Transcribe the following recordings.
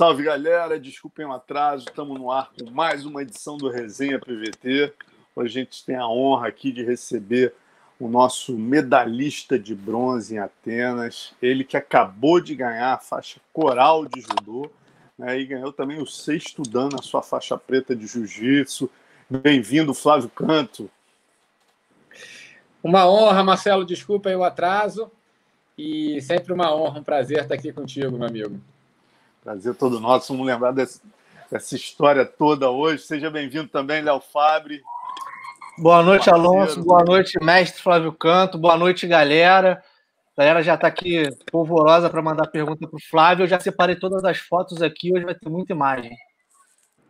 Salve galera, desculpem o atraso, estamos no ar com mais uma edição do Resenha PVT. Hoje a gente tem a honra aqui de receber o nosso medalhista de bronze em Atenas, ele que acabou de ganhar a faixa coral de judô né, e ganhou também o sexto dan na sua faixa preta de jiu-jitsu. Bem-vindo, Flávio Canto. Uma honra, Marcelo, desculpa aí o atraso. E sempre uma honra, um prazer estar aqui contigo, meu amigo. Prazer todo nosso. Vamos lembrar desse, dessa história toda hoje. Seja bem-vindo também, Léo Fabre. Boa noite, Alonso. Boa noite, mestre Flávio Canto. Boa noite, galera. A galera já está aqui polvorosa para mandar pergunta para o Flávio. Eu já separei todas as fotos aqui, hoje vai ter muita imagem.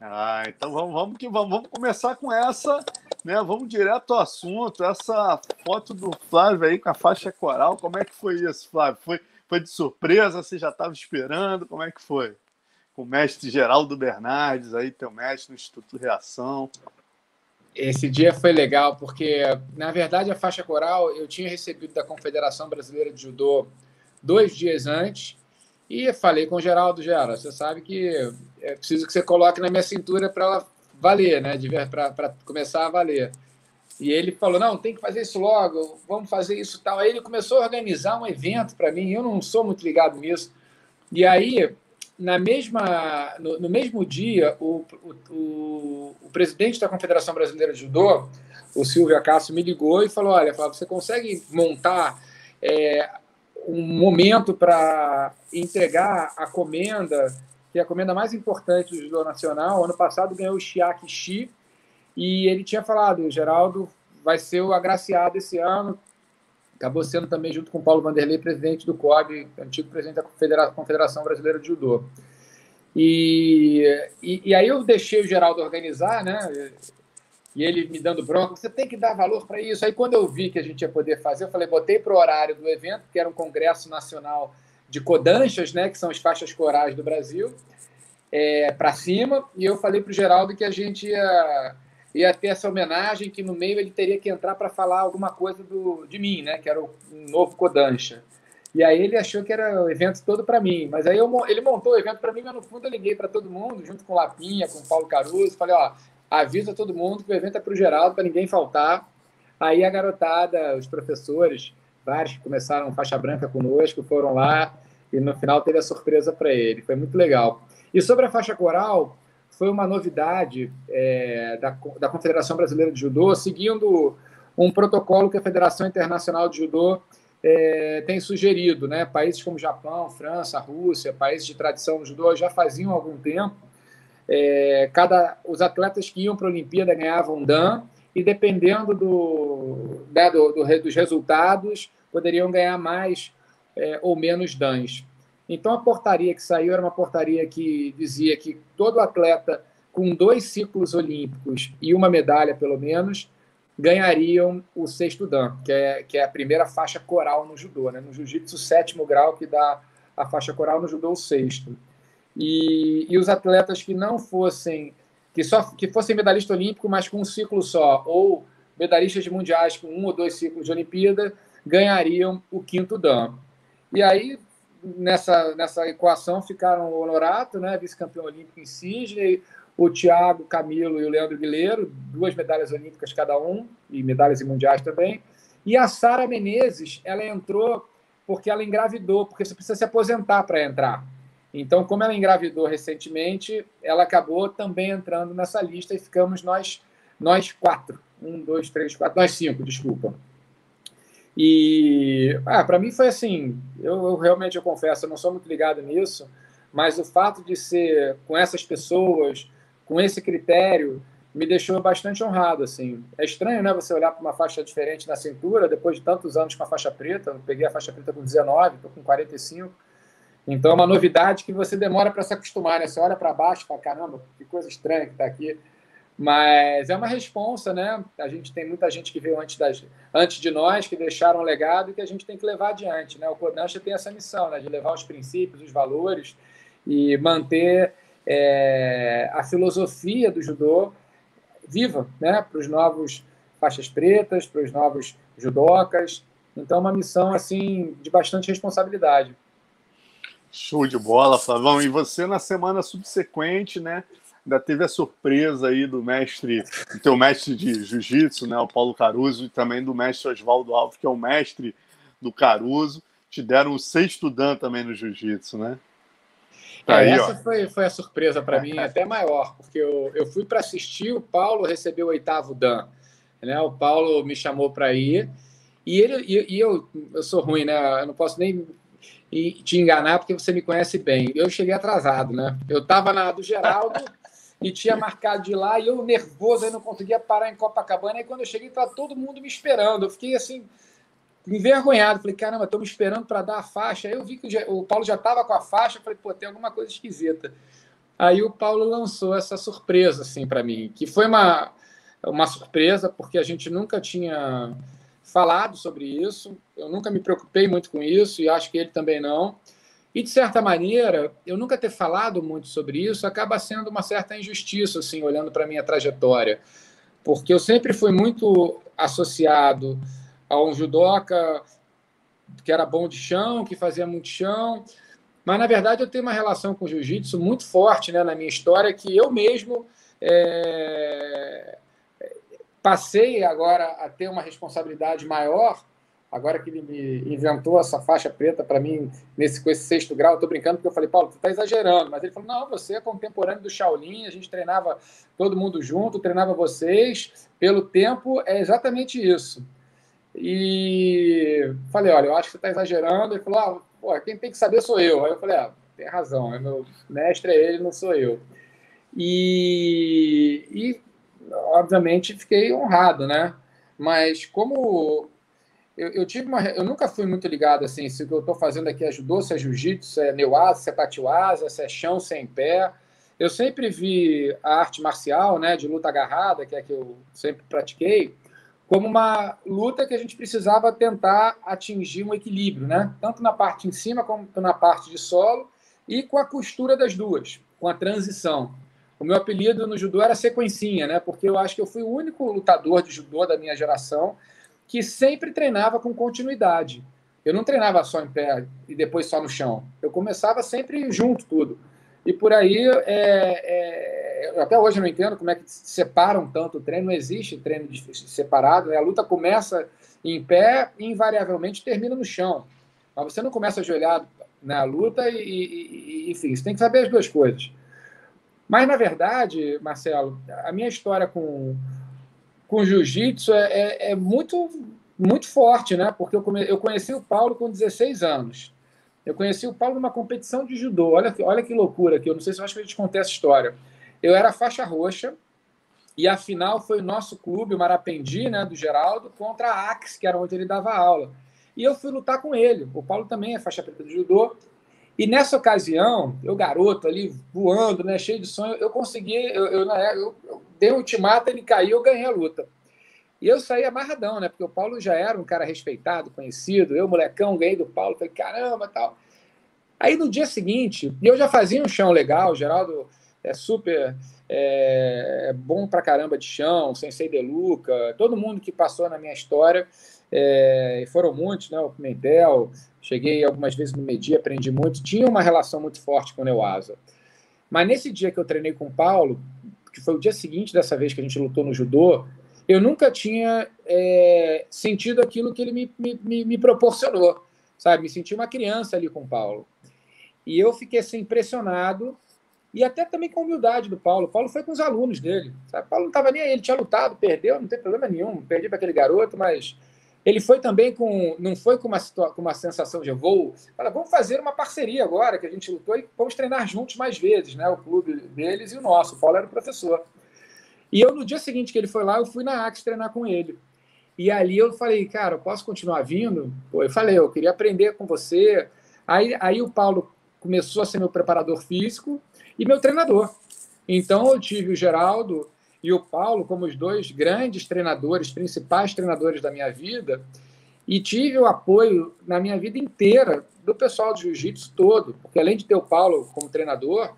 Ah, então vamos, vamos que vamos, vamos começar com essa, né? Vamos direto ao assunto. Essa foto do Flávio aí com a faixa coral, como é que foi isso, Flávio? Foi, foi de surpresa? Você já estava esperando? Como é que foi? Com o mestre Geraldo Bernardes, aí, teu mestre no Instituto Reação. Esse dia foi legal, porque, na verdade, a faixa coral eu tinha recebido da Confederação Brasileira de Judô dois dias antes e falei com o Geraldo, Geraldo, você sabe que é preciso que você coloque na minha cintura para ela valer, né? Para começar a valer. E ele falou: não, tem que fazer isso logo, vamos fazer isso tal. Aí ele começou a organizar um evento para mim, eu não sou muito ligado nisso. E aí, na mesma, no, no mesmo dia, o, o, o, presidente da Confederação Brasileira de Judô, o Silvio Acácio, me ligou e falou: olha, você consegue montar é, um momento para entregar a comenda, que é a comenda mais importante do judô nacional. Ano passado ganhou o Chiaki Shi, e ele tinha falado, o Geraldo vai ser o agraciado esse ano. Acabou sendo também, junto com o Paulo Vanderlei, presidente do COB, antigo presidente da Confederação Brasileira de Judô. E, e, e aí eu deixei o Geraldo organizar, né? E ele me dando bronca, você tem que dar valor para isso. Aí quando eu vi que a gente ia poder fazer, eu falei, botei para o horário do evento, que era um congresso nacional de codanchas, né, que são as faixas corais do Brasil, é, para cima, e eu falei para o Geraldo que a gente ia, ia ter essa homenagem, que no meio ele teria que entrar para falar alguma coisa do, de mim, né, que era o novo codancha. E aí ele achou que era o evento todo para mim, mas aí eu, ele montou o evento para mim, mas no fundo eu liguei para todo mundo, junto com o Lapinha, com o Paulo Caruso, falei, ó, avisa todo mundo que o evento é para o Geraldo, para ninguém faltar. Aí a garotada, os professores, vários que começaram faixa branca conosco, foram lá e no final teve a surpresa para ele. Foi muito legal. E sobre a faixa coral, foi uma novidade é, da, da Confederação Brasileira de Judô, seguindo um protocolo que a Federação Internacional de Judô é, tem sugerido. Né? Países como Japão, França, Rússia, países de tradição judô já faziam há algum tempo é, cada, os atletas que iam para a Olimpíada ganhavam Dan, e dependendo do, né, do, do, dos resultados, poderiam ganhar mais é, ou menos DANs. Então, a portaria que saiu era uma portaria que dizia que todo atleta com dois ciclos olímpicos e uma medalha, pelo menos, ganhariam o sexto Dan, que é, que é a primeira faixa coral no judô. Né? No jiu-jitsu, sétimo grau, que dá a faixa coral, no judô, o sexto. E, e os atletas que não fossem, que só que fossem medalhista olímpico, mas com um ciclo só, ou medalhistas mundiais com um ou dois ciclos de Olimpíada, ganhariam o quinto dan. E aí, nessa, nessa equação, ficaram o Honorato, né, vice-campeão olímpico em Sydney, o Thiago Camilo e o Leandro Guilheiro, duas medalhas olímpicas cada um, e medalhas mundiais também. E a Sara Menezes, ela entrou porque ela engravidou, porque você precisa se aposentar para entrar. Então, como ela engravidou recentemente, ela acabou também entrando nessa lista e ficamos nós, nós quatro. Um, dois, três, quatro, nós cinco, desculpa. E ah, para mim foi assim, eu, eu, realmente eu confesso, eu não sou muito ligado nisso, mas o fato de ser com essas pessoas, com esse critério, me deixou bastante honrado assim. É estranho, né, você olhar para uma faixa diferente na cintura depois de tantos anos com a faixa preta. Eu peguei a faixa preta com 19, estou com 45 então é uma novidade que você demora para se acostumar, né? Você olha para baixo e fala, caramba, que coisa estranha que está aqui. Mas é uma responsa, né? A gente tem muita gente que veio antes, das, antes de nós, que deixaram um legado e que a gente tem que levar adiante, né? O Kodansha tem essa missão, né? De levar os princípios, os valores e manter é, a filosofia do judô viva, né? Para os novos faixas pretas, para os novos judocas. Então, é uma missão, assim, de bastante responsabilidade. Show de bola, Flavão. E você na semana subsequente, né? Ainda teve a surpresa aí do mestre, do teu mestre de jiu-jitsu, né? O Paulo Caruso, e também do mestre Oswaldo Alves, que é o mestre do Caruso. Te deram o sexto dan também no jiu-jitsu, né? Tá é, aí, essa foi, foi a surpresa para mim, até maior, porque eu, eu fui para assistir, o Paulo recebeu o oitavo dan. Né? O Paulo me chamou para ir. E, ele, e, e, eu, eu sou ruim, né? Eu não posso nem te enganar porque você me conhece bem. Eu cheguei atrasado, né? Eu estava na do Geraldo e tinha marcado de lá e eu nervoso, aí não conseguia parar em Copacabana. E quando eu cheguei, estava todo mundo me esperando. Eu fiquei assim, envergonhado. Falei, caramba, estão me esperando para dar a faixa. Aí eu vi que o Paulo já estava com a faixa. Falei, pô, tem alguma coisa esquisita. Aí o Paulo lançou essa surpresa assim para mim, que foi uma uma surpresa, porque a gente nunca tinha falado sobre isso, eu nunca me preocupei muito com isso e acho que ele também não. E, de certa maneira, eu nunca ter falado muito sobre isso acaba sendo uma certa injustiça, assim, olhando para a minha trajetória. Porque eu sempre fui muito associado a um judoca que era bom de chão, que fazia muito chão. Mas, na verdade, eu tenho uma relação com o jiu-jitsu muito forte né, na minha história, que eu mesmo é, Passei agora a ter uma responsabilidade maior, agora que ele me inventou essa faixa preta para mim nesse, com esse sexto grau. Estou brincando porque eu falei, Paulo, tu está exagerando. Mas ele falou, não, você é contemporâneo do Shaolin, a gente treinava todo mundo junto, treinava vocês. Pelo tempo, é exatamente isso. E falei, olha, eu acho que você está exagerando. Ele falou, ah, pô, quem tem que saber sou eu. Aí eu falei, ah, tem razão, é meu mestre é ele, não sou eu. E, e obviamente, fiquei honrado, né? Mas como eu, eu, tive uma, eu nunca fui muito ligado assim, se o que eu estou fazendo aqui é judô, se é jiu-jitsu, se é neuasa, se é tatiwasa, se é chão sem pé. Eu sempre vi a arte marcial, né, de luta agarrada, que é que eu sempre pratiquei, como uma luta que a gente precisava tentar atingir um equilíbrio, né? Tanto na parte em cima como na parte de solo e com a costura das duas, com a transição. O meu apelido no judô era sequencinha, né? Porque eu acho que eu fui o único lutador de judô da minha geração que sempre treinava com continuidade. Eu não treinava só em pé e depois só no chão. Eu começava sempre junto tudo. E por aí, é, é, até hoje não entendo como é que separam tanto o treino. Não existe treino separado. Né? A luta começa em pé e invariavelmente termina no chão. Mas você não começa ajoelhado na luta e, e, e, enfim, você tem que saber as duas coisas. Mas, na verdade, Marcelo, a minha história com, com jiu-jitsu é, é, é, muito, muito forte, né? Porque eu, come, eu conheci o Paulo com 16 anos. Eu conheci o Paulo numa competição de judô. Olha, olha que loucura aqui. Eu não sei se eu acho que eu te contei essa história. Eu era faixa roxa e a final foi o nosso clube, o Marapendi, né, do Geraldo, contra a Axe, que era onde ele dava aula. E eu fui lutar com ele. O Paulo também é faixa preta de judô. E nessa ocasião, eu garoto ali, voando, né, cheio de sonho, eu consegui, eu, eu, eu, eu dei um ultimato, ele caiu, eu ganhei a luta. E eu saí amarradão, né? Porque o Paulo já era um cara respeitado, conhecido. Eu, molecão, ganhei do Paulo, falei, caramba, tal. Aí no dia seguinte, eu já fazia um chão legal, o Geraldo é super é, é bom pra caramba de chão, Sensei De Luca, todo mundo que passou na minha história, é, foram muitos, né? O Pimentel, Cheguei algumas vezes no Medi, aprendi muito. Tinha uma relação muito forte com o Neuasa. Mas nesse dia que eu treinei com o Paulo, que foi o dia seguinte dessa vez que a gente lutou no judô, eu nunca tinha é, sentido aquilo que ele me, me, me, proporcionou, sabe? Me senti uma criança ali com o Paulo. E eu fiquei assim, impressionado e até também com a humildade do Paulo. O Paulo foi com os alunos dele, sabe? O Paulo não estava nem aí, ele tinha lutado, perdeu, não tem problema nenhum, perdi para aquele garoto, mas ele foi também com, não foi com uma, com uma sensação de vou, fala, vamos fazer uma parceria agora, que a gente lutou e vamos treinar juntos mais vezes, né? O clube deles e o nosso. O Paulo era o professor. E eu, no dia seguinte que ele foi lá, eu fui na Axe treinar com ele. E ali eu falei, cara, eu posso continuar vindo? Pô, eu falei, eu queria aprender com você. Aí, aí o Paulo começou a ser meu preparador físico e meu treinador. Então eu tive o Geraldo e o Paulo como os dois grandes treinadores, principais treinadores da minha vida, e tive o apoio na minha vida inteira do pessoal do jiu-jitsu todo, porque além de ter o Paulo como treinador,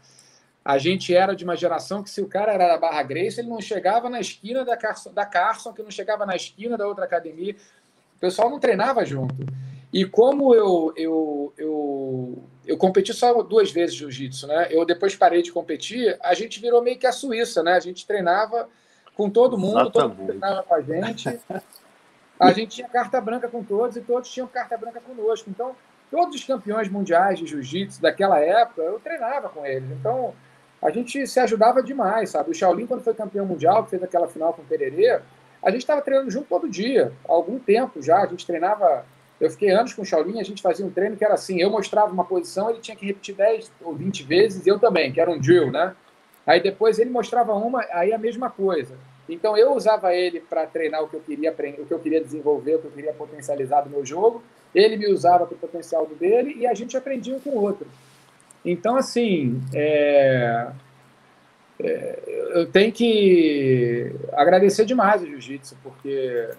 a gente era de uma geração que se o cara era da Barra Grace, ele não chegava na esquina da Carson, da Carson, que não chegava na esquina da outra academia, o pessoal não treinava junto. E como eu, eu, eu eu competi só duas vezes jiu-jitsu, né? Eu depois parei de competir, a gente virou meio que a Suíça, né? A gente treinava com todo mundo, Exatamente. todo mundo treinava com a gente. A gente tinha carta branca com todos e todos tinham carta branca conosco. Então, todos os campeões mundiais de jiu-jitsu daquela época, eu treinava com eles. Então, a gente se ajudava demais, sabe? O Shaolin, quando foi campeão mundial, que fez aquela final com o Pererê, a gente estava treinando junto todo dia, há algum tempo já. A gente treinava. Eu fiquei anos com o Shaolin, a gente fazia um treino que era assim: eu mostrava uma posição, ele tinha que repetir 10 ou 20 vezes, eu também, que era um drill, né? Aí depois ele mostrava uma, aí a mesma coisa. Então eu usava ele para treinar o que eu queria aprender, o que eu queria desenvolver, o que eu queria potencializar do meu jogo. Ele me usava para o potencial do dele e a gente aprendia um com o outro. Então assim, é... É, eu tenho que agradecer demais o jiu-jitsu porque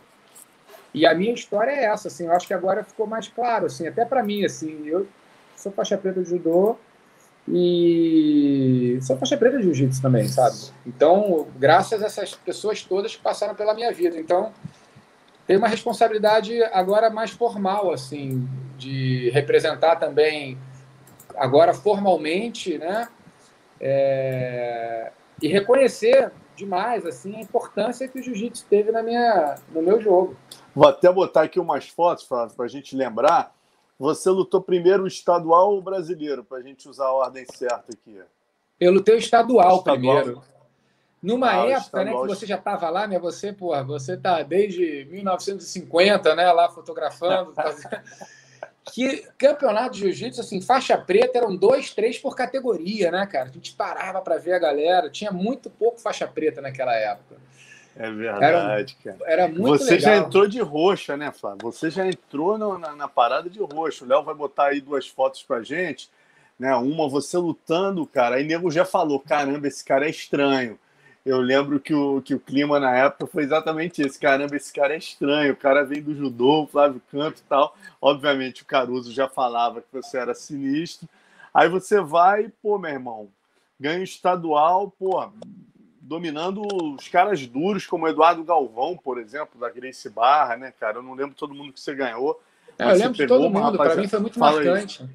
e a minha história é essa, assim. Eu acho que agora ficou mais claro, assim, até para mim, assim. Eu sou faixa preta de judô e sou faixa preta de jiu-jitsu também, sabe? Então, graças a essas pessoas todas que passaram pela minha vida. Então, tem uma responsabilidade agora mais formal, assim, de representar também, agora formalmente, né? É... E reconhecer demais, assim, a importância que o jiu-jitsu teve na minha, no meu jogo. Vou até botar aqui umas fotos, para a gente lembrar você lutou primeiro o estadual ou o brasileiro, para a gente usar a ordem certa aqui? Eu lutei o estadual, estadual. primeiro. Numa ah, época, né, que você já estava lá, né? Você, porra, você tá desde 1950, né, lá fotografando, fazendo... que campeonato de jiu-jitsu, assim, faixa preta eram dois, três por categoria, né, cara? A gente parava para ver a galera, tinha muito pouco faixa preta naquela época. É verdade, era, cara. Era muito Você legal. já entrou de roxa, né, Flávio? Você já entrou no, na, na, parada de roxo. O Léo vai botar aí duas fotos pra gente, né? Uma você lutando, cara. Aí nego já falou: caramba, esse cara é estranho. Eu lembro que o, que o clima na época foi exatamente esse. Caramba, esse cara é estranho. O cara vem do judô, Flávio Campos e tal. Obviamente o Caruso já falava que você era sinistro. Aí você vai, pô, meu irmão, ganha estadual, pô, dominando os caras duros, como o Eduardo Galvão, por exemplo, da Grace Barra, né, cara? Eu não lembro todo mundo que você ganhou. É, eu lembro de todo mundo, para mim foi muito marcante.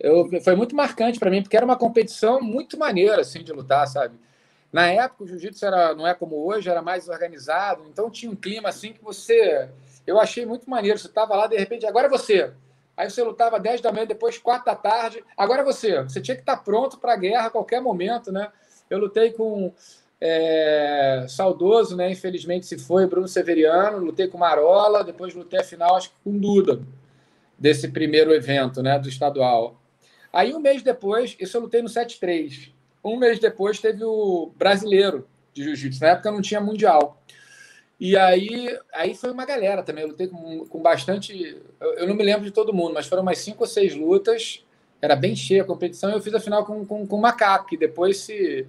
Eu, foi muito marcante para mim, porque era uma competição muito maneira, assim, de lutar, sabe? Na época, o jiu-jitsu era, não é como hoje, era mais organizado, então tinha um clima assim que você. Eu achei muito maneiro. Você estava lá, de repente, agora é você. Aí você lutava 10 da manhã, depois 4 da tarde, agora é você. Você tinha que estar pronto para a guerra a qualquer momento, né? Eu lutei com é, saudoso, né? Infelizmente se foi, Bruno Severiano, lutei com Marola, depois lutei a final, acho que com Duda, desse primeiro evento, né? Do estadual. Aí um mês depois, isso eu lutei no 7-3. Um mês depois teve o brasileiro de jiu-jitsu. Na época não tinha mundial. E aí, aí foi uma galera também. Eu lutei com, com bastante. Eu, eu, não me lembro de todo mundo, mas foram umas cinco ou seis lutas era bem cheia a competição, e eu fiz a final com, com, com o Macaco, que depois se,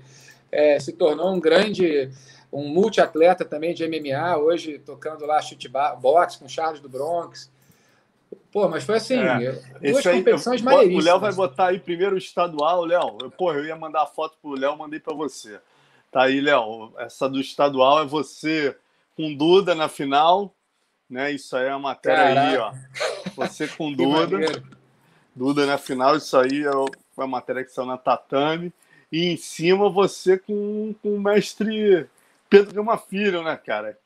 é, se tornou um grande, um multiatleta também de MMA, hoje tocando lá chute boxe com Charles do Bronx. Pô, mas foi assim, é, duas aí, competições maneiríssimas. O Léo vai botar aí primeiro o estadual, Léo. Eu, porra, eu ia mandar a foto pro Léo, mandei para você. Tá aí, Léo. Essa do estadual é você com Duda na final, né? Isso aí é a matéria Caraca. aí, ó. Você com Duda. Duda na final, isso aí é foi a matéria que saiu na Tatame. E em cima você com, com o mestre Pedro Gama Filho, né, cara?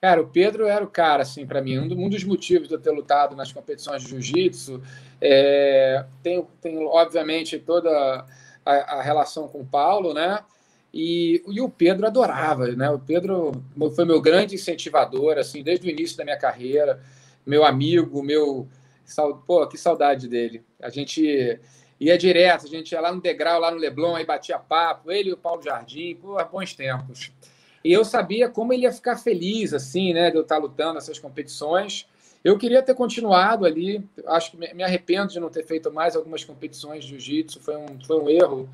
Cara, o Pedro era o cara, assim, para mim. Um, dos motivos de eu ter lutado nas competições de jiu-jitsu é, tem, tem, obviamente, toda a, a, relação com o Paulo, né? E, e o Pedro adorava, né? O Pedro foi meu grande incentivador, assim, desde o início da minha carreira, meu amigo, meu Pô, que saudade dele. A gente ia direto, a gente ia lá no degrau, lá no Leblon, aí batia papo, ele e o Paulo Jardim, pô, bons tempos. E eu sabia como ele ia ficar feliz, assim, né, de eu estar lutando nessas competições. Eu queria ter continuado ali, acho que me arrependo de não ter feito mais algumas competições de jiu-jitsu, foi um, foi um erro.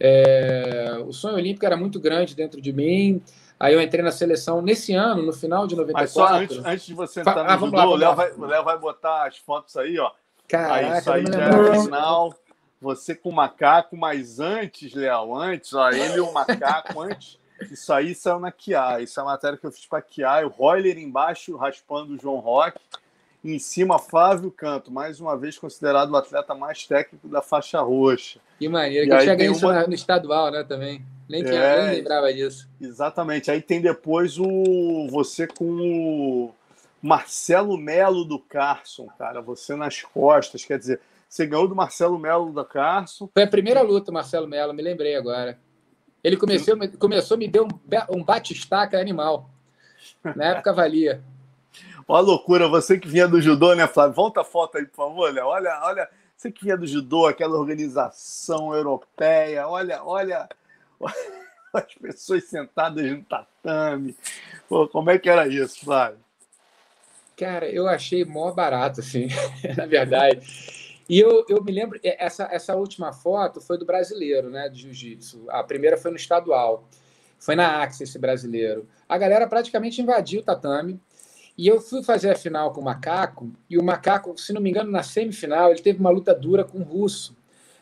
É... o sonho olímpico era muito grande dentro de mim, Aí eu entrei na seleção nesse ano, no final de 94. Mas só antes, antes de você entrar no ah, judô, lá, o, Léo vai, o Léo vai botar as fotos aí, ó. Caraca, aí isso aí já era final. Você com o macaco, mas antes, Léo, antes, ó, ele e o macaco, antes, isso aí saiu na Kia. Isso é a matéria que eu fiz para a Kia. O Royler embaixo, raspando o João Rock. Em cima, Flávio Canto, mais uma vez considerado o atleta mais técnico da faixa roxa. Que maneiro, que eu tinha ganho uma... no estadual, né, também. Nem, tinha, é, nem lembrava disso. Exatamente. Aí tem depois o você com o Marcelo Melo do Carson, cara. Você nas costas, quer dizer, você ganhou do Marcelo Melo do Carson. Foi a primeira luta, Marcelo Melo, me lembrei agora. Ele começou, começou me deu um, um batistaca animal. Na época valia. Olha a loucura, você que vinha do judô, né, Flávio? Volta a foto aí, por favor. Olha, olha, olha. Você que vinha do judô, aquela organização europeia, olha, olha, as pessoas sentadas no tatame. Pô, como é que era isso, Flávio? Cara, eu achei mó barato, assim, na verdade. E eu, eu me lembro, é, essa, essa última foto foi do brasileiro, né, de jiu-jitsu. A primeira foi no estadual. Foi na Axis esse brasileiro. A galera praticamente invadiu o tatame. E eu fui fazer a final com o Macaco, e o Macaco, se não me engano, na semifinal, ele teve uma luta dura com o Russo,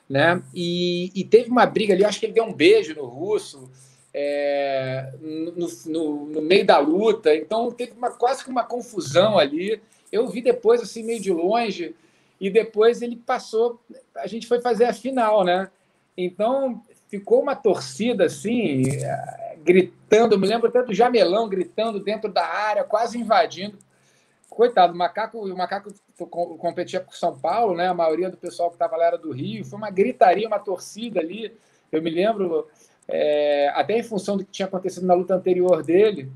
né? E, e teve uma briga ali, acho que ele deu um beijo no Russo é, no, no, no, meio da luta, então teve uma, quase que uma confusão ali. Eu vi depois, assim, meio de longe, e depois ele passou, a gente foi fazer a final, né? Então ficou uma torcida assim, gritando, me lembro até do Jamelão gritando dentro da área, quase invadindo. Coitado, o macaco, o macaco competia com São Paulo, né? A maioria do pessoal que estava lá era do Rio. Foi uma gritaria, uma torcida ali. Eu me lembro, é, até em função do que tinha acontecido na luta anterior dele.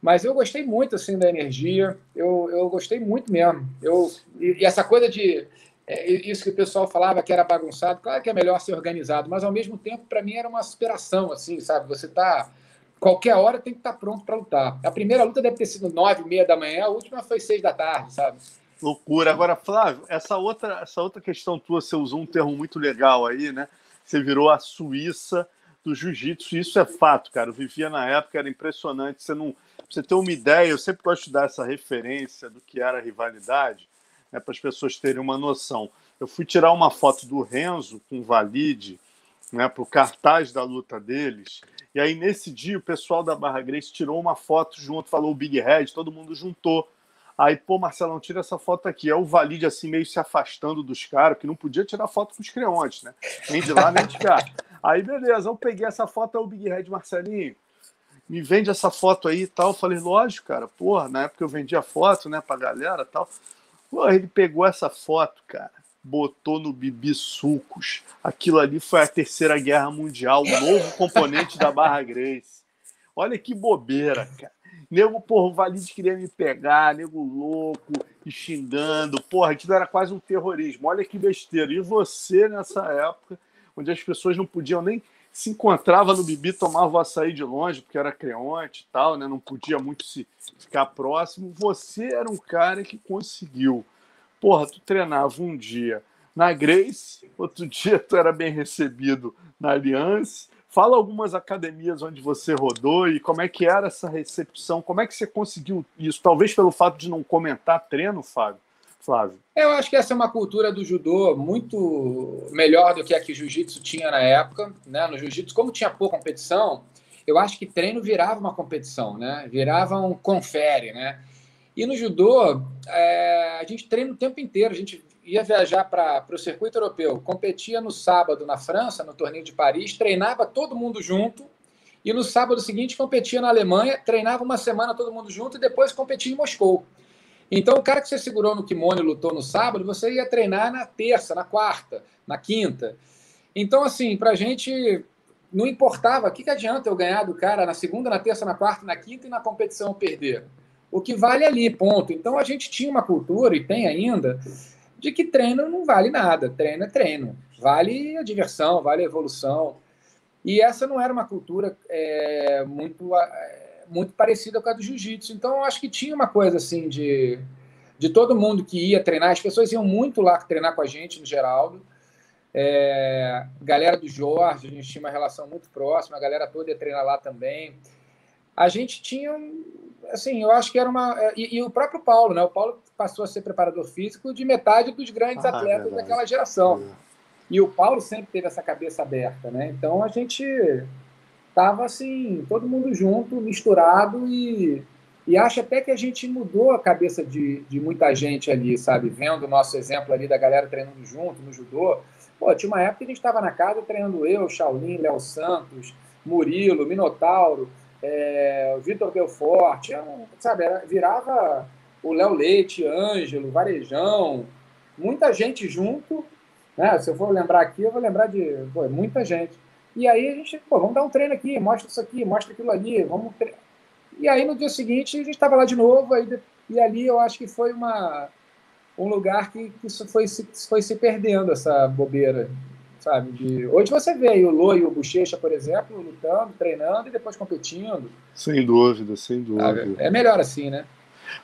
Mas eu gostei muito assim da energia. Eu, eu gostei muito mesmo. Eu, e, e essa coisa de é, isso que o pessoal falava que era bagunçado, claro que é melhor ser organizado, mas ao mesmo tempo para mim era uma superação, assim, sabe? Você está qualquer hora tem que estar pronto para lutar. A primeira luta deve ter sido nove meia da manhã, a última foi seis da tarde, sabe? Loucura. Agora, Flávio, essa outra, essa outra questão tua, você usou um termo muito legal aí, né? Você virou a Suíça do jiu-jitsu. Isso é fato, cara. Eu vivia na época, era impressionante. Você não, você ter uma ideia, eu sempre gosto de dar essa referência do que era a rivalidade, né, para as pessoas terem uma noção. Eu fui tirar uma foto do Renzo com o Valide, né, para o cartaz da luta deles. E aí, nesse dia, o pessoal da Barra Grace tirou uma foto junto, falou o Big Red, todo mundo juntou. Aí, pô, Marcelão, tira essa foto aqui. É o Valide, assim, meio se afastando dos caras, que não podia tirar foto com os creontes, né? Nem de lá, nem de cá. Aí, beleza, eu peguei essa foto, é o Big Red Marcelinho. Me vende essa foto aí e tal. Eu falei, lógico, cara, porra, na época eu vendia foto, né, pra galera e tal. Pô, ele pegou essa foto, cara botou no Bibi Sucos. Aquilo ali foi a Terceira Guerra Mundial, o novo componente da Barra Grace. Olha que bobeira, cara. Nego, porra, o Valide queria me pegar, nego louco, e xingando. Porra, aquilo era quase um terrorismo. Olha que besteira. E você, nessa época, onde as pessoas não podiam nem se encontrava no Bibi, tomava açaí de longe, porque era creonte e tal, né? Não podia muito se ficar próximo. Você era um cara que conseguiu Porra, tu treinava um dia na Grace, outro dia tu era bem recebido na Aliança. Fala algumas academias onde você rodou e como é que era essa recepção, como é que você conseguiu isso? Talvez pelo fato de não comentar treino, Fábio. Flávio. Eu acho que essa é uma cultura do judô muito melhor do que a que o jiu-jitsu tinha na época. Né? No jiu-jitsu, como tinha pouca competição, eu acho que treino virava uma competição, né? virava um confere. Né? E no judô, é, a gente treina o tempo inteiro. A gente ia viajar para o circuito europeu, competia no sábado na França, no torneio de Paris, treinava todo mundo junto. E no sábado seguinte competia na Alemanha, treinava uma semana todo mundo junto e depois competia em Moscou. Então, o cara que você segurou no kimono e lutou no sábado, você ia treinar na terça, na quarta, na quinta. Então, assim, para a gente não importava. O que, que adianta eu ganhar do cara na segunda, na terça, na quarta, na quinta e na competição perder? O que vale ali, ponto. Então a gente tinha uma cultura, e tem ainda, de que treino não vale nada. Treino é treino. Vale a diversão, vale a evolução. E essa não era uma cultura é, muito, é, muito parecida com a do jiu-jitsu. Então eu acho que tinha uma coisa assim de, de todo mundo que ia treinar. As pessoas iam muito lá treinar com a gente, no Geraldo. É, galera do Jorge, a gente tinha uma relação muito próxima, a galera toda ia treinar lá também. A gente tinha assim, eu acho que era uma. É, e, e, o próprio Paulo, né? O Paulo passou a ser preparador físico de metade dos grandes ah, atletas daquela geração. É. E o Paulo sempre teve essa cabeça aberta, né? Então a gente tava assim, todo mundo junto, misturado e, E acho até que a gente mudou a cabeça de, de muita gente ali, sabe? Vendo o nosso exemplo ali da galera treinando junto no judô. Pô, tinha uma época que a gente estava na casa treinando eu, Shaolin, Léo Santos, Murilo, Minotauro, é, Vitor Belfort, um, sabe? Era, virava o Léo Leite, Ângelo, Varejão, muita gente junto. Né? Se eu for lembrar aqui, eu vou lembrar de pô, muita gente. E aí a gente, pô, vamos dar um treino aqui, mostra isso aqui, mostra aquilo ali, vamos e aí no dia seguinte a gente estava lá de novo, aí, e ali eu acho que foi uma, um lugar que, que isso foi se, foi se perdendo, essa bobeira, sabe? De, hoje você vê aí o Lô e o Bochecha, por exemplo, lutando, treinando e depois competindo. Sem dúvida, sem dúvida. É melhor assim, né?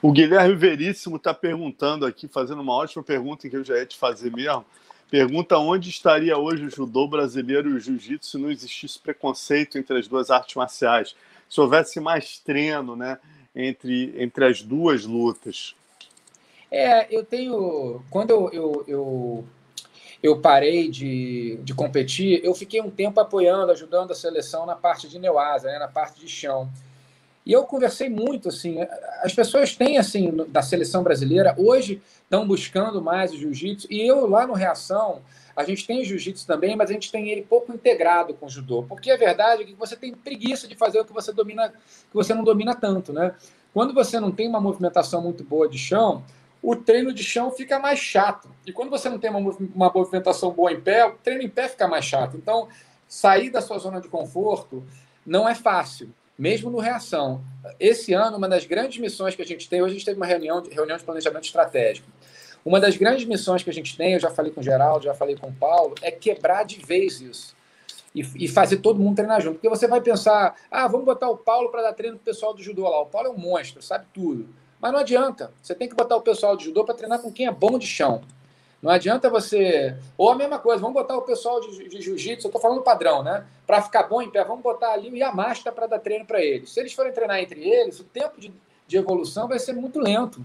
O Guilherme Veríssimo está perguntando aqui, fazendo uma ótima pergunta que eu já ia te fazer mesmo. Pergunta onde estaria hoje o judô brasileiro e o jiu-jitsu se não existisse preconceito entre as duas artes marciais se houvesse mais treino né, entre, entre as duas lutas? É, eu tenho. Quando eu, eu, eu, eu, parei de, de competir, eu fiquei um tempo apoiando, ajudando a seleção na parte de Neuasa, né, na parte de chão. E eu conversei muito, assim, as pessoas têm, assim, da seleção brasileira, hoje estão buscando mais o jiu-jitsu, e eu lá no Reação, a gente tem jiu-jitsu também, mas a gente tem ele pouco integrado com o judô, porque a verdade é que você tem preguiça de fazer o que você domina, que você não domina tanto, né? Quando você não tem uma movimentação muito boa de chão, o treino de chão fica mais chato. E quando você não tem uma, uma movimentação boa em pé, o treino em pé fica mais chato. Então, sair da sua zona de conforto não é fácil, mesmo no reação. Esse ano, uma das grandes missões que a gente tem, hoje a gente teve uma reunião, reunião de planejamento estratégico. Uma das grandes missões que a gente tem, eu já falei com o Geraldo, já falei com o Paulo, é quebrar de vez isso. E, e fazer todo mundo treinar junto. Porque você vai pensar, ah, vamos botar o Paulo para dar treino pro pessoal do judô lá. O Paulo é um monstro, sabe tudo. Mas não adianta. Você tem que botar o pessoal de judô para treinar com quem é bom de chão. Não adianta você. Ou a mesma coisa, vamos botar o pessoal de, de jiu-jitsu, eu estou falando padrão, né? Para ficar bom em pé, vamos botar ali o Yamasta para dar treino para eles. Se eles forem treinar entre eles, o tempo de, de evolução vai ser muito lento.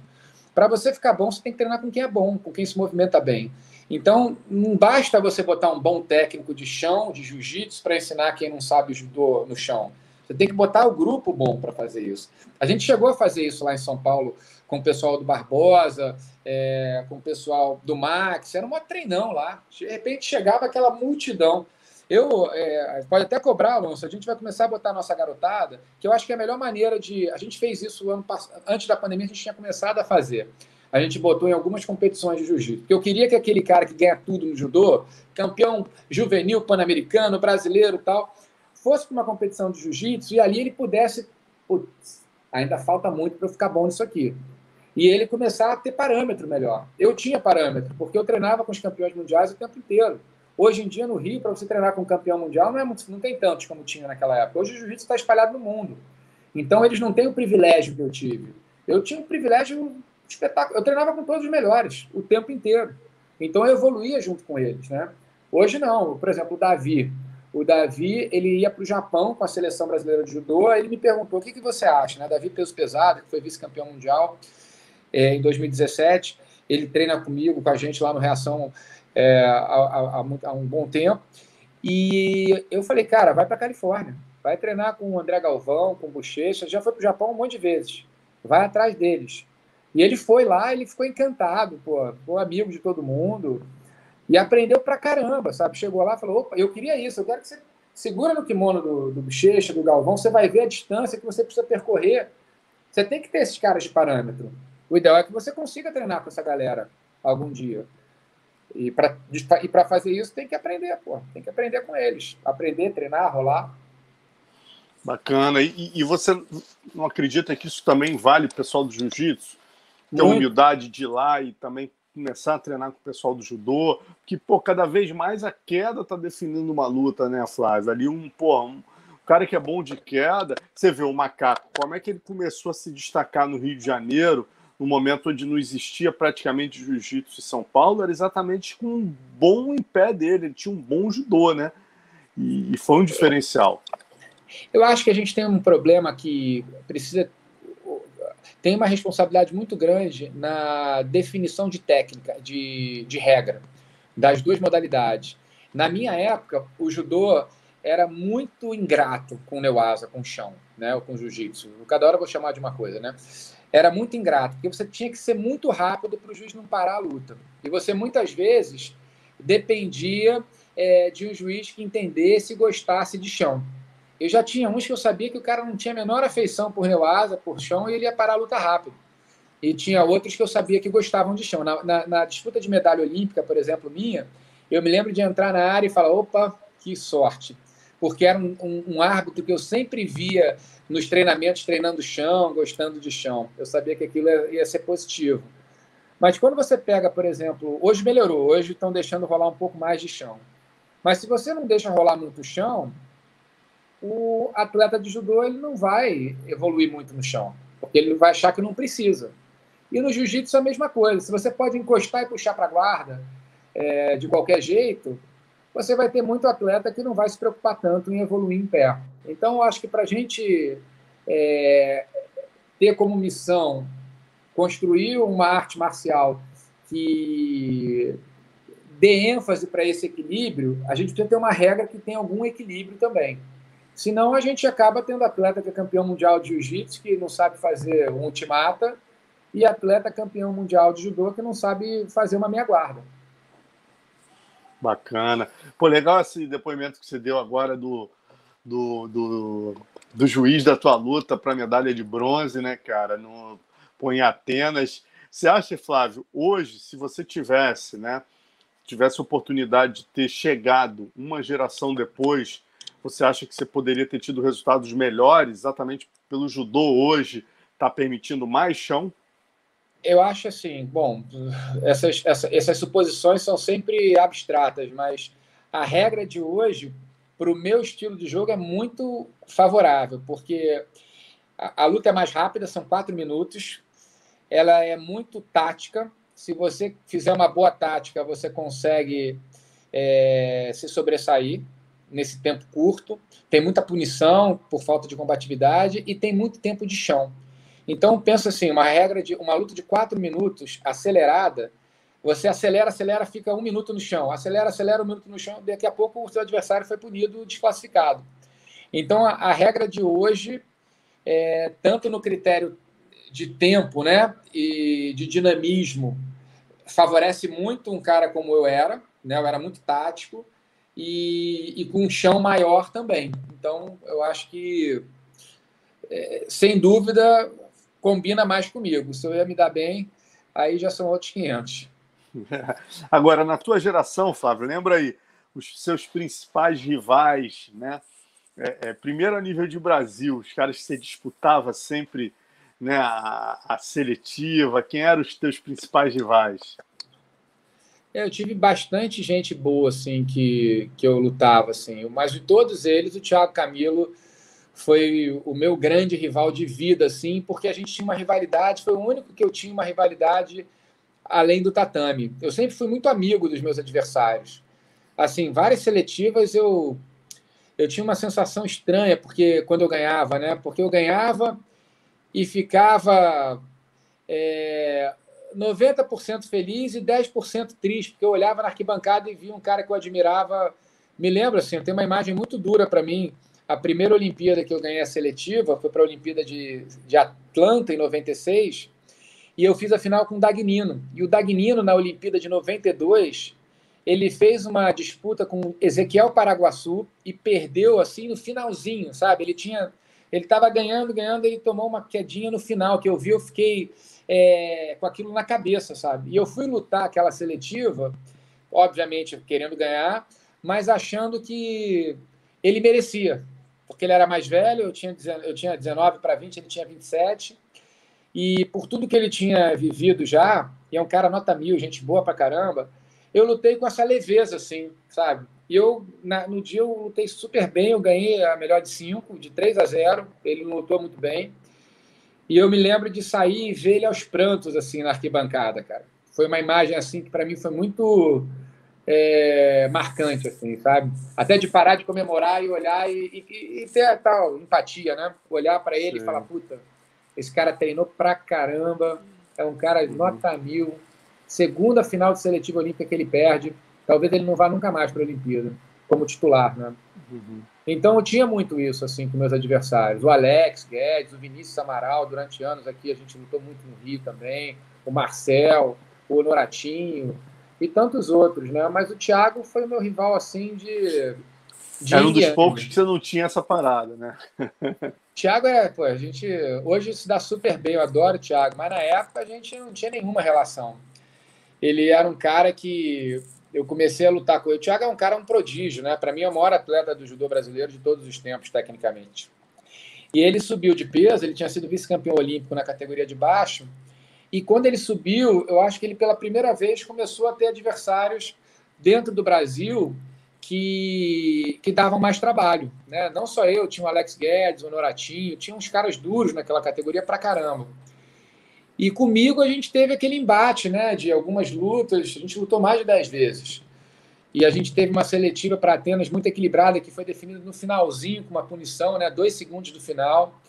Para você ficar bom, você tem que treinar com quem é bom, com quem se movimenta bem. Então, não basta você botar um bom técnico de chão, de jiu-jitsu, para ensinar quem não sabe judô no chão. Você tem que botar o grupo bom para fazer isso. A gente chegou a fazer isso lá em São Paulo com o pessoal do Barbosa, é, com o pessoal do Max. Era uma treinão lá. De repente chegava aquela multidão. Eu é, pode até cobrar, Alonso. A gente vai começar a botar a nossa garotada, que eu acho que é a melhor maneira de. A gente fez isso ano antes da pandemia, a gente tinha começado a fazer. A gente botou em algumas competições de jiu-jitsu. Porque eu queria que aquele cara que ganha tudo no judô, campeão juvenil, pan-americano, brasileiro tal, fosse para uma competição de jiu-jitsu e ali ele pudesse. Putz, ainda falta muito para eu ficar bom nisso aqui. E ele começar a ter parâmetro melhor. Eu tinha parâmetro, porque eu treinava com os campeões mundiais o tempo inteiro. Hoje em dia, no Rio, para você treinar com um campeão mundial, não, é muito, não tem tantos como tinha naquela época. Hoje o jiu-jitsu está espalhado no mundo. Então, eles não têm o privilégio que eu tive. Eu tinha um privilégio espetáculo. Eu treinava com todos os melhores, o tempo inteiro. Então, eu evoluía junto com eles. Né? Hoje, não. Por exemplo, o Davi. O Davi, ele ia para o Japão com a seleção brasileira de judô, ele me perguntou, o que, que você acha? Né? Davi peso pesado, que foi vice-campeão mundial é, em 2017, ele treina comigo, com a gente lá no Reação é, há, há, há, um bom tempo. E eu falei, cara, vai para Califórnia, vai treinar com o André Galvão, com o Bochecha, já foi para o Japão um monte de vezes, vai atrás deles. E ele foi lá, ele ficou encantado, pô, ficou amigo de todo mundo e aprendeu pra caramba, sabe? Chegou lá e falou: opa, eu queria isso, eu quero que você segura no kimono do, do Bochecha, do Galvão, você vai ver a distância que você precisa percorrer. Você tem que ter esses caras de parâmetro. O ideal é que você consiga treinar com essa galera algum dia. E para fazer isso tem que aprender, pô. Tem que aprender com eles. Aprender, treinar, rolar. Bacana. E, e você não acredita que isso também vale para o pessoal do jiu-jitsu? Ter humildade de ir lá e também começar a treinar com o pessoal do judô? Que, pô, cada vez mais a queda está definindo uma luta, né, Flávio? Ali um, pô, um cara que é bom de queda, você vê o macaco, como é que ele começou a se destacar no Rio de Janeiro? no momento onde não existia praticamente jiu-jitsu em São Paulo, era exatamente com um bom em pé dele, ele tinha um bom judô, né? E, e foi um diferencial. Eu acho que a gente tem um problema que precisa tem uma responsabilidade muito grande na definição de técnica, de, de regra, das duas modalidades. Na minha época, o judô era muito ingrato com o Neuasa, com o chão, né? Ou com o jiu-jitsu. Cada hora eu vou chamar de uma coisa, né? Era muito ingrato, porque você tinha que ser muito rápido para o juiz não parar a luta. E você muitas vezes dependia é, de um juiz que entendesse e gostasse de chão. Eu já tinha uns que eu sabia que o cara não tinha a menor afeição por Neuasa, por chão, e ele ia parar a luta rápido. E tinha outros que eu sabia que gostavam de chão. Na, na, na disputa de medalha olímpica, por exemplo, minha, eu me lembro de entrar na área e falar: opa, que sorte porque era um, um, um, árbitro que eu sempre via nos treinamentos treinando chão, gostando de chão. Eu sabia que aquilo ia, ia ser positivo. Mas quando você pega, por exemplo, hoje melhorou, hoje estão deixando rolar um pouco mais de chão. Mas se você não deixa rolar muito chão, o atleta de judô ele não vai evoluir muito no chão, porque ele vai achar que não precisa. E no jiu-jitsu é a mesma coisa. Se você pode encostar e puxar para a guarda é, de qualquer jeito, você vai ter muito atleta que não vai se preocupar tanto em evoluir em pé. Então, eu acho que para a gente é, ter como missão construir uma arte marcial que dê ênfase para esse equilíbrio, a gente precisa ter uma regra que tenha algum equilíbrio também. Senão, a gente acaba tendo atleta que é campeão mundial de jiu-jitsu, que não sabe fazer um ultimata, e atleta campeão mundial de judô que não sabe fazer uma meia guarda. Bacana. Pô, legal esse depoimento que você deu agora do, do, do, do juiz da tua luta para medalha de bronze, né, cara? No, em Atenas. Você acha, Flávio, hoje, se você tivesse, né, tivesse oportunidade de ter chegado uma geração depois, você acha que você poderia ter tido resultados melhores, exatamente pelo judô hoje tá permitindo mais chão? Eu acho assim, bom, essas, essas, essas suposições são sempre abstratas, mas a regra de hoje, para o meu estilo de jogo, é muito favorável, porque a, a, luta é mais rápida, são quatro minutos, ela é muito tática. Se você fizer uma boa tática, você consegue é, se sobressair nesse tempo curto. Tem muita punição por falta de combatividade e tem muito tempo de chão. Então, pensa assim, uma regra de uma luta de quatro minutos acelerada, você acelera, acelera, fica um minuto no chão, acelera, acelera um minuto no chão, daqui a pouco o seu adversário foi punido, desclassificado. Então, a, a regra de hoje, é, tanto no critério de tempo né, e de dinamismo, favorece muito um cara como eu era, né, eu era muito tático, e, e com um chão maior também. Então, eu acho que, é, sem dúvida, combina mais comigo. Se eu ia me dar bem, aí já são outros 500. Agora, na tua geração, Flávio, lembra aí os seus principais rivais, né? É, é, primeiro a nível de Brasil, os caras que você disputava sempre né, a, a seletiva, quem eram os teus principais rivais? Eu tive bastante gente boa assim que, que eu lutava assim, mas de todos eles o Thiago Camilo foi o meu grande rival de vida, assim, porque a gente tinha uma rivalidade, foi o único que eu tinha uma rivalidade além do tatame. Eu sempre fui muito amigo dos meus adversários. Assim, várias seletivas eu eu tinha uma sensação estranha porque quando eu ganhava, né? Porque eu ganhava e ficava é, 90% feliz e 10% triste, porque eu olhava na arquibancada e via um cara que eu admirava. Me lembro assim, tenho uma imagem muito dura para mim a primeira Olimpíada que eu ganhei a seletiva foi para a Olimpíada de, de Atlanta, em 96, e eu fiz a final com o Dagnino. E o Dagnino, na Olimpíada de 92, ele fez uma disputa com Ezequiel Paraguaçu e perdeu assim no finalzinho, sabe? Ele tinha. Ele estava ganhando, ganhando, ele tomou uma quedinha no final, que eu vi, eu fiquei é, com aquilo na cabeça, sabe? E eu fui lutar aquela seletiva, obviamente querendo ganhar, mas achando que ele merecia, porque ele era mais velho, eu tinha, eu tinha 19 para 20, ele tinha 27. E por tudo que ele tinha vivido já, e é um cara nota mil, gente boa pra caramba, eu lutei com essa leveza, assim, sabe? E eu, na, no dia, eu lutei super bem, eu ganhei a melhor de 5, de 3 a 0, ele lutou muito bem. E eu me lembro de sair e ver ele aos prantos, assim, na arquibancada, cara. Foi uma imagem, assim, que para mim foi muito é, marcante, assim, sabe? Até de parar de comemorar e olhar e, e, e ter tal empatia, né? Olhar para ele Sim. e falar, puta, esse cara treinou pra caramba, é um cara uhum. nota mil, segunda final de seletiva olímpica que ele perde, talvez ele não vá nunca mais para a Olimpíada, como titular, né? Uhum. Então eu tinha muito isso assim com meus adversários. O Alex Guedes, o Vinícius Amaral, durante anos aqui a gente lutou muito no Rio também, o Marcel, o Noratinho e tantos outros, né? Mas o Thiago foi o meu rival assim de de Era um dos poucos que você não tinha essa parada, né? Thiago é, pô, a gente hoje se dá super bem, eu adoro o Thiago, mas na época a gente não tinha nenhuma relação. Ele era um cara que eu comecei a lutar com ele. O Thiago é um cara, um prodígio, né? Para mim é o maior atleta do judô brasileiro de todos os tempos, tecnicamente. E ele subiu de peso, ele tinha sido vice-campeão olímpico na categoria de baixo. E quando ele subiu, eu acho que ele pela primeira vez começou a ter adversários dentro do Brasil que, que davam mais trabalho. Né? Não só eu, tinha o Alex Guedes, o Noratinho, tinha uns caras duros naquela categoria pra caramba. E comigo a gente teve aquele embate né, de algumas lutas, a gente lutou mais de 10 vezes. E a gente teve uma seletiva para Atenas muito equilibrada, que foi definida no finalzinho, com uma punição, né, dois segundos do final.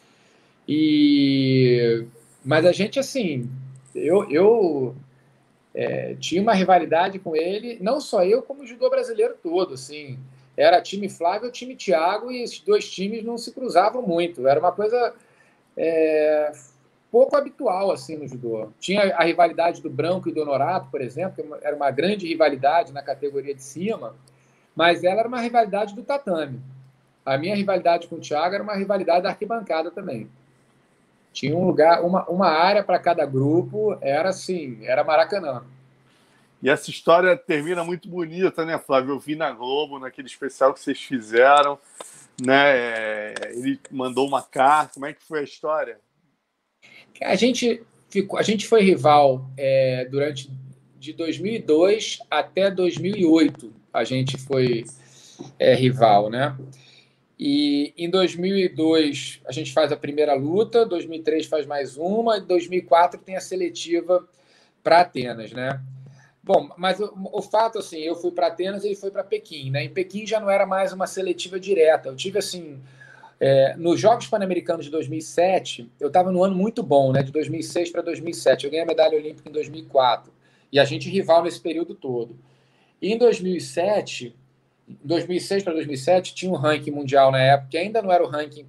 E Mas a gente, assim, eu, eu é, tinha uma rivalidade com ele, não só eu, como o judô brasileiro todo, assim. Era time Flávio, time Thiago, e esses dois times não se cruzavam muito. Era uma coisa é, pouco habitual, assim, no judô. Tinha a rivalidade do Branco e do Honorato, por exemplo, que era uma grande rivalidade na categoria de cima, mas ela era uma rivalidade do tatame. A minha rivalidade com o Thiago era uma rivalidade da arquibancada também. Tinha um lugar, uma, uma área para cada grupo, era assim, era Maracanã. E essa história termina muito bonita, né, Flávio? Eu vi na Globo, naquele especial que vocês fizeram, né? É, ele mandou uma carta. Como é que foi a história? A gente ficou, a gente foi rival é, durante de 2002 até 2008. A gente foi é, rival, né? E em 2002 a gente faz a primeira luta, 2003 faz mais uma, e 2004 tem a seletiva para Atenas, né? Bom, mas o, o fato assim, eu fui para Atenas e ele foi para Pequim, né? Em Pequim já não era mais uma seletiva direta. Eu tive assim, é, nos Jogos Pan-Americanos de 2007, eu estava no ano muito bom, né? De 2006 para 2007. Eu ganhei a medalha olímpica em 2004 e a gente rival nesse período todo. E em 2007 2006 para 2007 tinha um ranking mundial na época, que ainda não era o ranking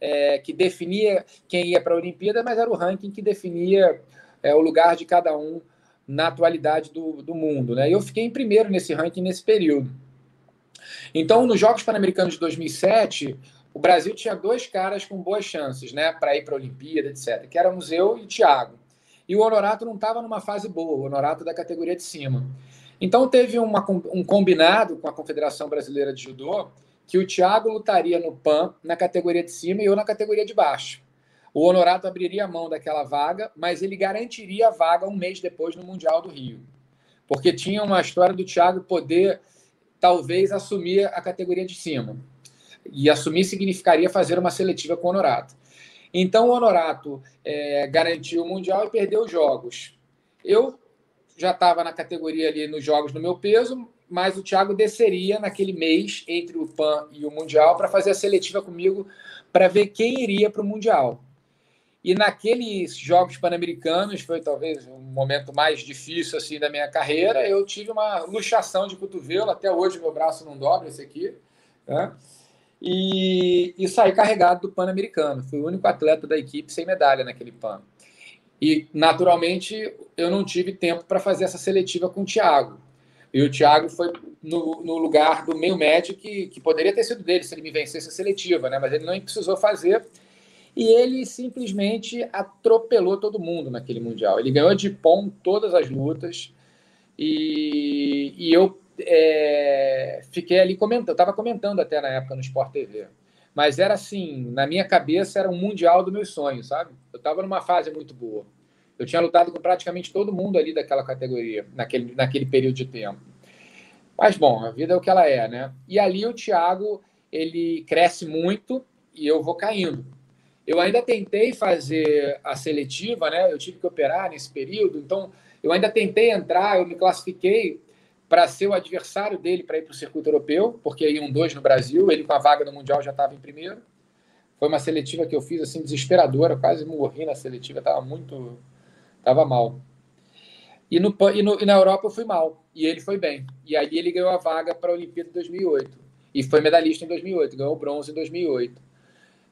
é, que definia quem ia para a Olimpíada, mas era o ranking que definia é, o lugar de cada um na atualidade do, do mundo. Né? E eu fiquei em primeiro nesse ranking nesse período. Então, nos Jogos Pan-Americanos de 2007, o Brasil tinha dois caras com boas chances né, para ir para a Olimpíada, etc., que éramos eu e o Thiago. E o Honorato não estava numa fase boa, o Honorato da categoria de cima. Então teve uma, um combinado com a Confederação Brasileira de Judô que o Thiago lutaria no PAN na categoria de cima e eu na categoria de baixo. O Honorato abriria a mão daquela vaga, mas ele garantiria a vaga um mês depois no Mundial do Rio. Porque tinha uma história do Thiago poder, talvez, assumir a categoria de cima. E assumir significaria fazer uma seletiva com o Honorato. Então o Honorato é, garantiu o Mundial e perdeu os jogos. Eu já estava na categoria ali nos jogos no meu peso, mas o Thiago desceria naquele mês entre o PAN e o Mundial para fazer a seletiva comigo para ver quem iria para o Mundial. E naqueles Jogos Pan-Americanos, foi talvez o momento mais difícil assim da minha carreira, eu tive uma luxação de cotovelo, até hoje meu braço não dobra, esse aqui, né? E, e saí carregado do Pan-Americano. Fui o único atleta da equipe sem medalha naquele PAN. E, naturalmente, eu não tive tempo para fazer essa seletiva com o Thiago. E o Thiago foi no, no lugar do meio médio que, que poderia ter sido dele se ele me vencesse a seletiva, né? mas ele não precisou fazer. E ele simplesmente atropelou todo mundo naquele Mundial. Ele ganhou de pom todas as lutas. E, e eu é, fiquei ali comentando, estava comentando até na época no Sport TV. Mas era assim, na minha cabeça era um mundial dos meus sonhos, sabe? Eu estava numa fase muito boa. Eu tinha lutado com praticamente todo mundo ali daquela categoria, naquele, naquele período de tempo. Mas, bom, a vida é o que ela é, né? E ali o Thiago, ele cresce muito e eu vou caindo. Eu ainda tentei fazer a seletiva, né? Eu tive que operar nesse período, então eu ainda tentei entrar, eu me classifiquei para ser o adversário dele para ir para o circuito europeu, porque iam dois no Brasil, ele com a vaga no Mundial já estava em primeiro. Foi uma seletiva que eu fiz assim desesperadora, quase morri na seletiva, estava muito. estava mal. E, no, e, no, e na Europa eu fui mal, e ele foi bem. E aí ele ganhou a vaga para a Olimpíada de 2008. E foi medalhista em 2008, ganhou bronze em 2008.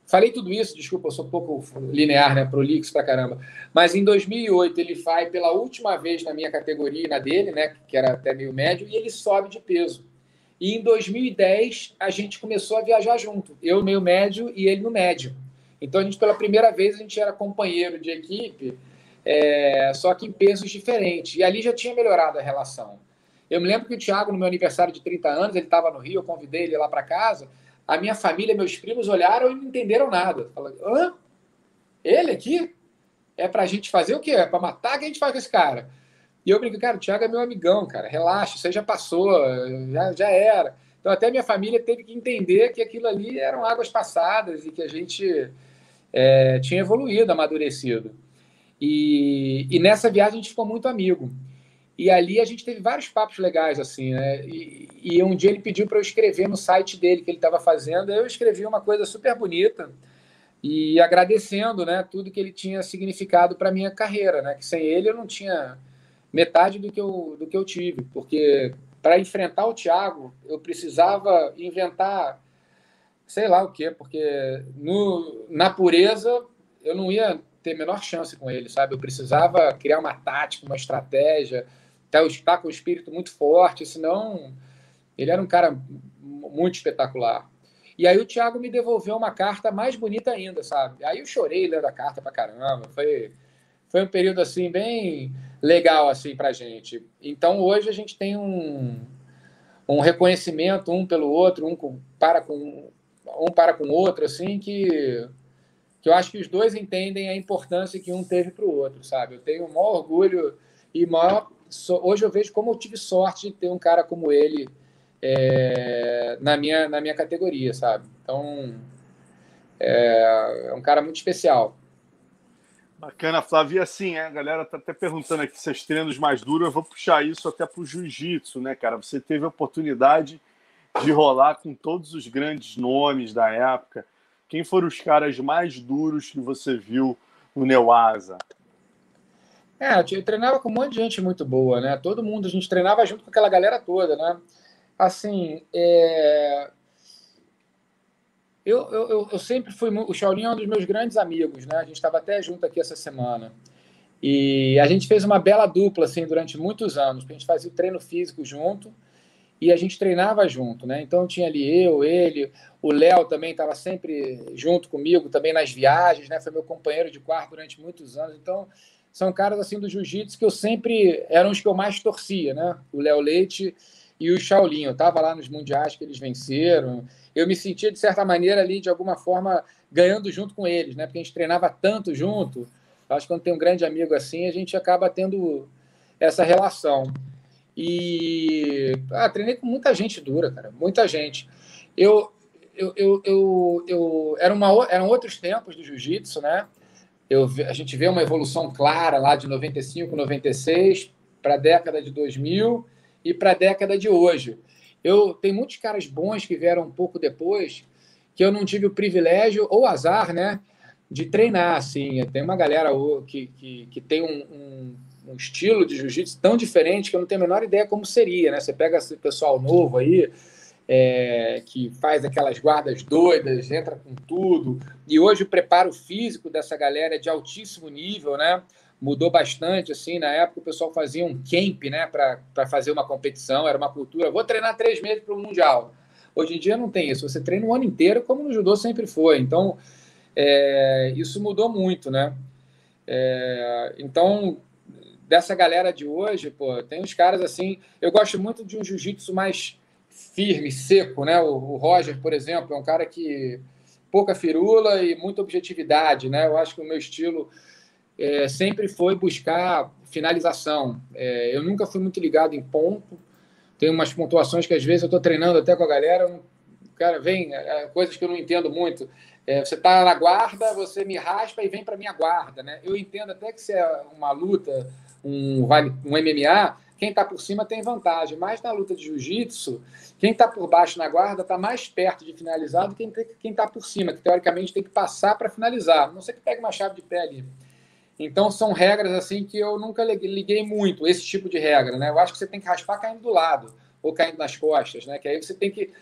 Falei tudo isso, desculpa, eu sou um pouco linear, né? Prolixo pra caramba. Mas em 2008 ele vai pela última vez na minha categoria, na dele, né? Que era até meio médio, e ele sobe de peso. E em 2010 a gente começou a viajar junto, eu meio médio e ele no médio. Então a gente pela primeira vez a gente era companheiro de equipe, é, só que em pesos diferentes. E ali já tinha melhorado a relação. Eu me lembro que o Thiago no meu aniversário de 30 anos ele estava no Rio, eu convidei ele lá para casa a minha família, meus primos olharam e não entenderam nada. Falaram, hã? Ele aqui? É pra gente fazer o quê? É pra matar? Que a gente faz com esse cara? E eu brinco, cara, o Thiago é meu amigão, cara. Relaxa, isso aí já passou, já, já era. Então até minha família teve que entender que aquilo ali eram águas passadas e que a gente é, tinha evoluído, amadurecido. E, e nessa viagem a gente ficou muito amigo. E ali a gente teve vários papos legais, assim, né? E, e um dia ele pediu para eu escrever no site dele que ele estava fazendo. Eu escrevi uma coisa super bonita e agradecendo, né, tudo que ele tinha significado para minha carreira, né? Que sem ele eu não tinha metade do que eu, do que eu tive, porque para enfrentar o Thiago eu precisava inventar, sei lá o quê, porque no, na pureza eu não ia ter menor chance com ele, sabe? Eu precisava criar uma tática, uma estratégia está tá com o espírito muito forte, senão ele era um cara muito espetacular. E aí o Thiago me devolveu uma carta mais bonita ainda, sabe? Aí eu chorei lendo a carta pra caramba. Foi, foi um período assim bem legal assim pra gente. Então hoje a gente tem um, um reconhecimento um pelo outro, um com, para com um para com o outro assim que que eu acho que os dois entendem a importância que um teve para o outro, sabe? Eu tenho o maior orgulho e maior hoje eu vejo como eu tive sorte de ter um cara como ele é, na, minha, na minha categoria, sabe? Então, é, é um cara muito especial. Bacana, Flávio. E assim, a galera tá até perguntando aqui se os treinos mais duros, eu vou puxar isso até para o jiu-jitsu, né, cara? Você teve a oportunidade de rolar com todos os grandes nomes da época. Quem foram os caras mais duros que você viu no Neuasa? É, eu treinava com um monte de gente muito boa, né? Todo mundo, a gente treinava junto com aquela galera toda, né? Assim, é... eu, eu, eu sempre fui. O Shaolin é um dos meus grandes amigos, né? A gente estava até junto aqui essa semana. E a gente fez uma bela dupla, assim, durante muitos anos. A gente fazia o treino físico junto e a gente treinava junto, né? Então tinha ali eu, ele, o Léo também estava sempre junto comigo, também nas viagens, né? Foi meu companheiro de quarto durante muitos anos. Então são caras assim do jiu-jitsu que eu sempre eram os que eu mais torcia, né? O Léo Leite e o Shaolin. Eu estava lá nos mundiais que eles venceram. Eu me sentia de certa maneira ali de alguma forma ganhando junto com eles, né? Porque a gente treinava tanto junto. Eu acho que quando tem um grande amigo assim, a gente acaba tendo essa relação. E ah, treinei com muita gente dura, cara, muita gente. Eu eu, eu, eu, eu era uma, eram outros tempos do jiu-jitsu, né? Eu, a gente vê uma evolução clara lá de 95, 96 para a década de 2000 e para a década de hoje. Eu tem muitos caras bons que vieram um pouco depois que eu não tive o privilégio ou azar, né, de treinar assim. Tem uma galera que, que, que tem um, um, um estilo de jiu-jitsu tão diferente que eu não tenho a menor ideia como seria, né? Você pega esse pessoal novo aí, é, que faz aquelas guardas doidas, entra com tudo. E hoje o preparo físico dessa galera é de altíssimo nível, né? Mudou bastante, assim, na época o pessoal fazia um camp, né, para fazer uma competição, era uma cultura, vou treinar três meses para o Mundial. Hoje em dia não tem isso, você treina o ano inteiro, como no judô sempre foi. Então, é, isso mudou muito, né? É, então, dessa galera de hoje, pô, tem uns caras assim. Eu gosto muito de um jiu-jitsu mais firme, seco, né? O, o, Roger, por exemplo, é um cara que pouca firula e muita objetividade, né? Eu acho que o meu estilo é, sempre foi buscar finalização. É, eu nunca fui muito ligado em ponto. Tem umas pontuações que às vezes eu estou treinando até com a galera, cara, vem é, é, coisas que eu não entendo muito. É, você está na guarda, você me raspa e vem para minha guarda, né? Eu entendo até que se é uma luta, um, um MMA, quem está por cima tem vantagem. Mas na luta de jiu-jitsu, quem está por baixo na guarda está mais perto de finalizar do que quem está por cima, que teoricamente tem que passar para finalizar. Não sei que pegue uma chave de pé ali. Então são regras assim que eu nunca liguei muito, esse tipo de regra. Né? Eu acho que você tem que raspar caindo do lado ou caindo nas costas, né? que aí você tem que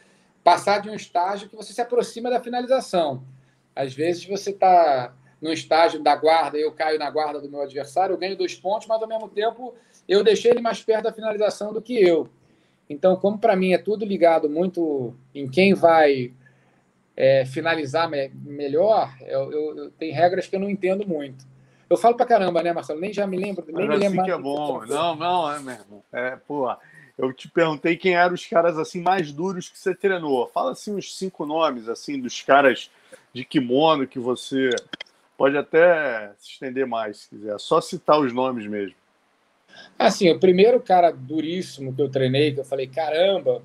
passar de um estágio que você se aproxima da finalização. Às vezes você está no estágio da guarda, eu caio na guarda do meu adversário, eu ganho dois pontos, mas ao mesmo tempo eu deixei ele mais perto da finalização do que eu. Então, como para mim é tudo ligado muito em quem vai é, finalizar me melhor, eu, eu, eu, tem regras que eu não entendo muito. Eu falo para caramba, né, Marcelo? Nem já me lembro, nem Mas me lembro. Assim que é bom. Não, não, é mesmo. É, pô, eu te perguntei quem eram os caras assim mais duros que você treinou. Fala assim uns cinco nomes assim dos caras de kimono que você pode até se estender mais, se quiser. Só citar os nomes mesmo. Assim, o primeiro cara duríssimo que eu treinei, que eu falei, caramba,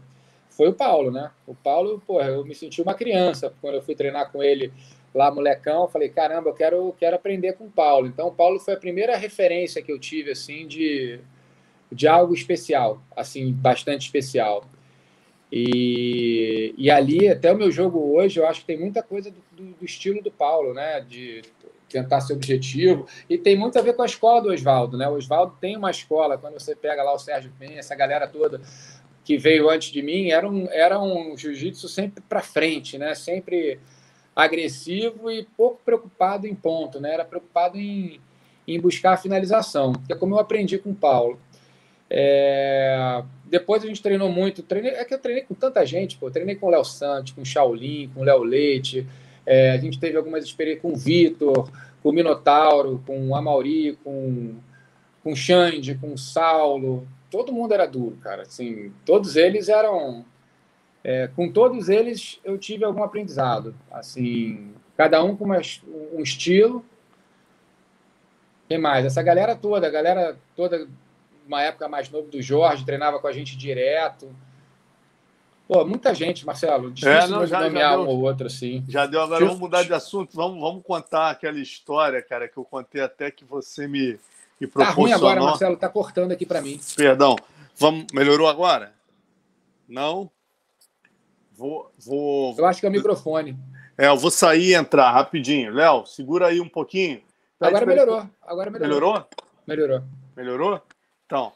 foi o Paulo, né? O Paulo, porra, eu me senti uma criança quando eu fui treinar com ele lá, molecão. Eu falei, caramba, eu quero, quero aprender com o Paulo. Então, o Paulo foi a primeira referência que eu tive, assim, de, de algo especial, assim, bastante especial. E, e ali, até o meu jogo hoje, eu acho que tem muita coisa do, do, do estilo do Paulo, né? De tentar ser objetivo. E tem muito a ver com a escola do Oswaldo, né? O Oswaldo tem uma escola, quando você pega lá o Sérgio Penha, essa galera toda que veio antes de mim, era um, era um jiu-jitsu sempre para frente, né? Sempre agressivo e pouco preocupado em ponto, né? Era preocupado em, em buscar a finalização, que é como eu aprendi com o Paulo. É... Depois a gente treinou muito, treinei, é que eu treinei com tanta gente, pô. Treinei com o Léo Santos, com o Shaolin, com o Léo Leite, é, a gente teve algumas experiências com o Vitor, com o Minotauro, com o Amauri, com, com o Xande, com o Saulo. Todo mundo era duro, cara. Assim, todos eles eram. É, com todos eles eu tive algum aprendizado. Assim, cada um com uma, um estilo. Quem mais? Essa galera toda, a galera toda, uma época mais nova do Jorge, treinava com a gente direto. Pô, muita gente, Marcelo. Difícil é, não, já, nomear já deu, um ou outro, assim. Já deu, agora vamos mudar de assunto. Vamos, vamos contar aquela história, cara, que eu contei até que você me, me proporcionou. Tá ruim agora, Marcelo, tá cortando aqui para mim. Perdão. Vamos, melhorou agora? Não? Vou, vou... Eu acho que é o microfone. É, eu vou sair e entrar rapidinho. Léo, segura aí um pouquinho. agora melhorou. Agora melhorou. Melhorou? Melhorou. Melhorou? Então,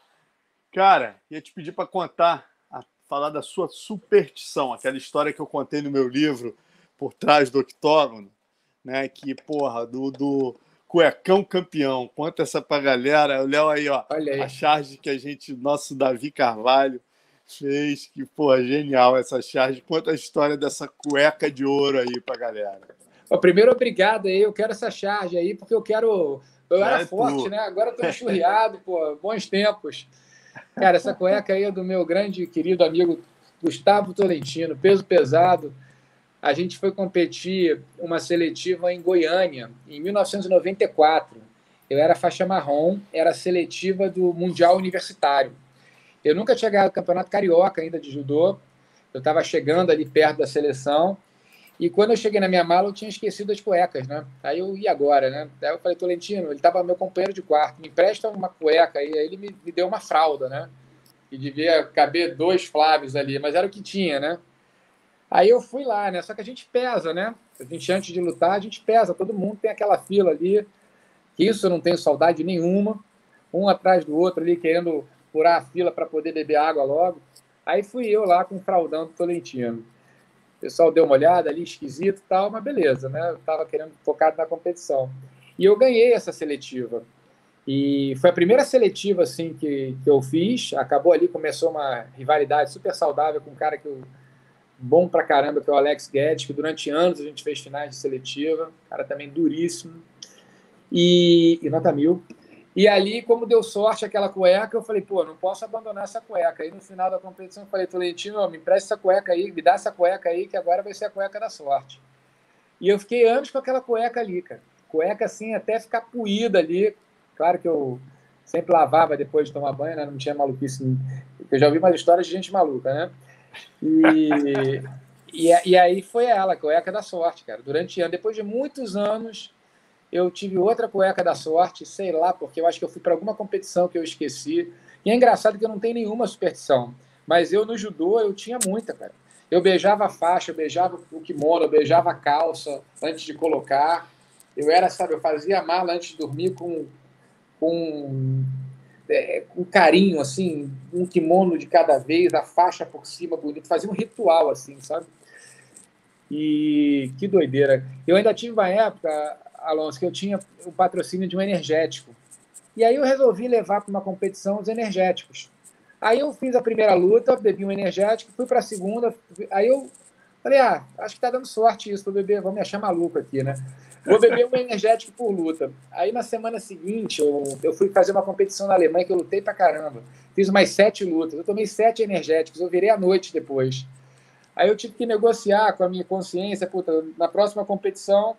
cara, ia te pedir para contar falar da sua superstição, aquela história que eu contei no meu livro, Por Trás do Octógono, né? Que, porra, do, do cuecão campeão. Conta essa pra galera. O Léo aí, ó. Aí. A charge que a gente, nosso Davi Carvalho, fez, que, porra, genial essa charge. Conta a história dessa cueca de ouro aí pra galera. Ó, primeiro, obrigado aí. Eu quero essa charge aí, porque eu quero. Eu era é forte, tu. né? Agora eu tô enxurriado, pô. Bons tempos. Cara, essa cueca aí é do meu grande querido amigo Gustavo Tolentino, peso pesado. A gente foi competir uma seletiva em Goiânia, em 1994. Eu era faixa marrom, era seletiva do Mundial Universitário. Eu nunca tinha ganhado o Campeonato Carioca ainda de judô. Eu estava chegando ali perto da seleção e quando eu cheguei na minha mala, eu tinha esquecido as cuecas, né? Aí eu ia agora, né? Aí eu falei, Tolentino, ele estava meu companheiro de quarto, me empresta uma cueca. E aí ele me, me deu uma fralda, né? E devia caber dois Flávios ali, mas era o que tinha, né? Aí eu fui lá, né? Só que a gente pesa, né? A gente, antes de lutar, a gente pesa. Todo mundo tem aquela fila ali. Isso eu não tenho saudade nenhuma. Um atrás do outro ali, querendo furar a fila para poder beber água logo. Aí fui eu lá com o fraldão do Tolentino pessoal deu uma olhada ali, esquisito e tal, mas beleza, né? Eu estava querendo focado na competição. E eu ganhei essa seletiva. E foi a primeira seletiva assim que, que eu fiz. Acabou ali, começou uma rivalidade super saudável com um cara que eu, bom pra caramba, que é o Alex Guedes, que durante anos a gente fez finais de seletiva. Cara também duríssimo. E, e nota mil. E ali, como deu sorte aquela cueca, eu falei, pô, não posso abandonar essa cueca. Aí no final da competição eu falei, Tolentino, me empresta essa cueca aí, me dá essa cueca aí, que agora vai ser a cueca da sorte. E eu fiquei anos com aquela cueca ali, cara. Cueca assim, até ficar puída ali. Claro que eu sempre lavava depois de tomar banho, né? Não tinha maluquice. Eu já ouvi umas histórias de gente maluca, né? E, e, e aí foi ela, a cueca da sorte, cara. Durante anos, depois de muitos anos eu tive outra cueca da sorte, sei lá, porque eu acho que eu fui para alguma competição que eu esqueci. E é engraçado que eu não tenho nenhuma superstição. Mas eu no judô eu tinha muita, cara. Eu beijava a faixa, eu beijava o kimono, eu beijava a calça antes de colocar. Eu era, sabe, eu fazia a mala antes de dormir com, com é, com carinho, assim, um kimono de cada vez, a faixa por cima bonito, fazia um ritual, assim, sabe? E que doideira. Eu ainda tive uma época, Alonso, que eu tinha o patrocínio de um energético. E aí eu resolvi levar para uma competição os energéticos. Aí eu fiz a primeira luta, bebi um energético, fui para a segunda. Aí eu falei, ah, acho que tá dando sorte isso, vou beber, vou me achar maluco aqui, né? Vou beber um energético por luta. Aí na semana seguinte, eu, eu fui fazer uma competição na Alemanha que eu lutei pra caramba. Fiz mais sete lutas. Eu tomei sete energéticos, eu virei à noite depois. Aí eu tive que negociar com a minha consciência, puta, na próxima competição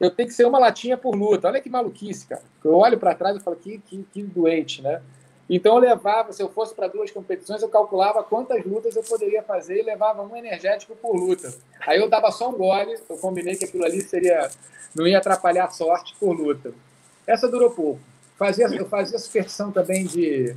eu tenho que ser uma latinha por luta. Olha que maluquice, cara. Eu olho para trás e falo, que, que, que doente, né? Então eu levava, se eu fosse para duas competições, eu calculava quantas lutas eu poderia fazer e levava um energético por luta. Aí eu dava só um gole, eu combinei que aquilo ali seria não ia atrapalhar a sorte por luta. Essa durou pouco. Fazia, eu fazia suspensão também de.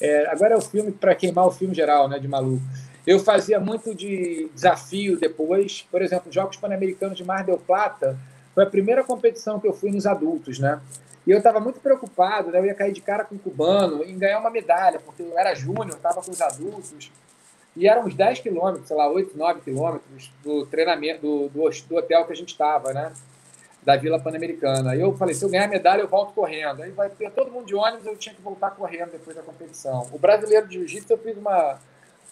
É, agora é o filme para queimar o filme geral, né, de maluco. Eu fazia muito de desafio depois. Por exemplo, Jogos Pan-Americanos de Mar del Plata foi a primeira competição que eu fui nos adultos, né? E eu estava muito preocupado, né? Eu ia cair de cara com o cubano em ganhar uma medalha, porque eu era júnior, estava com os adultos. E eram uns 10 quilômetros, sei lá, 8, 9 quilômetros do treinamento, do, do, do hotel que a gente estava, né? da Vila Pan-Americana. Aí eu falei, se eu ganhar medalha, eu volto correndo. Aí vai ter todo mundo de ônibus, eu tinha que voltar correndo depois da competição. O brasileiro de jiu-jitsu, eu fiz uma,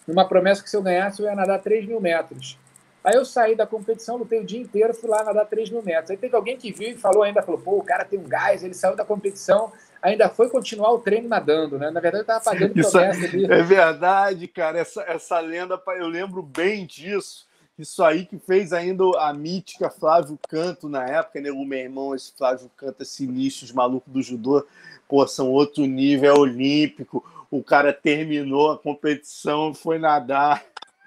uma promessa que se eu ganhasse, eu ia nadar 3 mil metros. Aí eu saí da competição, lutei o dia inteiro, fui lá nadar 3 mil metros. Aí teve alguém que viu e falou ainda, falou, pô, o cara tem um gás, ele saiu da competição, ainda foi continuar o treino nadando, né? Na verdade, eu estava pagando promessa ali. É verdade, cara, essa, essa lenda, eu lembro bem disso isso aí que fez ainda a mítica Flávio Canto na época, né? O meu irmão, esse Flávio Canto, esse nicho, os malucos do judô, pô, são outro nível olímpico. O cara terminou a competição, foi nadar.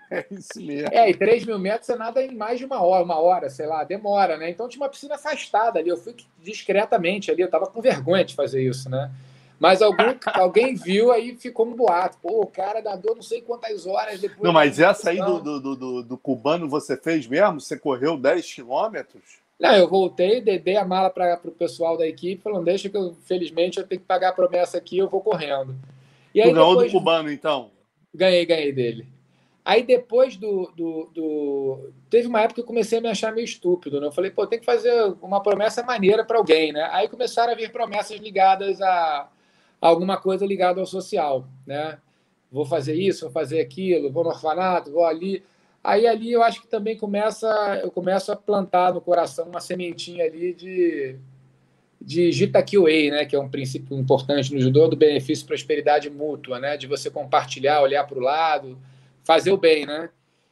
É isso mesmo. É, e 3 mil metros você nada em mais de uma hora, uma hora, sei lá, demora, né? Então tinha uma piscina afastada ali. Eu fui discretamente ali, eu tava com vergonha de fazer isso, né? Mas algum, alguém viu aí ficou um boato. Pô, o cara nadou não sei quantas horas depois. Não, mas essa aí do, do, do, do, cubano você fez mesmo? Você correu 10 quilômetros? Não, eu voltei, dei a mala para o pessoal da equipe, falando: deixa que eu, felizmente, eu tenho que pagar a promessa aqui, eu vou correndo. E aí, tu ganhou depois... do cubano, então? Ganhei, ganhei dele. Aí depois do, do, do, Teve uma época que eu comecei a me achar meio estúpido, né? Eu falei, pô, tem que fazer uma promessa maneira para alguém, né? Aí começaram a vir promessas ligadas a alguma coisa ligada ao social, né? Vou fazer isso, vou fazer aquilo, vou no orfanato, vou ali. Aí ali eu acho que também começa, eu começo a plantar no coração uma sementinha ali de de Jitakiwei, né, que é um princípio importante no judô do benefício e prosperidade mútua, né, de você compartilhar, olhar para o lado, fazer o bem, né?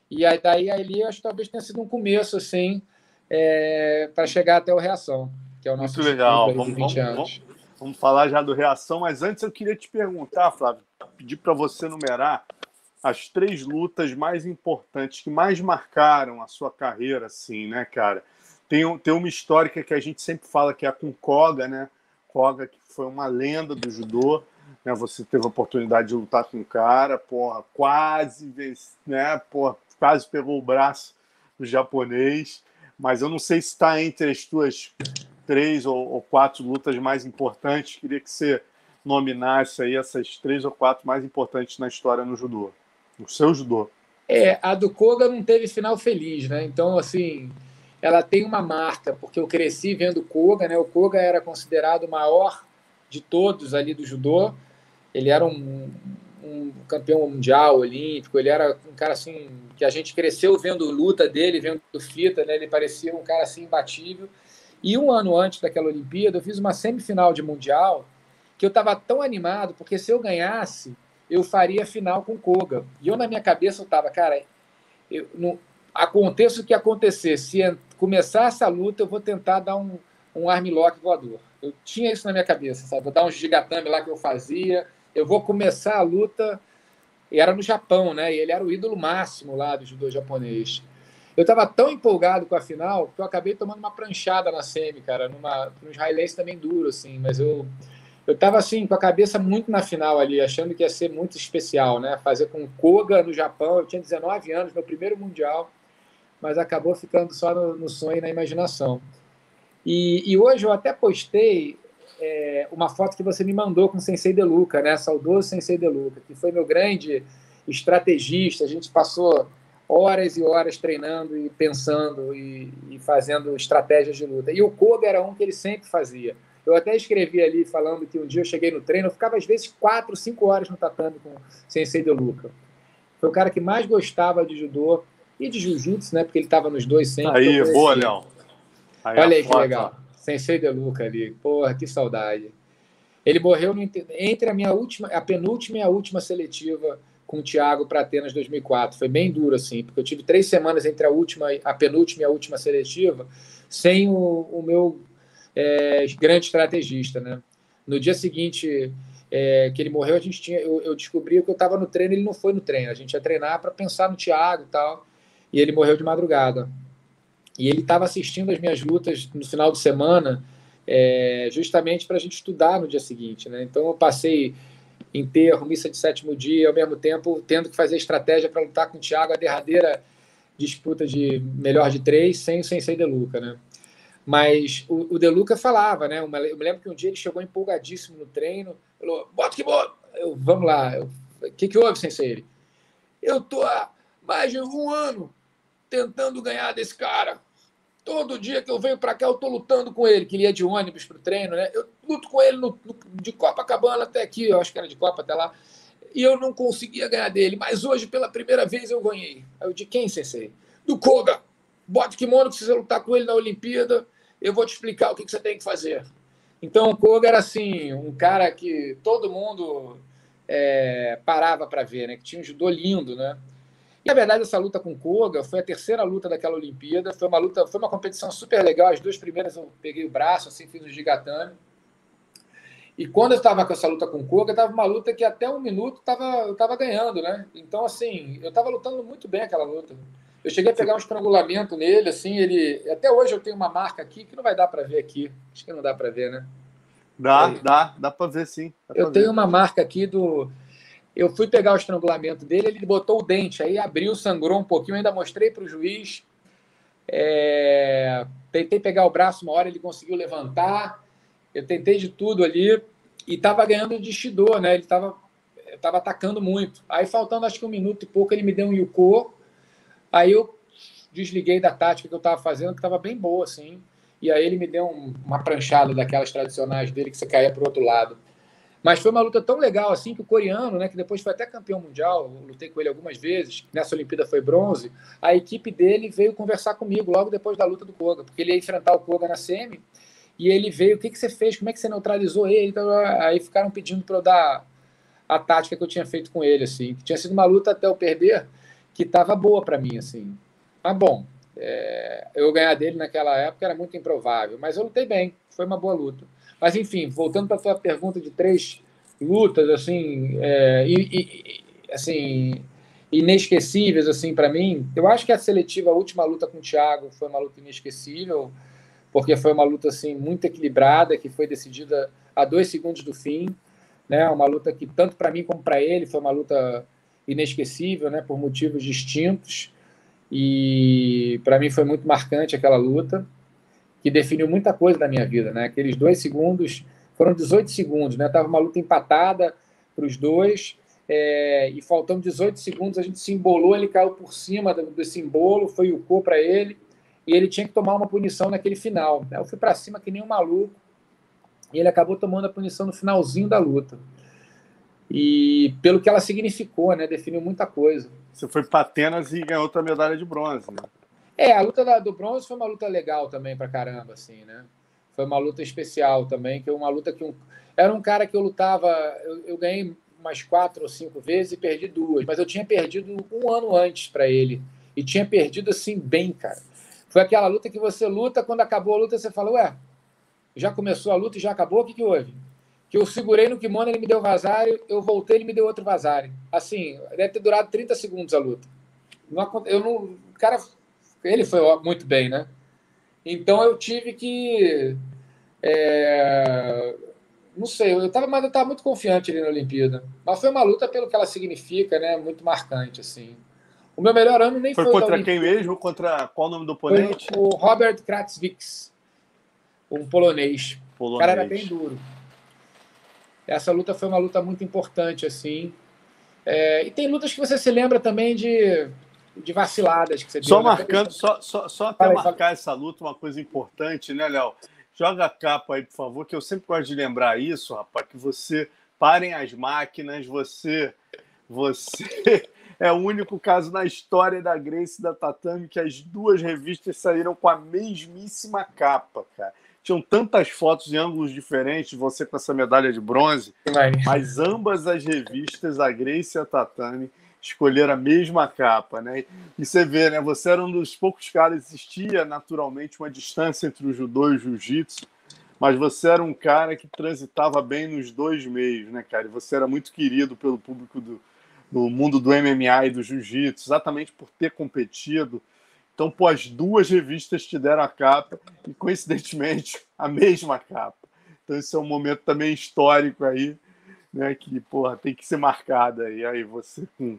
E aí daí ali acho que talvez tenha sido um começo assim é, para chegar até o reação, que é o nosso Muito legal. Vamos, vamos, vamos, Vamos falar já do reação, mas antes eu queria te perguntar, Flávio, pedir para você numerar as três lutas mais importantes que mais marcaram a sua carreira, assim, né, cara? Tem, tem uma histórica que a gente sempre fala que é a com Koga, né? Koga, que foi uma lenda do judô, né? Você teve a oportunidade de lutar com o cara, porra, quase, né? Porra, quase pegou o braço do japonês, mas eu não sei se está entre as tuas três ou, ou, quatro lutas mais importantes. Queria que você nominasse aí essas três ou quatro mais importantes na história no judô, no seu judô. É, a do Koga não teve final feliz, né? Então, assim, ela tem uma marca, porque eu cresci vendo Koga, né? O Koga era considerado o maior de todos ali do judô. Ele era um, um campeão mundial, olímpico. Ele era um cara assim que a gente cresceu vendo luta dele, vendo fita, né? Ele parecia um cara assim imbatível. E um ano antes daquela Olimpíada, eu fiz uma semifinal de Mundial que eu estava tão animado, porque se eu ganhasse, eu faria final com Koga. E eu, na minha cabeça, eu estava, cara, eu, não, aconteça o que acontecer, se começar essa luta, eu vou tentar dar um, um armlock voador. Eu tinha isso na minha cabeça, sabe? Vou dar um gigatame lá que eu fazia, eu vou começar a luta. E era no Japão, né? E ele era o ídolo máximo lá do judô japonês. Eu estava tão empolgado com a final que eu acabei tomando uma pranchada na semi, cara, numa, nos highlights também duro, assim, mas eu eu estava assim com a cabeça muito na final ali, achando que ia ser muito especial, né? Fazer com Koga no Japão, eu tinha 19 anos, meu primeiro mundial, mas acabou ficando só no, no sonho e na imaginação. E, e, hoje eu até postei é, uma foto que você me mandou com o Sensei De Luca, né? Saudoso Sensei De Luca, que foi meu grande estrategista. A gente passou horas e horas treinando e pensando e, e fazendo estratégias de luta. E o Koga era um que ele sempre fazia. Eu até escrevi ali falando que um dia eu cheguei no treino, eu ficava às vezes quatro, cinco horas no tatame com o Sensei De Luca. Foi o cara que mais gostava de judô e de jiu-jitsu, né? Porque ele estava nos dois sempre. Aí, boa, Léo. Olha aí que legal. Sensei De Luca ali. Porra, que saudade. Ele morreu entre a minha última, a penúltima e a última seletiva com o Thiago para Atenas 2004. Foi bem duro, assim, porque eu tive três semanas entre a última, a penúltima e a última seletiva sem o, o meu é, grande estrategista, né? No dia seguinte é, que ele morreu, a gente tinha, eu, eu descobri que eu estava no treino, ele não foi no treino. A gente ia treinar para pensar no Thiago e tal, e ele morreu de madrugada. E ele estava assistindo as minhas lutas no final de semana, é, justamente para a gente estudar no dia seguinte, né? Então eu passei enterro, missa de sétimo dia, ao mesmo tempo tendo que fazer estratégia para lutar com o Thiago a derradeira disputa de melhor de três sem o Sensei De Luca, né? Mas o, o De Luca falava, né? Eu me lembro que um dia ele chegou empolgadíssimo no treino, falou: bota que bota! Eu, vamos lá, o que, que houve, Sensei? Ele, eu tô há mais de um ano tentando ganhar desse cara. Todo dia que eu venho para cá, eu estou lutando com ele, que ele ia de ônibus para o treino, né? Eu luto com ele no, no, de Copacabana até aqui, eu acho que era de Copa até lá, e eu não conseguia ganhar dele. Mas hoje, pela primeira vez, eu ganhei. Eu de quem, Sensei? Do Koga. Bota kimono que você lutar com ele na Olimpíada, eu vou te explicar o que, que você tem que fazer. Então, o Koga era assim, um cara que todo mundo é, parava para ver, né? Que tinha um judô lindo, né? E, na verdade, essa luta com o Koga foi a terceira luta daquela Olimpíada. Foi uma luta, foi uma competição super legal. As duas primeiras eu peguei o braço, assim, fiz o gigatame. E quando eu estava com essa luta com o Koga, estava uma luta que até um minuto tava, eu estava ganhando, né? Então, assim, eu estava lutando muito bem aquela luta. Eu cheguei a pegar um estrangulamento nele, assim, ele. Até hoje eu tenho uma marca aqui que não vai dar para ver aqui. Acho que não dá para ver, né? Dá, dá, dá para ver sim. eu ver. tenho uma marca aqui do eu fui pegar o estrangulamento dele, ele botou o dente, aí abriu, sangrou um pouquinho, ainda mostrei para o juiz. É... Tentei pegar o braço uma hora, ele conseguiu levantar. Eu tentei de tudo ali e estava ganhando de Shido, né? Ele estava tava atacando muito. Aí, faltando acho que um minuto e pouco, ele me deu um Yuko. Aí eu desliguei da tática que eu estava fazendo, que estava bem boa, assim. E aí ele me deu um, uma pranchada daquelas tradicionais dele que você caía para o outro lado. Mas foi uma luta tão legal assim que o coreano, né, que depois foi até campeão mundial, lutei com ele algumas vezes, nessa Olimpíada foi bronze, a equipe dele veio conversar comigo logo depois da luta do Koga, porque ele ia enfrentar o Koga na semi, e ele veio, o que, que você fez, como é que você neutralizou ele? Então, aí ficaram pedindo para eu dar a tática que eu tinha feito com ele, assim, que tinha sido uma luta até eu perder, que estava boa para mim, assim. Mas bom, é, eu ganhar dele naquela época era muito improvável, mas eu lutei bem, foi uma boa luta. Mas, enfim, voltando para a sua pergunta de três lutas, assim, é, e, e, assim inesquecíveis, assim, para mim, eu acho que a seletiva, a última luta com o Thiago foi uma luta inesquecível, porque foi uma luta, assim, muito equilibrada, que foi decidida a dois segundos do fim, né, uma luta que, tanto para mim como para ele, foi uma luta inesquecível, né, por motivos distintos, e para mim foi muito marcante aquela luta que definiu muita coisa da minha vida, né? Aqueles dois segundos, foram 18 segundos, né? Tava uma luta empatada para os dois, é, e faltando 18 segundos, a gente se embolou, ele caiu por cima do simbolo, foi o cor para ele, e ele tinha que tomar uma punição naquele final. Né? Eu fui para cima que nem um maluco, e ele acabou tomando a punição no finalzinho da luta. E pelo que ela significou, né? Definiu muita coisa. Você foi para Atenas e ganhou outra medalha de bronze, né? É, a luta da, do bronze foi uma luta legal também pra caramba, assim, né? Foi uma luta especial também, que é uma luta que um, era um cara que eu lutava, eu, eu, ganhei umas quatro ou cinco vezes e perdi duas, mas eu tinha perdido um ano antes para ele e tinha perdido assim bem, cara. Foi aquela luta que você luta, quando acabou a luta você fala, ué, já começou a luta e já acabou, o que, que houve? Que eu segurei no kimono, ele me deu vazário, eu voltei, ele me deu outro vazário. Assim, deve ter durado 30 segundos a luta. Eu não, o cara ele foi muito bem, né? Então eu tive que. É, não sei, eu estava mas eu estava muito confiante ali na Olimpíada. Mas foi uma luta pelo que ela significa, né? Muito marcante, assim. O meu melhor ano nem foi. Foi contra quem mesmo? Contra qual o nome do oponente? Foi o Robert Kratzviks, um polonês. O cara era bem duro. Essa luta foi uma luta muito importante, assim. É, e tem lutas que você se lembra também de, de vaciladas que você Só deu, né? marcando, só, só, só até marcar essa luta, uma coisa importante, né, Léo? Joga a capa aí, por favor, que eu sempre gosto de lembrar isso, rapaz, que você parem as máquinas, você você é o único caso na história da Grace e da Tatame que as duas revistas saíram com a mesmíssima capa, cara. Tinham tantas fotos em ângulos diferentes, você com essa medalha de bronze, mas ambas as revistas, a Grace e a Tatame, escolheram a mesma capa, né? E você vê, né? Você era um dos poucos caras, existia naturalmente uma distância entre o judô e o jiu-jitsu, mas você era um cara que transitava bem nos dois meios, né, cara? E você era muito querido pelo público do, no mundo do MMA e do jiu-jitsu, exatamente por ter competido. Então, pô, as duas revistas te deram a capa e, coincidentemente, a mesma capa. Então, esse é um momento também histórico aí, né? Que, porra, tem que ser marcada. E aí, você com.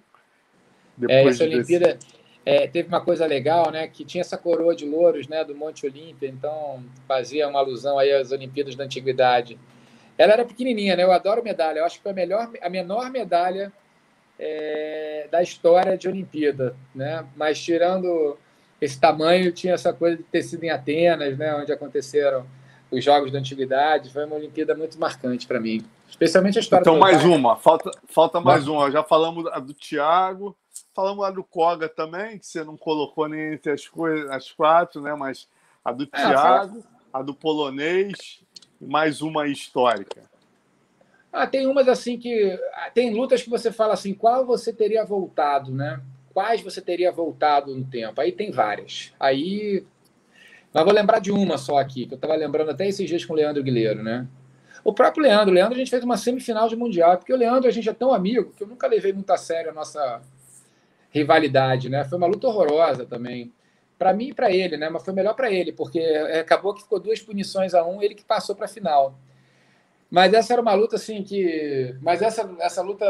Depois é, essa desse... Olimpíada é, teve uma coisa legal, né? Que tinha essa coroa de louros, né? Do Monte Olímpia, então fazia uma alusão aí às Olimpíadas da Antiguidade. Ela era pequenininha, né? Eu adoro medalha. Eu acho que foi a, melhor, a menor medalha é, da história de Olimpíada, né? Mas tirando esse tamanho, tinha essa coisa de ter sido em Atenas, né? Onde aconteceram os Jogos da Antiguidade. Foi uma Olimpíada muito marcante para mim, especialmente a história. Então mais pai. uma, falta, falta mais uma. Já falamos a do Thiago, falamos lá do Koga também, que você não colocou nem entre as coisas, as quatro, né? Mas a do é, Thiago, a do polonês e mais uma histórica. Ah, tem umas assim que. Tem lutas que você fala assim, qual você teria voltado, né? Quais você teria voltado no tempo? Aí tem várias. Aí. Mas vou lembrar de uma só aqui, que eu estava lembrando até esses dias com o Leandro Guilheiro, né? O próprio Leandro. O Leandro, a gente fez uma semifinal de Mundial, porque o Leandro, a gente é tão amigo que eu nunca levei muito a sério a nossa rivalidade, né? Foi uma luta horrorosa também. Para mim e para ele, né? Mas foi melhor para ele, porque acabou que ficou duas punições a um, ele que passou para a final. Mas essa era uma luta assim que. Mas essa, essa luta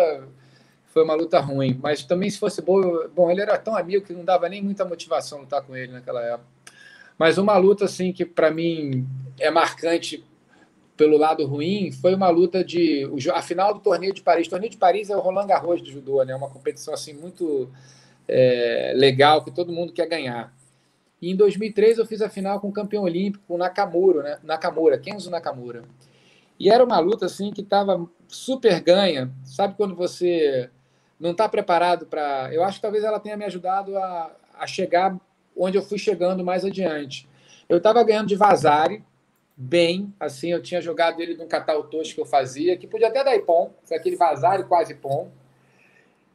foi uma luta ruim. Mas também, se fosse boa. Bom, ele era tão amigo que não dava nem muita motivação lutar com ele naquela época. Mas uma luta assim que para mim é marcante pelo lado ruim foi uma luta de a final do torneio de Paris. O torneio de Paris é o Roland Garros do judô, né? Uma competição assim muito é, legal que todo mundo quer ganhar. E em 2003 eu fiz a final com o campeão olímpico Nakamura, né? Nakamura, Kenzo Nakamura. E era uma luta assim que estava super ganha. Sabe quando você não está preparado para. Eu acho que talvez ela tenha me ajudado a, a chegar onde eu fui chegando mais adiante. Eu estava ganhando de Vazari, bem, assim, eu tinha jogado ele num catautosh que eu fazia, que podia até dar ipom, foi aquele Vazari quase pom.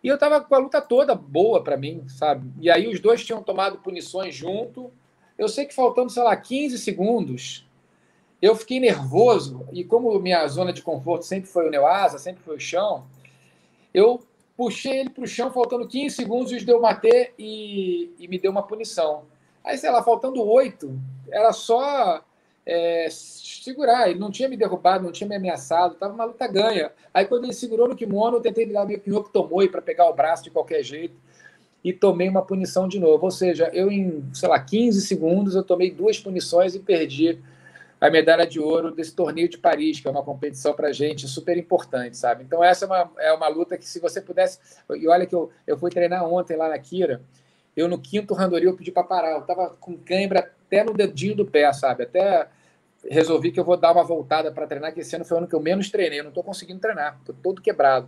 E eu estava com a luta toda boa para mim, sabe? E aí os dois tinham tomado punições junto. Eu sei que faltando, sei lá, 15 segundos, eu fiquei nervoso, e como minha zona de conforto sempre foi o Neoasa, sempre foi o chão, eu puxei ele para o chão, faltando 15 segundos, o deu matê e, e me deu uma punição. Aí, sei lá, faltando oito, era só é, segurar. Ele não tinha me derrubado, não tinha me ameaçado, estava uma luta ganha. Aí, quando ele segurou no kimono, eu tentei dar meio que tomou para pegar o braço de qualquer jeito e tomei uma punição de novo. Ou seja, eu em, sei lá, 15 segundos, eu tomei duas punições e perdi a medalha de ouro desse torneio de Paris, que é uma competição para a gente super importante, sabe? Então, essa é uma, é uma luta que, se você pudesse. E olha que eu, eu fui treinar ontem lá na Kira, eu no quinto randori eu pedi para parar, eu estava com cãibra até no dedinho do pé, sabe? Até resolvi que eu vou dar uma voltada para treinar, que esse ano foi o ano que eu menos treinei, eu não estou conseguindo treinar, estou todo quebrado.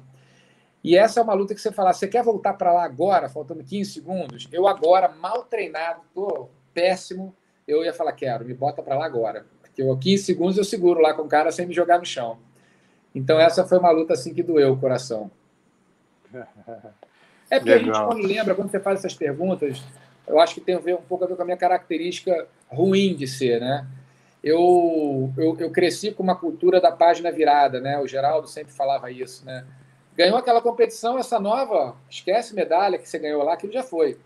E essa é uma luta que você fala, você quer voltar para lá agora, faltando 15 segundos? Eu agora, mal treinado, estou péssimo, eu ia falar, quero, me bota para lá agora. Que eu 15 segundos eu seguro lá com o cara sem me jogar no chão. Então essa foi uma luta assim que doeu o coração. É porque Legal. a gente quando lembra, quando você faz essas perguntas, eu acho que tem a ver um pouco a ver com a minha característica ruim de ser, né? Eu, eu, eu cresci com uma cultura da página virada, né? O Geraldo sempre falava isso, né? Ganhou aquela competição, essa nova, esquece medalha que você ganhou lá, aquilo já foi.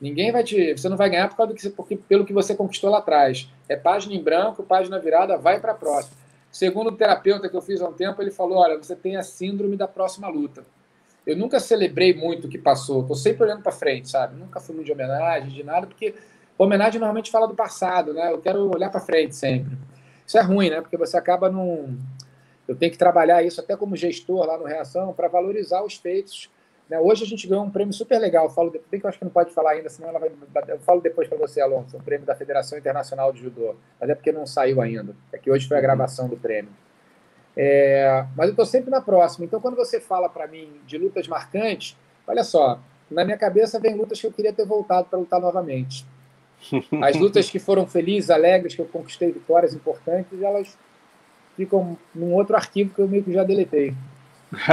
Ninguém vai te. Você não vai ganhar por causa do que, porque, pelo que você conquistou lá atrás. É página em branco, página virada, vai para a próxima. Segundo o terapeuta que eu fiz há um tempo, ele falou: olha, você tem a síndrome da próxima luta. Eu nunca celebrei muito o que passou, estou sempre olhando para frente, sabe? Nunca fui muito de homenagem, de nada, porque homenagem normalmente fala do passado, né? Eu quero olhar para frente sempre. Isso é ruim, né? Porque você acaba num. Eu tenho que trabalhar isso até como gestor lá no Reação para valorizar os feitos. Né? Hoje a gente ganhou um prêmio super legal. Eu falo, bem que eu acho que não pode falar ainda, senão ela vai. Eu falo depois para você, Alonso, um prêmio da Federação Internacional de Judô. Mas é porque não saiu ainda. É que hoje foi a uhum. gravação do prêmio. É, mas eu estou sempre na próxima. Então, quando você fala para mim de lutas marcantes, olha só, na minha cabeça vem lutas que eu queria ter voltado para lutar novamente. As lutas que foram felizes, alegres, que eu conquistei vitórias importantes, elas ficam num outro arquivo que eu meio que já deletei.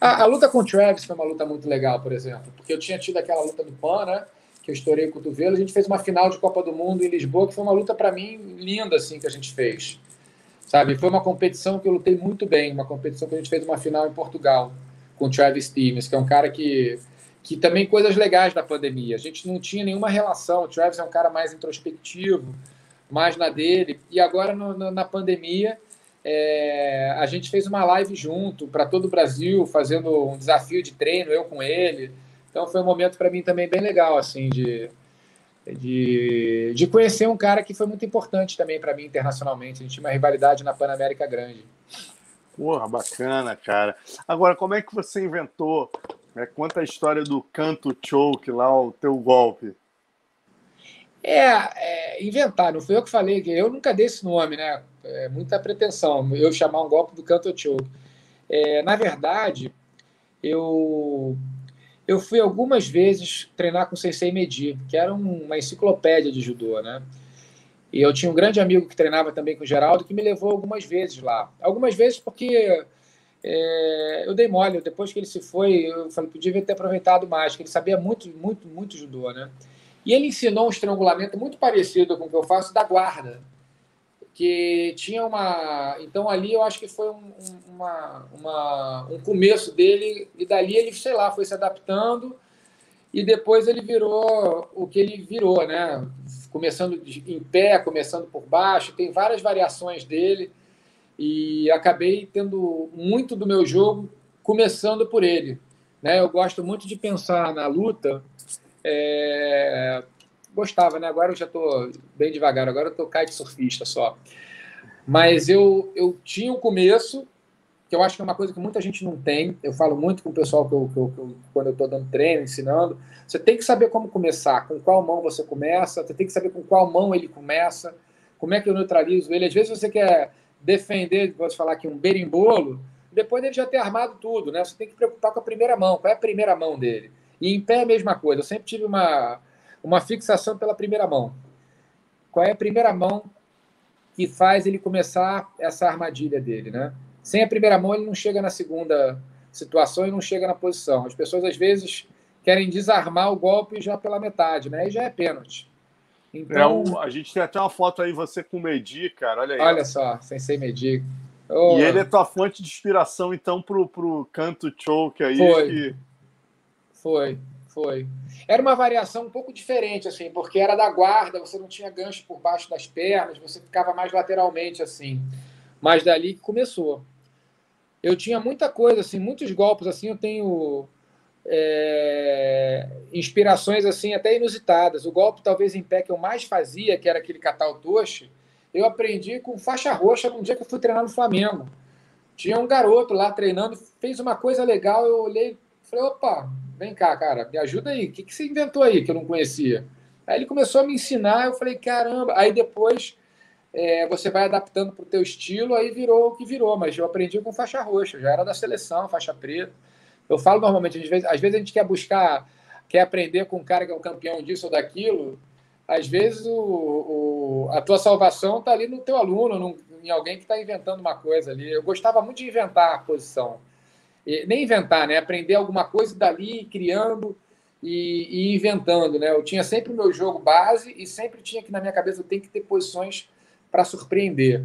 a, a, luta com o Travis foi uma luta muito legal, por exemplo, porque eu tinha tido aquela luta do PAN, né? Que eu estourei o cotovelo. A gente fez uma final de Copa do Mundo em Lisboa, que foi uma luta para mim linda, assim, que a gente fez. Sabe? Foi uma competição que eu lutei muito bem, uma competição que a gente fez uma final em Portugal com o Travis Stevens, que é um cara que que também coisas legais da pandemia. A gente não tinha nenhuma relação. O Travis é um cara mais introspectivo, mais na dele. E agora, no, no, na pandemia, é, a gente fez uma live junto para todo o Brasil, fazendo um desafio de treino, eu com ele. Então, foi um momento para mim também bem legal, assim, de, de, de conhecer um cara que foi muito importante também para mim internacionalmente. A gente tinha uma rivalidade na Panamérica grande. Porra, bacana, cara. Agora, como é que você inventou é, conta a história do canto choke lá, o teu golpe. É, é, inventar, não foi eu que falei, eu nunca dei esse nome, né? É muita pretensão eu chamar um golpe do canto choke. É, na verdade, eu eu fui algumas vezes treinar com o Sensei Medi, que era uma enciclopédia de judô, né? E eu tinha um grande amigo que treinava também com o Geraldo, que me levou algumas vezes lá. Algumas vezes porque é, eu dei mole. Depois que ele se foi, eu falei, podia ter aproveitado mais, que ele sabia muito, muito, muito judô, né? E ele ensinou um estrangulamento muito parecido com o que eu faço da guarda, que tinha uma... Então, ali eu acho que foi um, uma, uma, um começo dele, e dali ele, sei lá, foi se adaptando, e depois ele virou o que ele virou, né? Começando em pé, começando por baixo, tem várias variações dele, e acabei tendo muito do meu jogo começando por ele. Né? Eu gosto muito de pensar na luta. É... Gostava, né? Agora eu já estou bem devagar, agora eu estou kite surfista só. Mas eu, eu tinha um começo, que eu acho que é uma coisa que muita gente não tem. Eu falo muito com o pessoal que eu, que eu, que eu quando eu estou dando treino, ensinando. Você tem que saber como começar, com qual mão você começa, você tem que saber com qual mão ele começa, como é que eu neutralizo ele. Às vezes você quer defender, posso falar aqui, um berimbolo, depois dele já ter armado tudo, né? Você tem que preocupar com a primeira mão. Qual é a primeira mão dele? E em pé é a mesma coisa. Eu sempre tive uma, uma fixação pela primeira mão. Qual é a primeira mão que faz ele começar essa armadilha dele, né? Sem a primeira mão, ele não chega na segunda situação e não chega na posição. As pessoas, às vezes, querem desarmar o golpe já pela metade, né? E já é pênalti. Então, é, a gente tem até uma foto aí, você com o Medi, cara. Olha aí. Olha só, sem ser Medi. Oh. E ele é tua fonte de inspiração, então, pro, pro canto choke aí. Foi. Que... Foi, foi. Era uma variação um pouco diferente, assim, porque era da guarda, você não tinha gancho por baixo das pernas, você ficava mais lateralmente, assim. Mas dali que começou. Eu tinha muita coisa, assim, muitos golpes, assim, eu tenho é, inspirações assim até inusitadas. O golpe talvez em pé que eu mais fazia, que era aquele catal toche, eu aprendi com faixa roxa num dia que eu fui treinar no Flamengo. Tinha um garoto lá treinando, fez uma coisa legal, eu olhei, falei, opa, vem cá, cara, me ajuda aí, o que, que você inventou aí que eu não conhecia? Aí ele começou a me ensinar, eu falei, caramba, aí depois é, você vai adaptando para o teu estilo, aí virou o que virou, mas eu aprendi com faixa roxa, já era da seleção, faixa preta. Eu falo normalmente, às vezes, às vezes a gente quer buscar, quer aprender com um cara que é um campeão disso ou daquilo. Às vezes o, o a tua salvação está ali no teu aluno, num, em alguém que está inventando uma coisa ali. Eu gostava muito de inventar a posição. Nem inventar, né? Aprender alguma coisa dali, criando e, e, inventando, né? Eu tinha sempre o meu jogo base e sempre tinha que na minha cabeça eu tenho que ter posições para surpreender.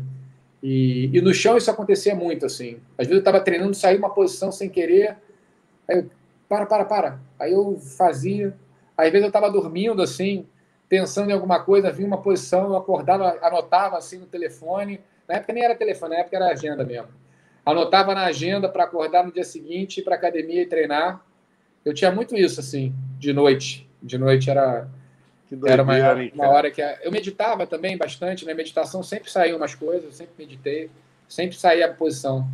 E, e, no chão isso acontecia muito assim. Às vezes eu estava treinando, saí uma posição sem querer, Aí eu, para, para, para. Aí eu fazia. Às vezes eu estava dormindo assim, pensando em alguma coisa, vinha uma posição, eu acordava, anotava assim no telefone. Na época nem era telefone, na época era agenda mesmo. Anotava na agenda para acordar no dia seguinte, ir para academia e treinar. Eu tinha muito isso assim, de noite. De noite era Doideira, Era uma, uma hora que eu meditava também bastante, né? Meditação sempre saiu umas coisas, sempre meditei, sempre saía a posição.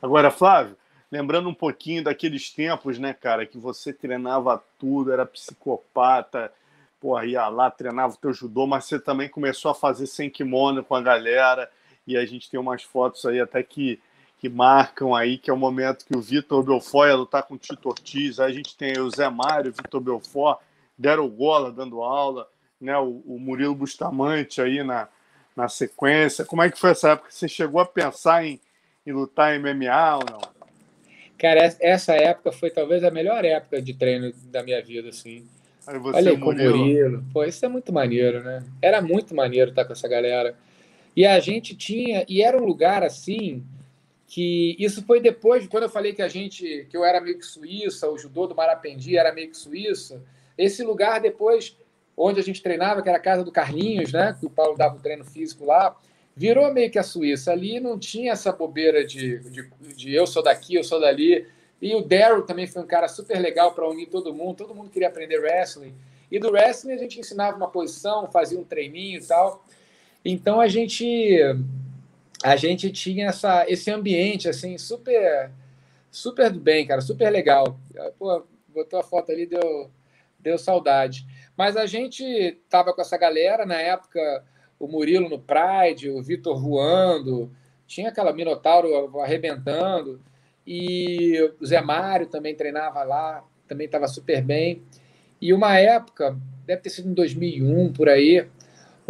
Agora, Flávio, lembrando um pouquinho daqueles tempos, né, cara, que você treinava tudo, era psicopata, pô, ia lá, treinava o teu judô, mas você também começou a fazer sem kimono com a galera, e a gente tem umas fotos aí até que, que marcam aí, que é o momento que o Vitor Belfort ia lutar com o Tito Ortiz, aí a gente tem o Zé Mário, o Vitor Belfort, Daryl Gola dando aula, né, o, o Murilo Bustamante aí na, na sequência. Como é que foi essa época? Você chegou a pensar em, em lutar em MMA ou não? Cara, essa época foi talvez a melhor época de treino da minha vida, assim. Aí Olha aí, com o Murilo. Pô, isso é muito maneiro, né? Era muito maneiro estar com essa galera. E a gente tinha, e era um lugar assim, que isso foi depois, quando eu falei que a gente, que eu era meio que suíça, o judô do Marapendi era meio que suíça, esse lugar depois, onde a gente treinava, que era a casa do Carlinhos, né? Que o Paulo dava o treino físico lá, virou meio que a Suíça. Ali não tinha essa bobeira de, de, de eu sou daqui, eu sou dali. E o Daryl também foi um cara super legal para unir todo mundo. Todo mundo queria aprender wrestling. E do wrestling a gente ensinava uma posição, fazia um treininho e tal. Então a gente a gente tinha essa, esse ambiente assim super super do bem, cara, super legal. Pô, botou a foto ali, deu deu saudade. Mas a gente tava com essa galera, na época, o Murilo no Pride, o Vitor voando, tinha aquela Minotauro arrebentando, e o Zé Mário também treinava lá, também estava super bem. E uma época, deve ter sido em 2001, por aí,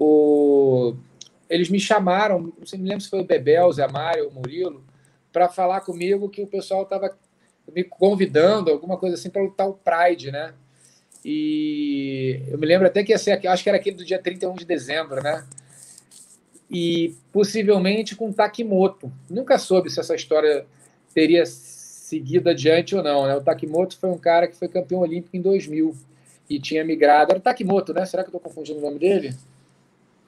o... eles me chamaram, não sei, me lembro se foi o Bebel, o Zé Mário, o Murilo, para falar comigo que o pessoal estava me convidando, alguma coisa assim, para lutar o Pride, né? E eu me lembro até que ia ser, acho que era aquele do dia 31 de dezembro, né? E possivelmente com Takimoto. Nunca soube se essa história teria seguido adiante ou não, né? O Takimoto foi um cara que foi campeão olímpico em 2000 e tinha migrado. Era Takimoto, né? Será que eu estou confundindo o nome dele?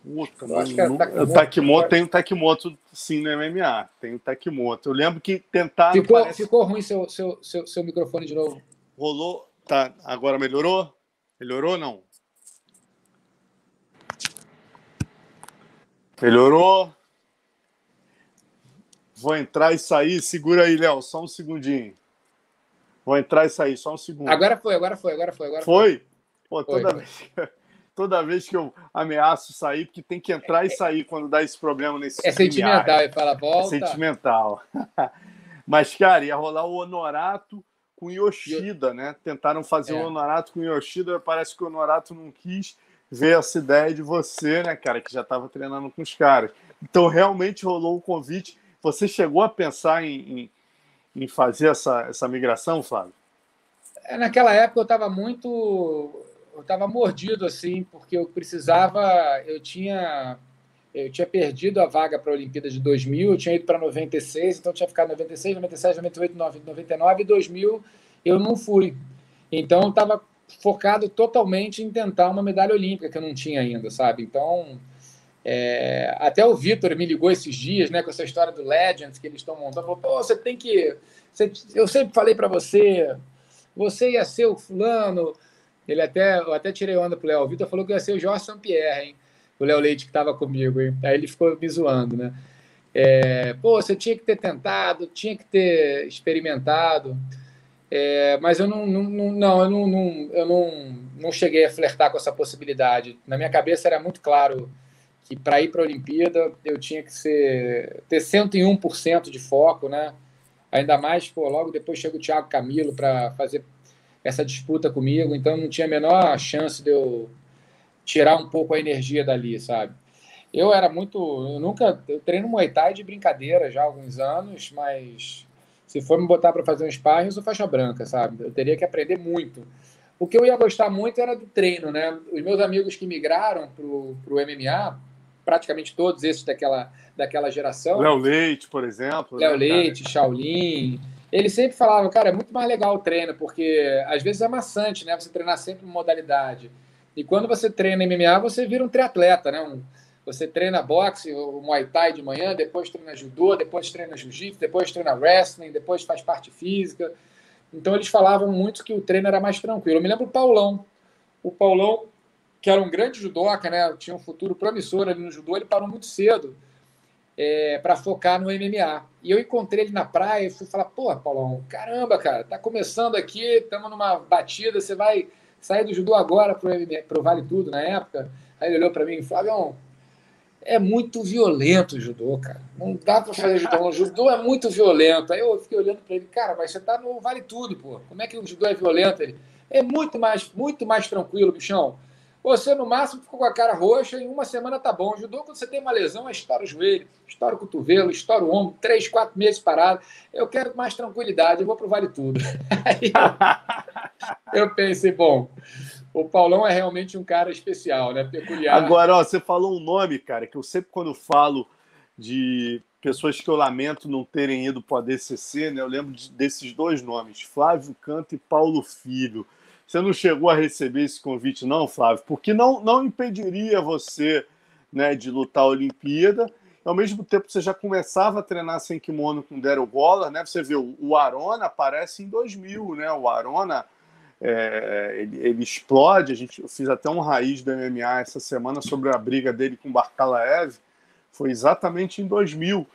Puta, eu acho que era o Takimoto. Takimoto tem o Takimoto, sim, no MMA. Tem o Takimoto. Eu lembro que tentaram. Ficou, parece... ficou ruim seu, seu, seu, seu microfone de novo. Rolou. Tá, agora melhorou? Melhorou ou não? Melhorou? Vou entrar e sair. Segura aí, Léo, só um segundinho. Vou entrar e sair, só um segundo. Agora foi, agora foi, agora foi. Agora foi? foi? Pô, toda, foi, vez, toda vez que eu ameaço sair, porque tem que entrar e sair quando dá esse problema nesse É sentimental, e fala, volta. É sentimental. Mas, cara, ia rolar o honorato com Yoshida, né? Tentaram fazer o é. um honorato com Yoshida, parece que o honorato não quis ver essa ideia de você, né, cara, que já estava treinando com os caras. Então, realmente rolou o convite. Você chegou a pensar em, em, em fazer essa, essa migração, Flávio? É, naquela época eu estava muito. Eu estava mordido, assim, porque eu precisava. Eu tinha eu tinha perdido a vaga para a Olimpíada de 2000, eu tinha ido para 96, então tinha ficado 96, 97, 98, 99 e 2000 eu não fui. Então eu estava focado totalmente em tentar uma medalha olímpica que eu não tinha ainda, sabe? Então é... até o Vitor me ligou esses dias, né, com essa história do Legends que eles estão montando. Falou, pô, você tem que, você... eu sempre falei para você, você ia ser o fulano. Ele até, eu até tirei onda pro Léo. Vitor falou que ia ser o Jorge Sampierre, hein? o Léo Leite que estava comigo. Hein? Aí ele ficou me zoando, né? É, pô, você tinha que ter tentado, tinha que ter experimentado. É, mas eu não, não, não, eu, não, não, eu não, não cheguei a flertar com essa possibilidade. Na minha cabeça era muito claro que para ir para a Olimpíada eu tinha que ser, ter 101% de foco, né? Ainda mais, pô, logo depois chega o Thiago Camilo para fazer essa disputa comigo, então não tinha a menor chance de eu tirar um pouco a energia dali, sabe? Eu era muito. Eu nunca. Eu treino Muay Thai de brincadeira já há alguns anos, mas se for me botar para fazer um sparring, eu sou faixa branca, sabe? Eu teria que aprender muito. O que eu ia gostar muito era do treino, né? Os meus amigos que migraram para o MMA, praticamente todos esses daquela, daquela geração. Léo Leite, por exemplo. Léo né, Leite, Shaolin. Eles sempre falavam, cara, é muito mais legal o treino, porque às vezes é maçante, né? Você treinar sempre uma modalidade. E quando você treina MMA, você vira um triatleta, né? Um, você treina boxe, o Muay Thai de manhã, depois treina judô, depois treina jiu-jitsu, depois treina wrestling, depois faz parte física. Então eles falavam muito que o treino era mais tranquilo. Eu me lembro o Paulão. O Paulão, que era um grande judoca, né? Tinha um futuro promissor ali no judô, ele parou muito cedo é, para focar no MMA. E eu encontrei ele na praia e fui falar: pô, Paulão, caramba, cara, tá começando aqui, estamos numa batida, você vai sair do judô agora para o Vale Tudo na época. Aí ele olhou para mim e falou: é muito violento o judô, cara. Não dá para fazer judô. O judô é muito violento. Aí eu fiquei olhando para ele, cara, mas você tá no Vale Tudo, pô. Como é que o judô é violento? Ele é muito mais, muito mais tranquilo, bichão. Você, no máximo, ficou com a cara roxa em uma semana tá bom. Judô, quando você tem uma lesão, é estoura o joelho, estoura o cotovelo, estoura o ombro, três, quatro meses parado. Eu quero mais tranquilidade, eu vou pro Vale Tudo. Eu, pensei, bom, o Paulão é realmente um cara especial, né? Peculiar. Agora, ó, você falou um nome, cara, que eu sempre, quando falo de pessoas que eu lamento não terem ido para o ADCC, né? Eu lembro de, desses dois nomes, Flávio Canto e Paulo Filho. Você não chegou a receber esse convite, não, Flávio? Porque não, não impediria você né, de lutar a Olimpíada. Ao mesmo tempo, você já começava a treinar sem kimono com Daryl Gola, né? Você vê, o Arona aparece em 2000, né? O Arona, é, ele, ele, explode. A gente, eu fiz até um raiz do MMA essa semana sobre a briga dele com Barkalaev. Foi exatamente em 2000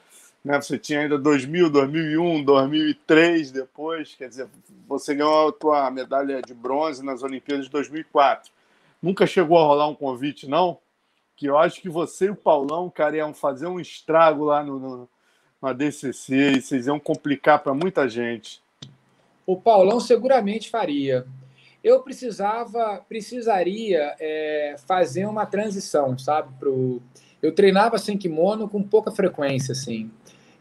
né? Você tinha ainda 2000, 2001, 2003 depois, quer dizer, você ganhou a tua medalha de bronze nas Olimpíadas de 2004. Nunca chegou a rolar um convite, não? Que eu acho que você e o Paulão, cara, iam fazer um estrago lá no, no, no ADCC e vocês iam complicar para muita gente. O Paulão seguramente faria. Eu precisava, precisaria é, fazer uma transição, sabe? Pro... Eu treinava sem kimono com pouca frequência, assim.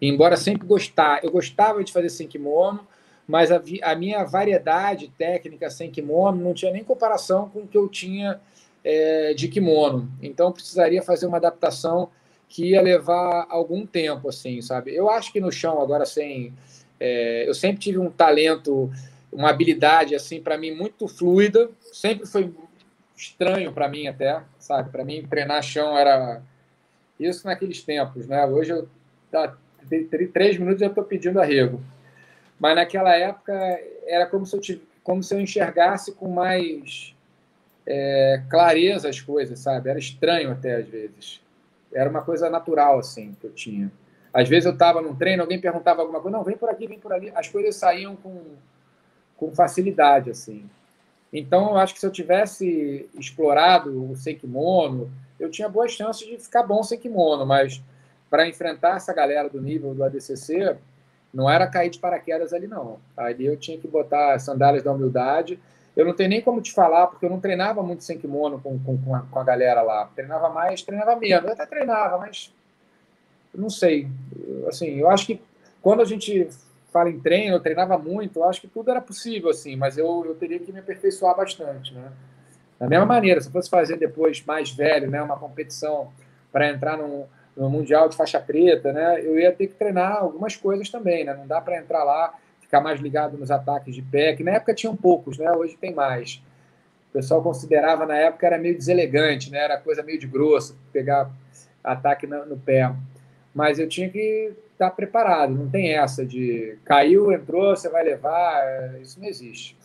Embora sempre gostar, eu gostava de fazer sem kimono, mas a, a, minha variedade técnica sem kimono não tinha nem comparação com o que eu tinha é, de kimono. Então precisaria fazer uma adaptação que ia levar algum tempo, assim, sabe? Eu acho que no chão agora sem, é, eu sempre tive um talento, uma habilidade assim para mim muito fluida. Sempre foi estranho para mim até, sabe? Para mim treinar chão era isso naqueles tempos, né? Hoje eu tá, três minutos eu estou pedindo arrego. Mas naquela época era como se eu, tivesse, como se eu enxergasse com mais é, clareza as coisas, sabe? Era estranho até às vezes. Era uma coisa natural, assim, que eu tinha. Às vezes eu estava num treino, alguém perguntava alguma coisa, não, vem por aqui, vem por ali. As coisas saíam com, com facilidade, assim. Então, eu acho que se eu tivesse explorado o sem kimono, eu tinha boas chances de ficar bom sem kimono, mas para enfrentar essa galera do nível do ADCC, não era cair de paraquedas ali, não. Ali eu tinha que botar sandálias da humildade. Eu não tenho nem como te falar, porque eu não treinava muito sem kimono com, com, com, a, com a galera lá. Treinava mais, treinava menos. Eu até treinava, mas não sei. Assim, eu acho que quando a gente fala em treino, eu treinava muito, eu acho que tudo era possível, assim, mas eu, eu teria que me aperfeiçoar bastante, né? Da mesma maneira, se eu fosse fazer depois mais velho, né, uma competição para entrar num, no Mundial de faixa preta, né? Eu ia ter que treinar algumas coisas também, né? Não dá para entrar lá, ficar mais ligado nos ataques de pé, que na época tinham poucos, né? Hoje tem mais. O pessoal considerava na época era meio deselegante, né? Era coisa meio de grosso, pegar ataque no, no pé. Mas eu tinha que estar preparado, não tem essa de caiu, entrou, você vai levar, isso não existe.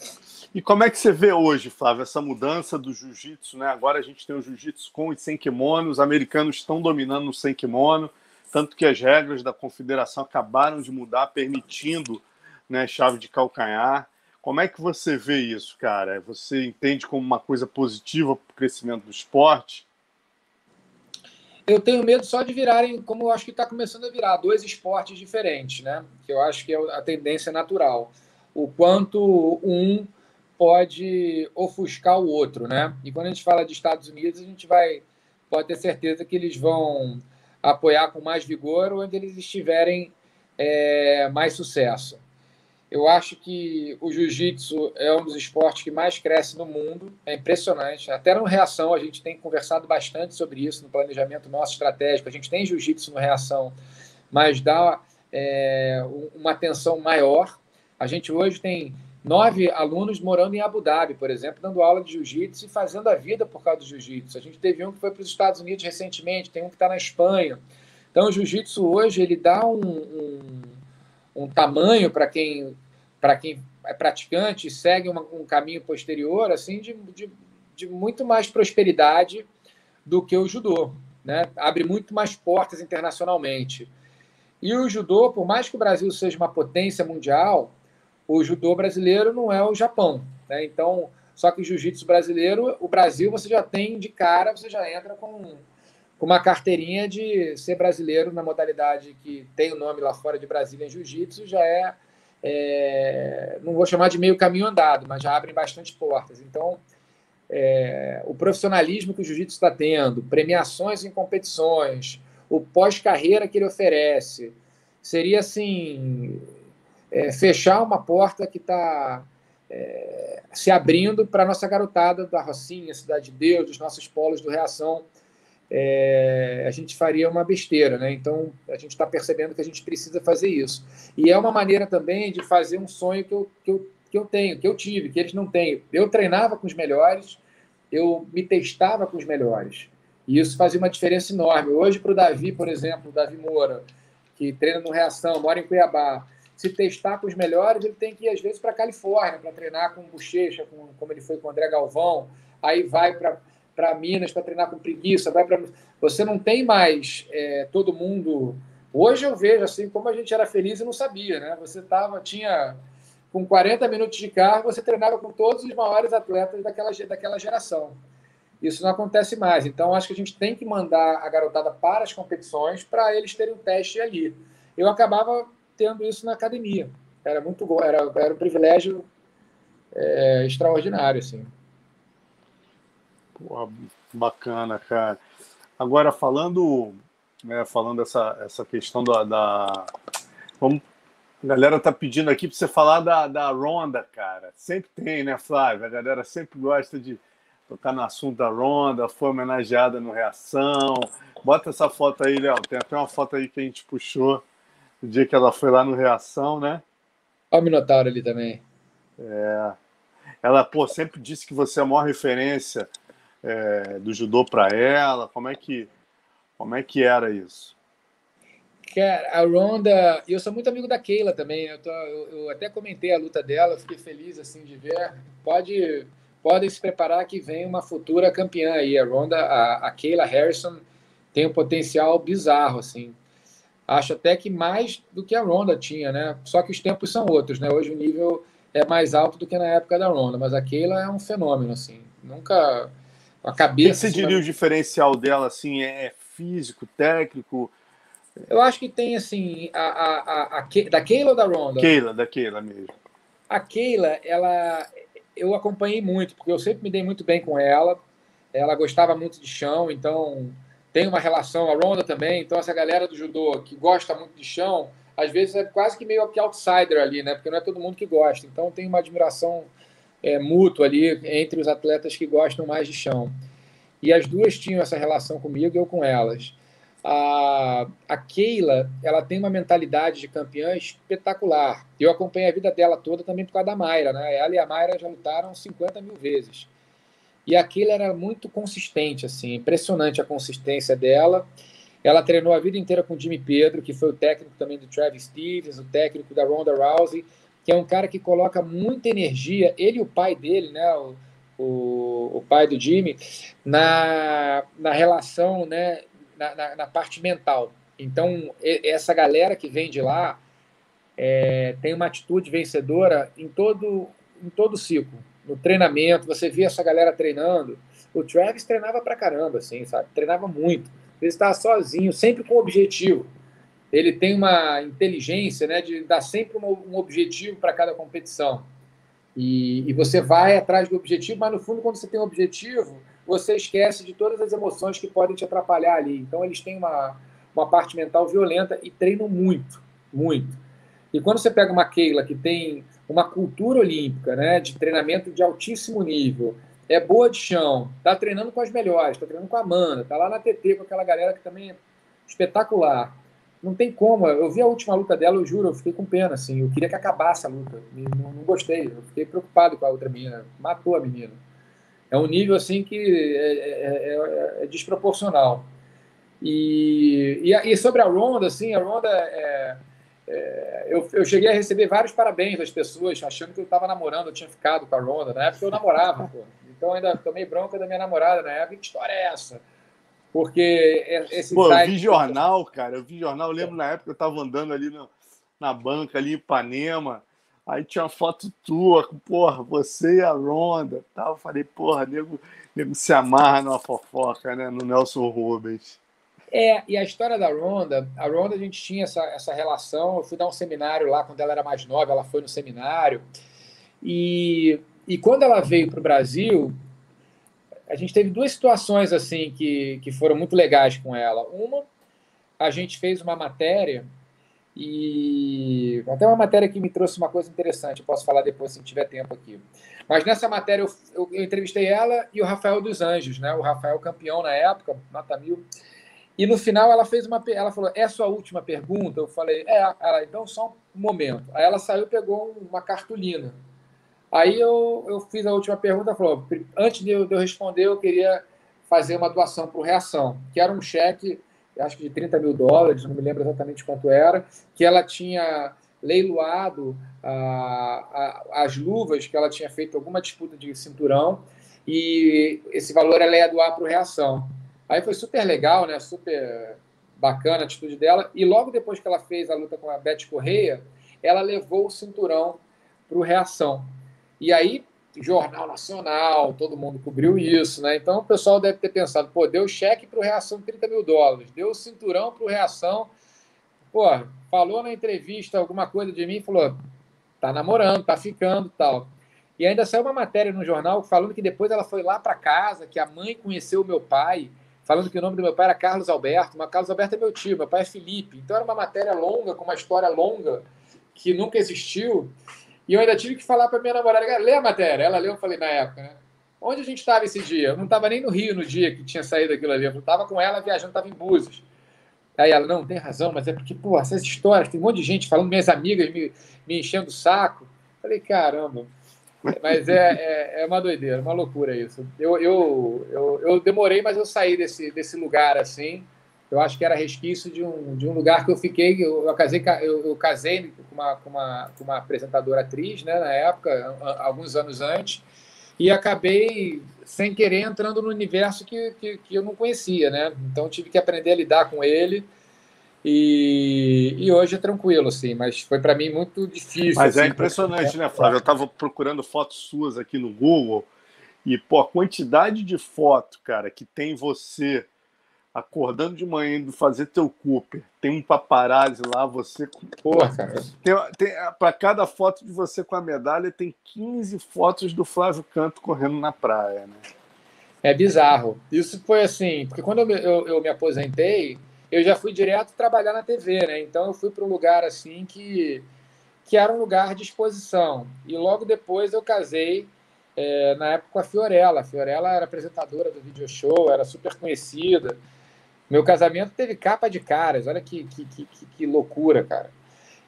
E como é que você vê hoje, Flávio, essa mudança do jiu-jitsu? Né? Agora a gente tem o jiu-jitsu com e sem kimono, os americanos estão dominando no sem kimono, tanto que as regras da confederação acabaram de mudar, permitindo né, chave de calcanhar. Como é que você vê isso, cara? Você entende como uma coisa positiva para o crescimento do esporte? Eu tenho medo só de virarem, como eu acho que está começando a virar, dois esportes diferentes, né? Que eu acho que é a tendência natural. O quanto um pode ofuscar o outro, né? E quando a gente fala de Estados Unidos, a gente vai pode ter certeza que eles vão apoiar com mais vigor onde eles estiverem é, mais sucesso. Eu acho que o jiu-jitsu é um dos esportes que mais cresce no mundo, é impressionante. Até no Reação, a gente tem conversado bastante sobre isso no planejamento nosso estratégico. A gente tem jiu-jitsu no Reação, mas dá é, uma atenção maior. A gente hoje tem nove alunos morando em Abu Dhabi, por exemplo, dando aula de jiu-jitsu e fazendo a vida por causa do jiu-jitsu. A gente teve um que foi para os Estados Unidos recentemente, tem um que está na Espanha. Então, o jiu-jitsu hoje ele dá um, um, um tamanho para quem, quem é praticante segue uma, um caminho posterior, assim, de, de, de muito mais prosperidade do que o judô, né? Abre muito mais portas internacionalmente. E o judô, por mais que o Brasil seja uma potência mundial, o judô brasileiro não é o Japão, né? Então, só que jiu-jitsu brasileiro, o Brasil você já tem de cara, você já entra com, com uma carteirinha de ser brasileiro na modalidade que tem o nome lá fora de Brasília em jiu-jitsu, já é, é, não vou chamar de meio caminho andado, mas já abrem bastante portas. Então, é, o profissionalismo que o jiu-jitsu está tendo, premiações em competições, o pós-carreira que ele oferece, seria assim é, fechar uma porta que está é, se abrindo para a nossa garotada da Rocinha, Cidade de Deus, dos nossos polos do Reação, é, a gente faria uma besteira, né? Então a gente está percebendo que a gente precisa fazer isso. E é uma maneira também de fazer um sonho que eu, que eu, que eu tenho, que eu tive, que eles não têm. Eu treinava com os melhores, eu me testava com os melhores. E isso fazia uma diferença enorme. Hoje, para o Davi, por exemplo, o Davi Moura, que treina no Reação, mora em Cuiabá, se testar com os melhores, ele tem que ir, às vezes, para a Califórnia, para treinar com o Bochecha, com, como ele foi com o André Galvão, aí vai para Minas para treinar com preguiça, vai para. Você não tem mais é, todo mundo. Hoje eu vejo assim como a gente era feliz e não sabia, né? Você tava, tinha com 40 minutos de carro, você treinava com todos os maiores atletas daquela, daquela geração. Isso não acontece mais. Então, acho que a gente tem que mandar a garotada para as competições para eles terem um teste ali. Eu acabava tendo isso na academia. Era muito era, era um privilégio é, extraordinário, assim. Pô, bacana, cara. Agora, falando, né, falando essa, essa questão da, da... Vamos... A galera tá pedindo aqui para você falar da, da Ronda, cara. Sempre tem, né, Flávio? A galera sempre gosta de tocar no assunto da Ronda, foi homenageada no Reação. Bota essa foto aí, Léo. Tem até uma foto aí que a gente puxou o dia que ela foi lá no Reação, né? Olha o Minotauro ali também. É. Ela, pô, sempre disse que você é a maior referência é, do judô para ela. Como é que como é que era isso? Cara, a Ronda, eu sou muito amigo da Keila também. Eu, tô, eu, eu, até comentei a luta dela, fiquei feliz assim de ver. Pode, podem se preparar que vem uma futura campeã aí. A Ronda, a, a Keila Harrison tem um potencial bizarro assim. Acho até que mais do que a Ronda tinha, né? Só que os tempos são outros, né? Hoje o nível é mais alto do que na época da Ronda, mas a Keila é um fenômeno, assim. Nunca. A cabeça. O que você assim, diria o diferencial dela, assim, é físico, técnico? Eu acho que tem, assim, a, a, a, a da Keila ou da Ronda? Keila, da Keila mesmo. A Keila, ela. Eu acompanhei muito, porque eu sempre me dei muito bem com ela. Ela gostava muito de chão, então tem uma relação, a Ronda também, então essa galera do judô que gosta muito de chão, às vezes é quase que meio que outsider ali, né? Porque não é todo mundo que gosta. Então tem uma admiração é, mútua ali entre os atletas que gostam mais de chão. E as duas tinham essa relação comigo e eu com elas. A, a Keila, ela tem uma mentalidade de campeã espetacular. Eu acompanhei a vida dela toda também por causa da Mayra, né? Ela e a Mayra já lutaram 50 mil vezes. E aquilo era muito consistente, assim, impressionante a consistência dela. Ela treinou a vida inteira com o Jimmy Pedro, que foi o técnico também do Travis Stevens, o técnico da Ronda Rousey, que é um cara que coloca muita energia, ele e o pai dele, né, o, o, o pai do Jimmy, na, na relação, né, na, na, na parte mental. Então, essa galera que vem de lá é, tem uma atitude vencedora em todo, em todo o ciclo no treinamento, você via essa galera treinando. O Travis treinava pra caramba, assim, sabe? Treinava muito. Ele estava sozinho, sempre com objetivo. Ele tem uma inteligência, né, de dar sempre um, objetivo para cada competição. E, e, você vai atrás do objetivo, mas no fundo, quando você tem um objetivo, você esquece de todas as emoções que podem te atrapalhar ali. Então, eles têm uma, uma parte mental violenta e treinam muito, muito. E quando você pega uma Keila que tem uma cultura olímpica, né, de treinamento de altíssimo nível, é boa de chão, está treinando com as melhores, está treinando com a Amanda, está lá na TT com aquela galera que também é espetacular. Não tem como. Eu vi a última luta dela, eu juro, eu fiquei com pena, assim. Eu queria que acabasse a luta. Não, não gostei. Eu fiquei preocupado com a outra menina. Matou a menina. É um nível, assim, que é, é, é, é desproporcional. E, e, e, sobre a Ronda, assim, a Ronda é é, eu, eu, cheguei a receber vários parabéns das pessoas, achando que eu estava namorando, eu tinha ficado com a Ronda. Na época eu namorava, pô. Então ainda tomei bronca da minha namorada na época. Que história é essa? Porque esse Pô, eu vi jornal, cara. Eu vi jornal. Eu lembro na época eu tava andando ali na, na banca, ali em Ipanema. Aí tinha uma foto tua, porra, você e a Ronda. Tal. Eu falei, porra, nego, nego se amarra numa fofoca, né? No Nelson Rubens. É, e a história da Ronda, a Ronda a gente tinha essa, essa relação. Eu fui dar um seminário lá quando ela era mais nova, ela foi no seminário. E, e quando ela veio para o Brasil, a gente teve duas situações assim que, que foram muito legais com ela. Uma, a gente fez uma matéria e até uma matéria que me trouxe uma coisa interessante. Eu posso falar depois se tiver tempo aqui. Mas nessa matéria eu, eu, eu entrevistei ela e o Rafael dos Anjos, né? O Rafael campeão na época, nota mil. E no final ela fez uma. Ela falou: É sua última pergunta? Eu falei: É. Ela, então só um momento. Aí ela saiu pegou uma cartolina. Aí eu, eu fiz a última pergunta. Falou: Antes de eu, de eu responder, eu queria fazer uma doação o Reação, que era um cheque, acho que de 30 mil dólares, não me lembro exatamente quanto era, que ela tinha leiloado as luvas, que ela tinha feito alguma disputa de cinturão, e esse valor ela ia doar para Reação. Aí foi super legal, né? Super bacana a atitude dela. E logo depois que ela fez a luta com a Beth Correia, ela levou o cinturão para Reação. E aí, Jornal Nacional, todo mundo cobriu isso, né? Então o pessoal deve ter pensado, pô, deu cheque para o Reação 30 mil dólares, deu cinturão para o Reação. Pô, falou na entrevista alguma coisa de mim, falou, tá namorando, tá ficando tal. E ainda saiu uma matéria no jornal falando que depois ela foi lá para casa, que a mãe conheceu o meu pai falando que o nome do meu pai era Carlos Alberto, mas Carlos Alberto é meu tio, meu pai é Felipe. Então era uma matéria longa, com uma história longa, que nunca existiu. E eu ainda tive que falar para minha namorada, lê a matéria. Ela leu, eu falei, na época, né? Onde a gente estava esse dia? Eu não estava nem no Rio no dia que tinha saído aquilo ali. Eu estava com ela viajando, estava em Búzios. Aí ela, não, tem razão, mas é porque, pô, essas histórias, tem um monte de gente falando, minhas amigas me, me enchendo o saco. Falei, caramba. Mas é, é, é, uma doideira, uma loucura isso. Eu, eu, eu, eu, demorei, mas eu saí desse, desse lugar assim. Eu acho que era resquício de um, de um lugar que eu fiquei. Eu, eu casei, eu, eu, casei com uma, com, uma, com uma apresentadora atriz, né, na época, alguns anos antes, e acabei, sem querer, entrando no universo que, que, que eu não conhecia. Né? Então tive que aprender a lidar com ele. E, e, hoje é tranquilo, assim, mas foi para mim muito difícil. Mas é assim, é impressionante, né, Flávio? Eu estava procurando fotos suas aqui no Google e, pô, a quantidade de foto, cara, que tem você acordando de manhã indo fazer teu Cooper, tem um paparazzi lá, você com. Porra, cara. Tem, tem, para cada foto de você com a medalha, tem 15 fotos do Flávio Canto correndo na praia, né? É bizarro. Isso foi assim, porque quando eu, eu, eu me aposentei eu já fui direto trabalhar na TV, né? Então eu fui para um lugar assim que, que era um lugar de exposição. E logo depois eu casei, é, na época com a Fiorella. A Fiorella era apresentadora do video show, era super conhecida. Meu casamento teve capa de caras, olha que, que, que, que loucura, cara.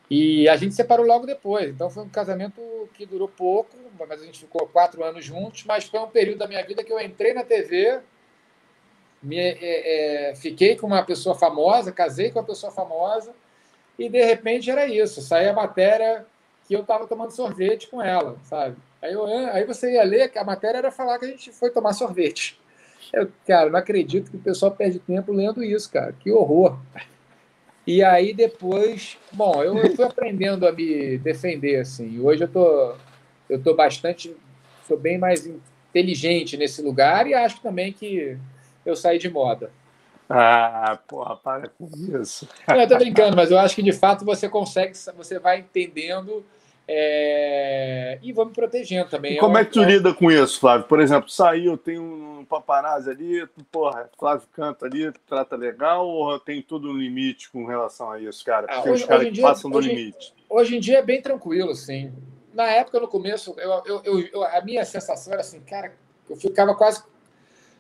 E a gente separou logo depois. Então foi um casamento que durou pouco, mas a gente ficou quatro anos juntos. Mas foi um período da minha vida que eu entrei na TV me, é, é, fiquei com uma pessoa famosa, casei com uma pessoa famosa, e de repente era isso, saía a matéria que eu estava tomando sorvete com ela, sabe? Aí, eu, aí você ia ler que a matéria era falar que a gente foi tomar sorvete. Eu, cara, não acredito que o pessoal perde tempo lendo isso, cara. Que horror. E aí depois, bom, eu, eu fui aprendendo a me defender, assim. Hoje eu tô, eu tô bastante, sou bem mais inteligente nesse lugar e acho também que eu saí de moda. Ah, porra, para com isso. Não, eu tô brincando, mas eu acho que de fato você consegue, você vai entendendo é... e vou me protegendo também. E como é, é que tu é... lida com isso, Flávio? Por exemplo, saiu, tem um paparazzi ali, porra, Flávio canta ali, trata legal, ou tem todo um limite com relação a isso, cara? Porque ah, hoje, os caras que dia, passam do hoje, limite. Hoje em dia é bem tranquilo, sim. Na época, no começo, eu, eu, eu, a minha sensação era assim, cara, eu ficava quase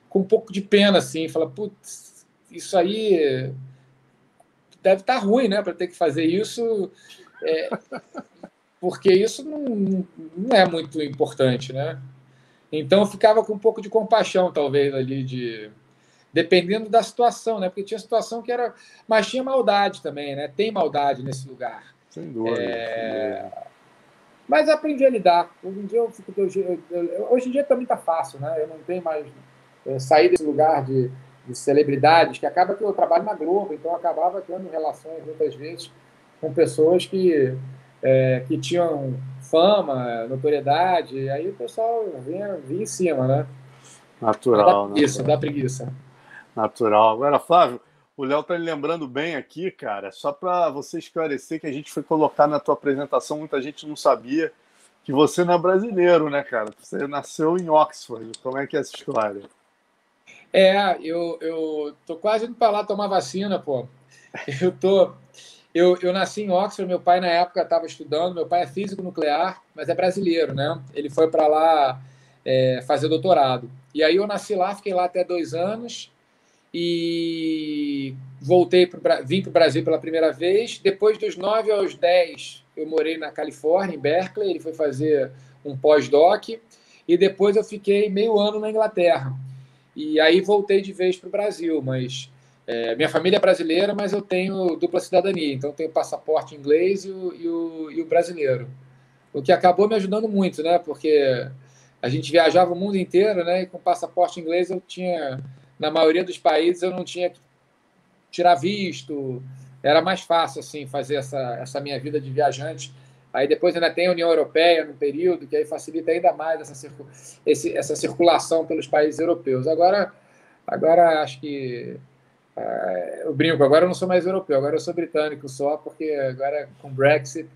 com um pouco de pena, assim, fala, putz, isso aí deve estar tá ruim, né, para ter que fazer isso, é, porque isso não, não é muito importante, né? Então eu ficava com um pouco de compaixão, talvez, ali, de dependendo da situação, né? Porque tinha situação que era. Mas tinha maldade também, né? Tem maldade nesse lugar. Sem dúvida. É... Mas aprendi a lidar. Hoje em dia, eu fico, hoje em dia também está fácil, né? Eu não tenho mais é, sair desse lugar de, de, celebridades, que acaba que eu trabalho na Globo, então eu acabava tendo relações muitas vezes com pessoas que, é, que tinham fama, notoriedade, aí o pessoal vinha, vinha em cima, né? Natural, né? Dá preguiça. Natural. Agora, Flávio, o Léo tá lembrando bem aqui, cara, só para você esclarecer que a gente foi colocar na tua apresentação, muita gente não sabia que você não é brasileiro, né, cara? Você nasceu em Oxford. Como é que é essa história? É, eu, eu tô quase indo para lá tomar vacina, pô. Eu tô. Eu, eu nasci em Oxford, meu pai na época estava estudando, meu pai é físico nuclear, mas é brasileiro, né? Ele foi para lá é, fazer doutorado. E aí eu nasci lá, fiquei lá até dois anos, e voltei pro, vim para o Brasil pela primeira vez. Depois dos 9 aos 10, eu morei na Califórnia, em Berkeley. Ele foi fazer um pós-doc. E depois eu fiquei meio ano na Inglaterra. E aí voltei de vez para o Brasil. Mas é, minha família é brasileira, mas eu tenho dupla cidadania. Então tenho passaporte inglês e o, e o, e o brasileiro. O que acabou me ajudando muito, né? Porque a gente viajava o mundo inteiro, né? E com passaporte inglês eu tinha na maioria dos países eu não tinha que tirar visto, era mais fácil assim fazer essa, essa minha vida de viajante. Aí depois ainda tem a União Europeia no período, que aí facilita ainda mais essa, circu esse, essa circulação pelos países europeus. Agora, agora acho que eu brinco, agora eu não sou mais europeu, agora eu sou britânico só, porque agora com o Brexit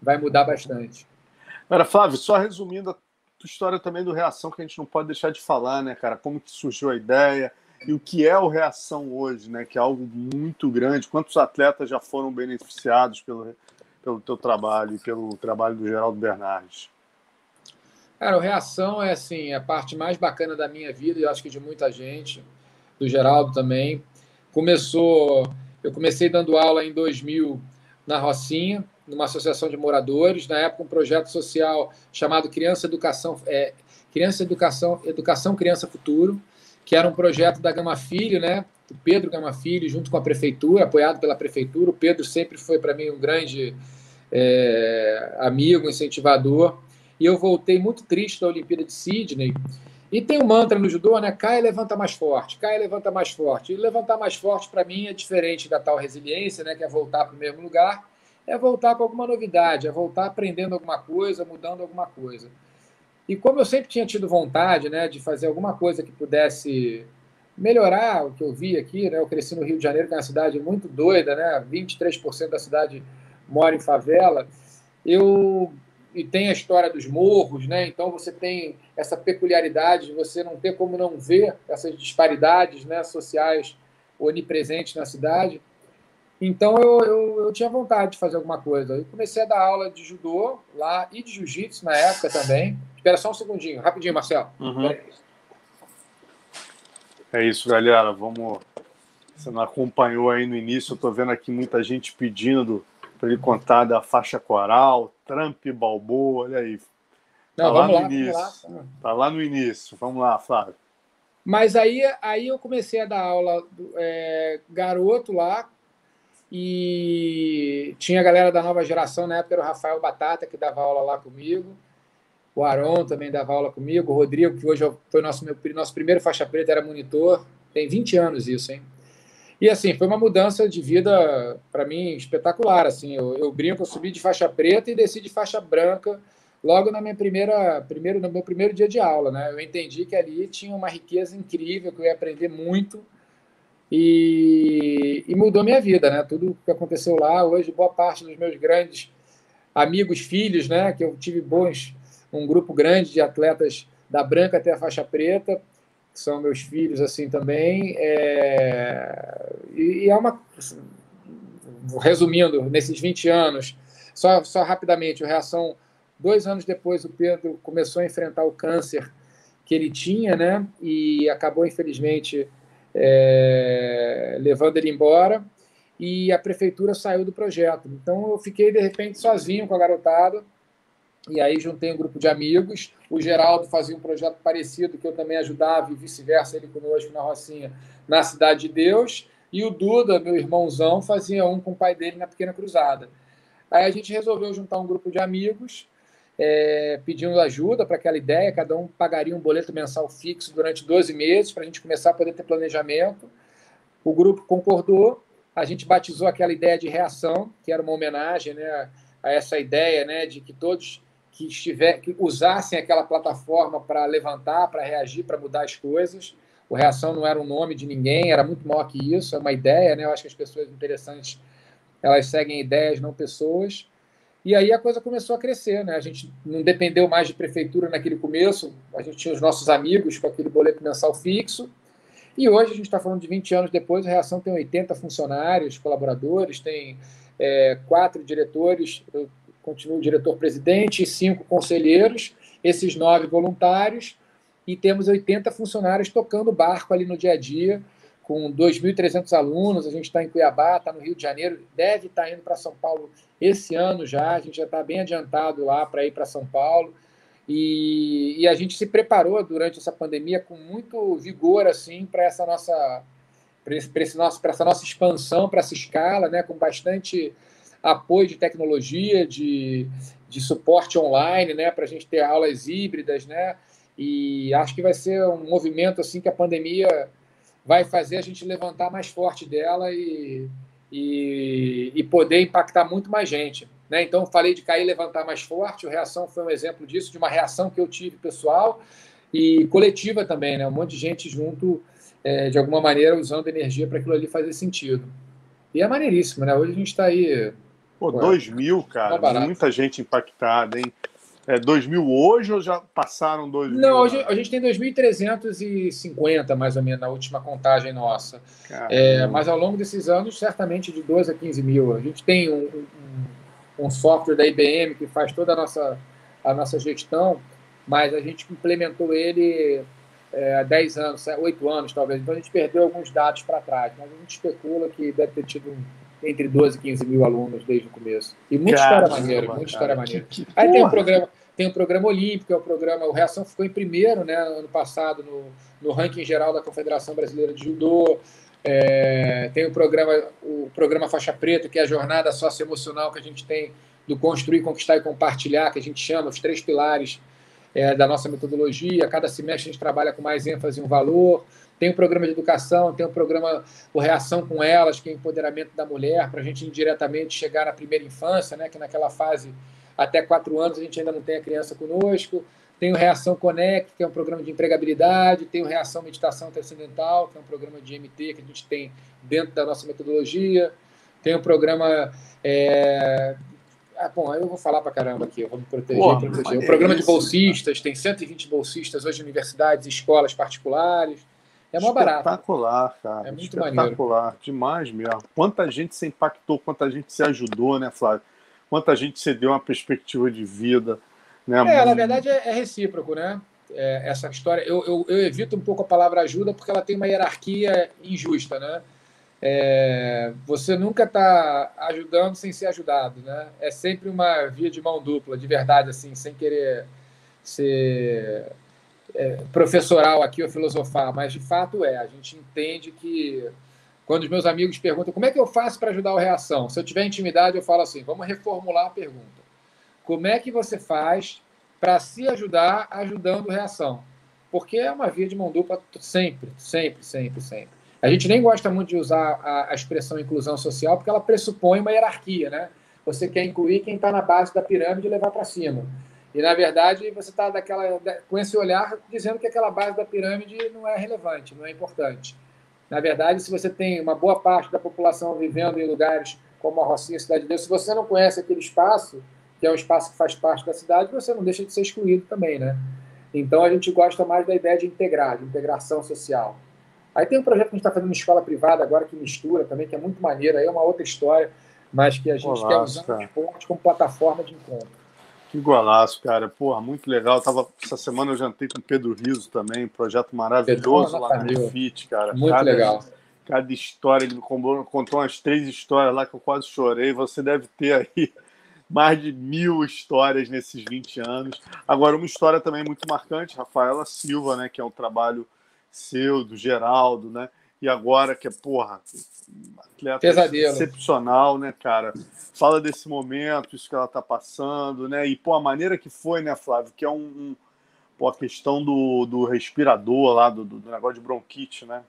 vai mudar bastante. Agora, Flávio, só resumindo tua história também do Reação, que a gente não pode deixar de falar, né, cara? Como que surgiu a ideia e o que é o Reação hoje, né? Que é algo muito grande. Quantos atletas já foram beneficiados pelo, pelo teu trabalho e pelo trabalho do Geraldo Bernardes? Cara, o Reação é, assim, a parte mais bacana da minha vida e eu acho que de muita gente, do Geraldo também. Começou... Eu comecei dando aula em 2000 na Rocinha, numa associação de moradores, na época um projeto social chamado Criança Educação, é, Criança Educação, Educação Criança Futuro, que era um projeto da Gama Filho, né? O Pedro Gama Filho, junto com a prefeitura, apoiado pela prefeitura. O Pedro sempre foi para mim um grande é, amigo, incentivador. E eu voltei muito triste da Olimpíada de Sydney. E tem um mantra no judô, né? Cai e levanta mais forte, cai e levanta mais forte. E levantar mais forte, para mim, é diferente da tal resiliência, né? Que é voltar para o mesmo lugar é voltar com alguma novidade, é voltar aprendendo alguma coisa, mudando alguma coisa. E como eu sempre tinha tido vontade né, de fazer alguma coisa que pudesse melhorar o que eu vi aqui, né, eu cresci no Rio de Janeiro, que é uma cidade muito doida, né, 23% da cidade mora em favela, eu e tem a história dos morros, né? Então você tem essa peculiaridade de você não ter como não ver essas disparidades, né, sociais onipresentes na cidade. Então eu, eu, eu, tinha vontade de fazer alguma coisa. Eu comecei a dar aula de judô lá e de jiu-jitsu na época também. Espera só um segundinho, rapidinho, Marcelo. Uhum. É isso, galera. Vamos. Você não acompanhou aí no início, eu estou vendo aqui muita gente pedindo para ele contar da faixa coral, Trump Balboa, olha aí. Não, tá lá no lá, início. Lá. Tá lá no início. Vamos lá, Flávio. Mas aí, aí eu comecei a dar aula é, garoto lá, e tinha a galera da nova geração, na época era o Rafael Batata, que dava aula lá comigo. O Aron também dava aula comigo. O Rodrigo, que hoje foi nosso, meu, nosso primeiro faixa preta, era monitor. Tem 20 anos isso, hein? E assim, foi uma mudança de vida para mim espetacular. Assim, eu, eu brinco, eu subi de faixa preta e desci de faixa branca logo na minha primeira, primeiro, no meu primeiro dia de aula, né? Eu entendi que ali tinha uma riqueza incrível, que eu ia aprender muito e, e, mudou minha vida, né? Tudo que aconteceu lá, hoje boa parte dos meus grandes amigos, filhos, né? Que eu tive bons, um grupo grande de atletas da branca até a faixa preta, que são meus filhos assim também. É... E, e, é uma, resumindo, nesses 20 anos, só, só rapidamente, a reação dois anos depois o Pedro começou a enfrentar o câncer que ele tinha, né? E acabou infelizmente é, levando ele embora, e a prefeitura saiu do projeto. Então eu fiquei, de repente, sozinho com a garotada, e aí juntei um grupo de amigos. O Geraldo fazia um projeto parecido, que eu também ajudava, e vice-versa, ele conosco na Rocinha, na Cidade de Deus. E o Duda, meu irmãozão, fazia um com o pai dele na Pequena Cruzada. Aí a gente resolveu juntar um grupo de amigos é, pedindo ajuda para aquela ideia, cada um pagaria um boleto mensal fixo durante 12 meses para a gente começar a poder ter planejamento. O grupo concordou, a gente batizou aquela ideia de reação, que era uma homenagem né, a essa ideia né, de que todos que, estiver, que usassem aquela plataforma para levantar, para reagir, para mudar as coisas. O Reação não era um nome de ninguém, era muito maior que isso, é uma ideia, né? Eu acho que as pessoas interessantes elas seguem ideias, não pessoas. E aí a coisa começou a crescer, né? A gente não dependeu mais de prefeitura naquele começo, a gente tinha os nossos amigos com aquele boleto mensal fixo. E hoje a gente está falando de 20 anos depois, a Reação tem 80 funcionários, colaboradores, tem é, quatro diretores, eu continuo diretor-presidente, e cinco conselheiros, esses nove voluntários, e temos 80 funcionários tocando barco ali no dia a dia, com 2.300 alunos. A gente está em Cuiabá, está no Rio de Janeiro, deve estar tá indo para São Paulo esse ano já. A gente já está bem adiantado lá para ir para São Paulo. E, e, a gente se preparou durante essa pandemia com muito vigor assim para essa nossa para esse nosso para essa nossa expansão para essa escala né com bastante apoio de tecnologia de, de suporte online né para a gente ter aulas híbridas né e acho que vai ser um movimento assim que a pandemia vai fazer a gente levantar mais forte dela e, e, e poder impactar muito mais gente. Né? Então, falei de cair e levantar mais forte, o Reação foi um exemplo disso, de uma reação que eu tive pessoal e coletiva também, né? um monte de gente junto, é, de alguma maneira, usando energia para aquilo ali fazer sentido. E é maneiríssimo, né? Hoje a gente está aí. Pô, dois mil, cara, muita gente impactada, hein? é, 2 mil hoje ou já passaram 2 mil? Não, hoje, a gente tem 2.350 mais ou menos na última contagem nossa. É, mas ao longo desses anos, certamente de 12 a 15 mil. A gente tem um, um, um software da IBM que faz toda a nossa, a nossa gestão, mas a gente implementou ele é, há 10 anos, 8 anos talvez. Então a gente perdeu alguns dados para trás, mas a gente especula que deve ter tido entre 12 e 15 mil alunos desde o começo. E muita história maneira, muita cara, história maneira. Que, que Aí tem o programa, tem o programa olímpico, é o programa. O Reação ficou em primeiro, né, ano passado, no, no ranking geral da Confederação Brasileira de Judô. É, tem o programa, o programa Faixa Preta, que é a jornada socioemocional que a gente tem do construir, conquistar e compartilhar, que a gente chama os três pilares é, da nossa metodologia. Cada semestre a gente trabalha com mais ênfase em um valor. Tem o programa de educação, tem o programa o Reação com Elas, que é empoderamento da mulher, para a gente indiretamente chegar na primeira infância, né, que naquela fase até quatro anos a gente ainda não tem a criança conosco. Tem o Reação Connect, que é um programa de empregabilidade. Tem o Reação Meditação Transcendental, que é um programa de MT que a gente tem dentro da nossa metodologia. Tem o programa. É... Ah, bom, eu vou falar para caramba aqui, eu vou me proteger. Pô, proteger. O programa de bolsistas, tem 120 bolsistas hoje em universidades e escolas particulares. É mó barato. Espetacular, cara. É muito Espetacular, maneiro. demais mesmo. Quanta gente se impactou, quanta gente se ajudou, né, Flávio? quanta gente você deu uma perspectiva de vida. Né? É, na verdade é, é recíproco, né? É, essa história. Eu, eu, eu, evito um pouco a palavra ajuda porque ela tem uma hierarquia injusta, né? É, você nunca está ajudando sem ser ajudado, né? É sempre uma via de mão dupla, de verdade, assim, sem querer ser é, professoral aqui ou filosofar, mas de fato é. A gente entende que quando os meus amigos perguntam como é que eu faço para ajudar o reação, se eu tiver intimidade, eu falo assim: vamos reformular a pergunta. Como é que você faz para se ajudar ajudando reação? Porque é uma via de mão dupla sempre, sempre, sempre, sempre. A gente nem gosta muito de usar a, a expressão inclusão social porque ela pressupõe uma hierarquia, né? Você quer incluir quem está na base da pirâmide e levar para cima. E, na verdade, você está com esse olhar dizendo que aquela base da pirâmide não é relevante, não é importante. Na verdade, se você tem uma boa parte da população vivendo em lugares como a Rocinha, Cidade de Deus, se você não conhece aquele espaço, que é um espaço que faz parte da cidade, você não deixa de ser excluído também, né? Então a gente gosta mais da ideia de integrar, de integração social. Aí tem um projeto que a gente está fazendo em escola privada agora que mistura também, que é muito maneiro, aí é uma outra história, mas que a gente Olá, quer usar os pontos como plataforma de encontro. Que golaço, cara. Porra, muito legal. tava, essa semana eu jantei com o Pedro Riso também, projeto maravilhoso Pedro, lá no Fit, cara. Muito cada, legal. Cada história, ele contou umas três histórias lá que eu quase chorei. Você deve ter aí mais de mil histórias nesses 20 anos. Agora, uma história também muito marcante, Rafaela Silva, né, que é um trabalho seu, do Geraldo, né? E agora que é, porra, atleta Pesadelo. excepcional, né, cara? Fala desse momento, isso que ela tá passando, né? E, pô, a maneira que foi, né, Flávio? Que é um, um pô, a questão do, do respirador lá, do, do negócio de bronquite, né?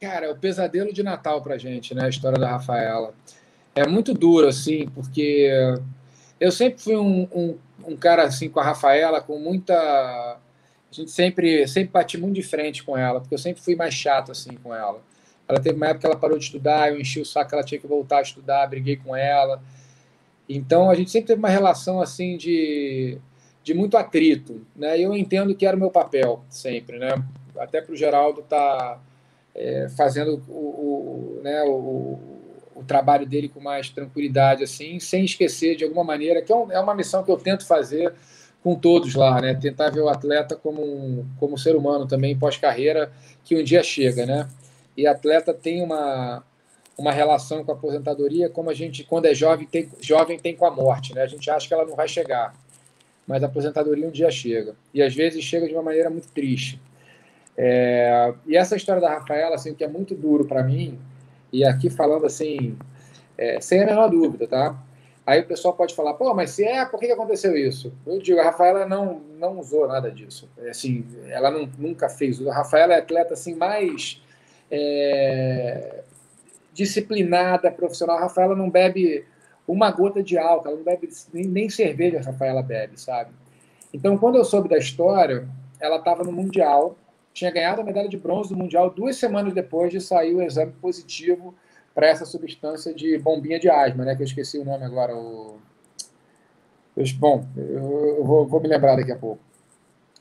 Cara, é o pesadelo de Natal pra gente, né? A história da Rafaela. É muito duro, assim, porque eu sempre fui um, um, um cara, assim, com a Rafaela, com muita. A gente sempre, sempre bati muito de frente com ela, porque eu sempre fui mais chato, assim, com ela. Ela teve uma época que ela parou de estudar, eu enchi o saco, ela tinha que voltar a estudar, briguei com ela. Então, a gente sempre teve uma relação, assim, de, de muito atrito, né? E eu entendo que era o meu papel, sempre, né? Até para o Geraldo tá, é, fazendo o, o, né, o, o, trabalho dele com mais tranquilidade, assim, sem esquecer de alguma maneira, que é, é uma missão que eu tento fazer com todos lá, né? Tentar ver o atleta como um, como ser humano também pós-carreira que um dia chega, né? E atleta tem uma uma relação com a aposentadoria como a gente quando é jovem tem jovem tem com a morte, né? A gente acha que ela não vai chegar, mas a aposentadoria um dia chega e às vezes chega de uma maneira muito triste. É, e essa história da Rafaela, assim, que é muito duro para mim, e aqui falando assim, é, sem a menor dúvida, tá? Aí o pessoal pode falar, pô, mas se é, por que aconteceu isso? Eu digo, a Rafaela não, não usou nada disso. É, assim, ela não, nunca fez. A Rafaela é atleta assim, mais é, disciplinada, profissional. A Rafaela não bebe uma gota de álcool, ela não bebe nem, nem cerveja, a Rafaela bebe, sabe? Então, quando eu soube da história, ela estava no Mundial, tinha ganhado a medalha de bronze do Mundial duas semanas depois de sair o exame positivo para essa substância de bombinha de asma, né? Que eu esqueci o nome agora. O... Bom, eu vou, vou me lembrar daqui a pouco.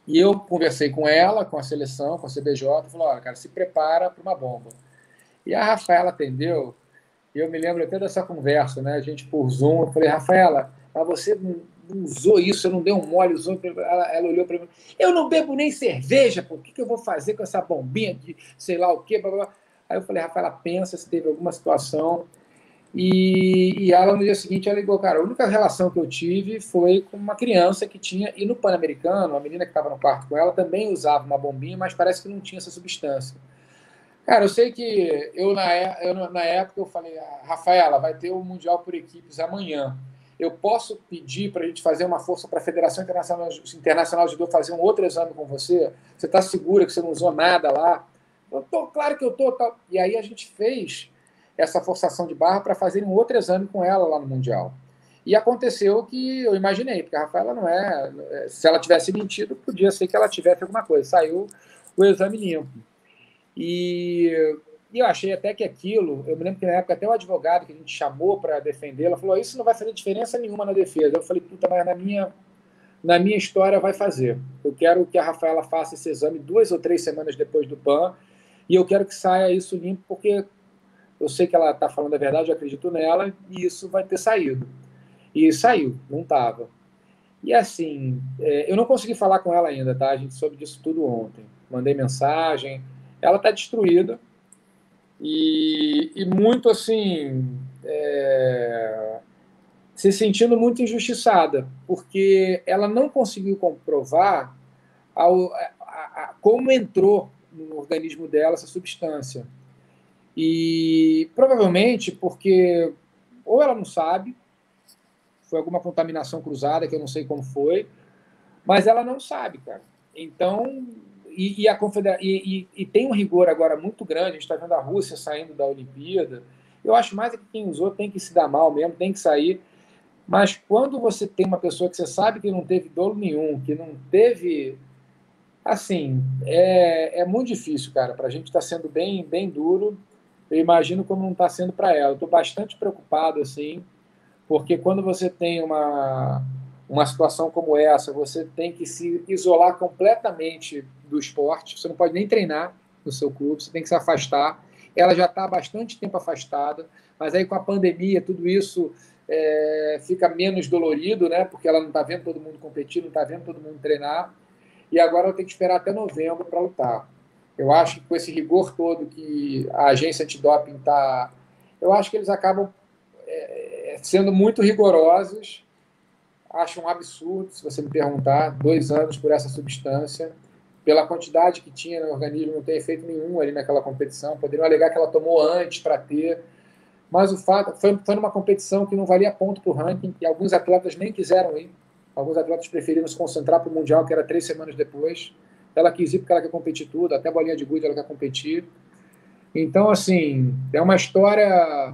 E eu conversei com ela, com a seleção, com a CBJ, e falou: olha, cara, se prepara para uma bomba. E a Rafaela atendeu, e eu me lembro até dessa conversa, né? A gente por Zoom, eu falei: Rafaela, mas você não usou isso, eu não dei um mole, usou. Ela, ela olhou para mim, eu não bebo nem cerveja, por que, que eu vou fazer com essa bombinha de sei lá o quê? Blá, blá. Aí eu falei, Rafaela, pensa se teve alguma situação. E, e ela, no dia seguinte, ela ligou, cara, a única relação que eu tive foi com uma criança que tinha, e no Pan-Americano, a menina que estava no quarto com ela também usava uma bombinha, mas parece que não tinha essa substância. Cara, eu sei que eu na, eu, na época eu falei, Rafaela, vai ter o Mundial por equipes amanhã eu posso pedir para a gente fazer uma força para a Federação Internacional, Internacional de Judô fazer um outro exame com você? Você está segura que você não usou nada lá? Eu tô, claro que eu tô. E aí a gente fez essa forçação de barra para fazer um outro exame com ela lá no Mundial. E aconteceu que eu imaginei, porque a Rafaela não é. Se ela tivesse mentido, podia ser que ela tivesse alguma coisa. Saiu o exame limpo. E e eu achei até que aquilo, eu me lembro que na época até o advogado que a gente chamou para defendê-la falou: Isso não vai fazer diferença nenhuma na defesa. Eu falei: Puta, mas na minha, na minha história vai fazer. Eu quero que a Rafaela faça esse exame duas ou três semanas depois do PAN e eu quero que saia isso limpo, porque eu sei que ela está falando a verdade, eu acredito nela e isso vai ter saído. E saiu, não estava. E assim, é, eu não consegui falar com ela ainda, tá? A gente soube disso tudo ontem. Mandei mensagem. Ela está destruída e, e muito assim é, se sentindo muito injustiçada, porque ela não conseguiu comprovar ao, a, a, como entrou no organismo dela essa substância. E provavelmente porque ou ela não sabe, foi alguma contaminação cruzada que eu não sei como foi, mas ela não sabe, cara. Então e, e, a confedera e, e, e, tem um rigor agora muito grande. A gente está vendo a Rússia saindo da Olimpíada. Eu acho mais que quem usou tem que se dar mal mesmo, tem que sair. Mas quando você tem uma pessoa que você sabe que não teve dolo nenhum, que não teve. Assim, é, é muito difícil, cara. Para a gente está sendo bem, bem duro. Eu imagino como não está sendo para ela. Estou bastante preocupado, assim, porque quando você tem uma, uma situação como essa, você tem que se isolar completamente do esporte, você não pode nem treinar no seu clube, você tem que se afastar. Ela já está há bastante tempo afastada, mas aí com a pandemia tudo isso é, fica menos dolorido, né? Porque ela não está vendo todo mundo competir, não está vendo todo mundo treinar, e agora ela tem que esperar até novembro para lutar. Eu acho que com esse rigor todo que a agência antidoping está. Eu acho que eles acabam é, sendo muito rigorosos. Acho um absurdo, se você me perguntar, dois anos por essa substância pela quantidade que tinha no organismo, não tem efeito nenhum ali naquela competição. Poderiam alegar que ela tomou antes para ter. Mas o fato foi, foi numa competição que não valia ponto para o ranking e alguns atletas nem quiseram ir. Alguns atletas preferiram se concentrar para o Mundial, que era três semanas depois. Ela quis ir porque ela quer competir tudo, até bolinha de gude ela quer competir. Então, assim, é uma história,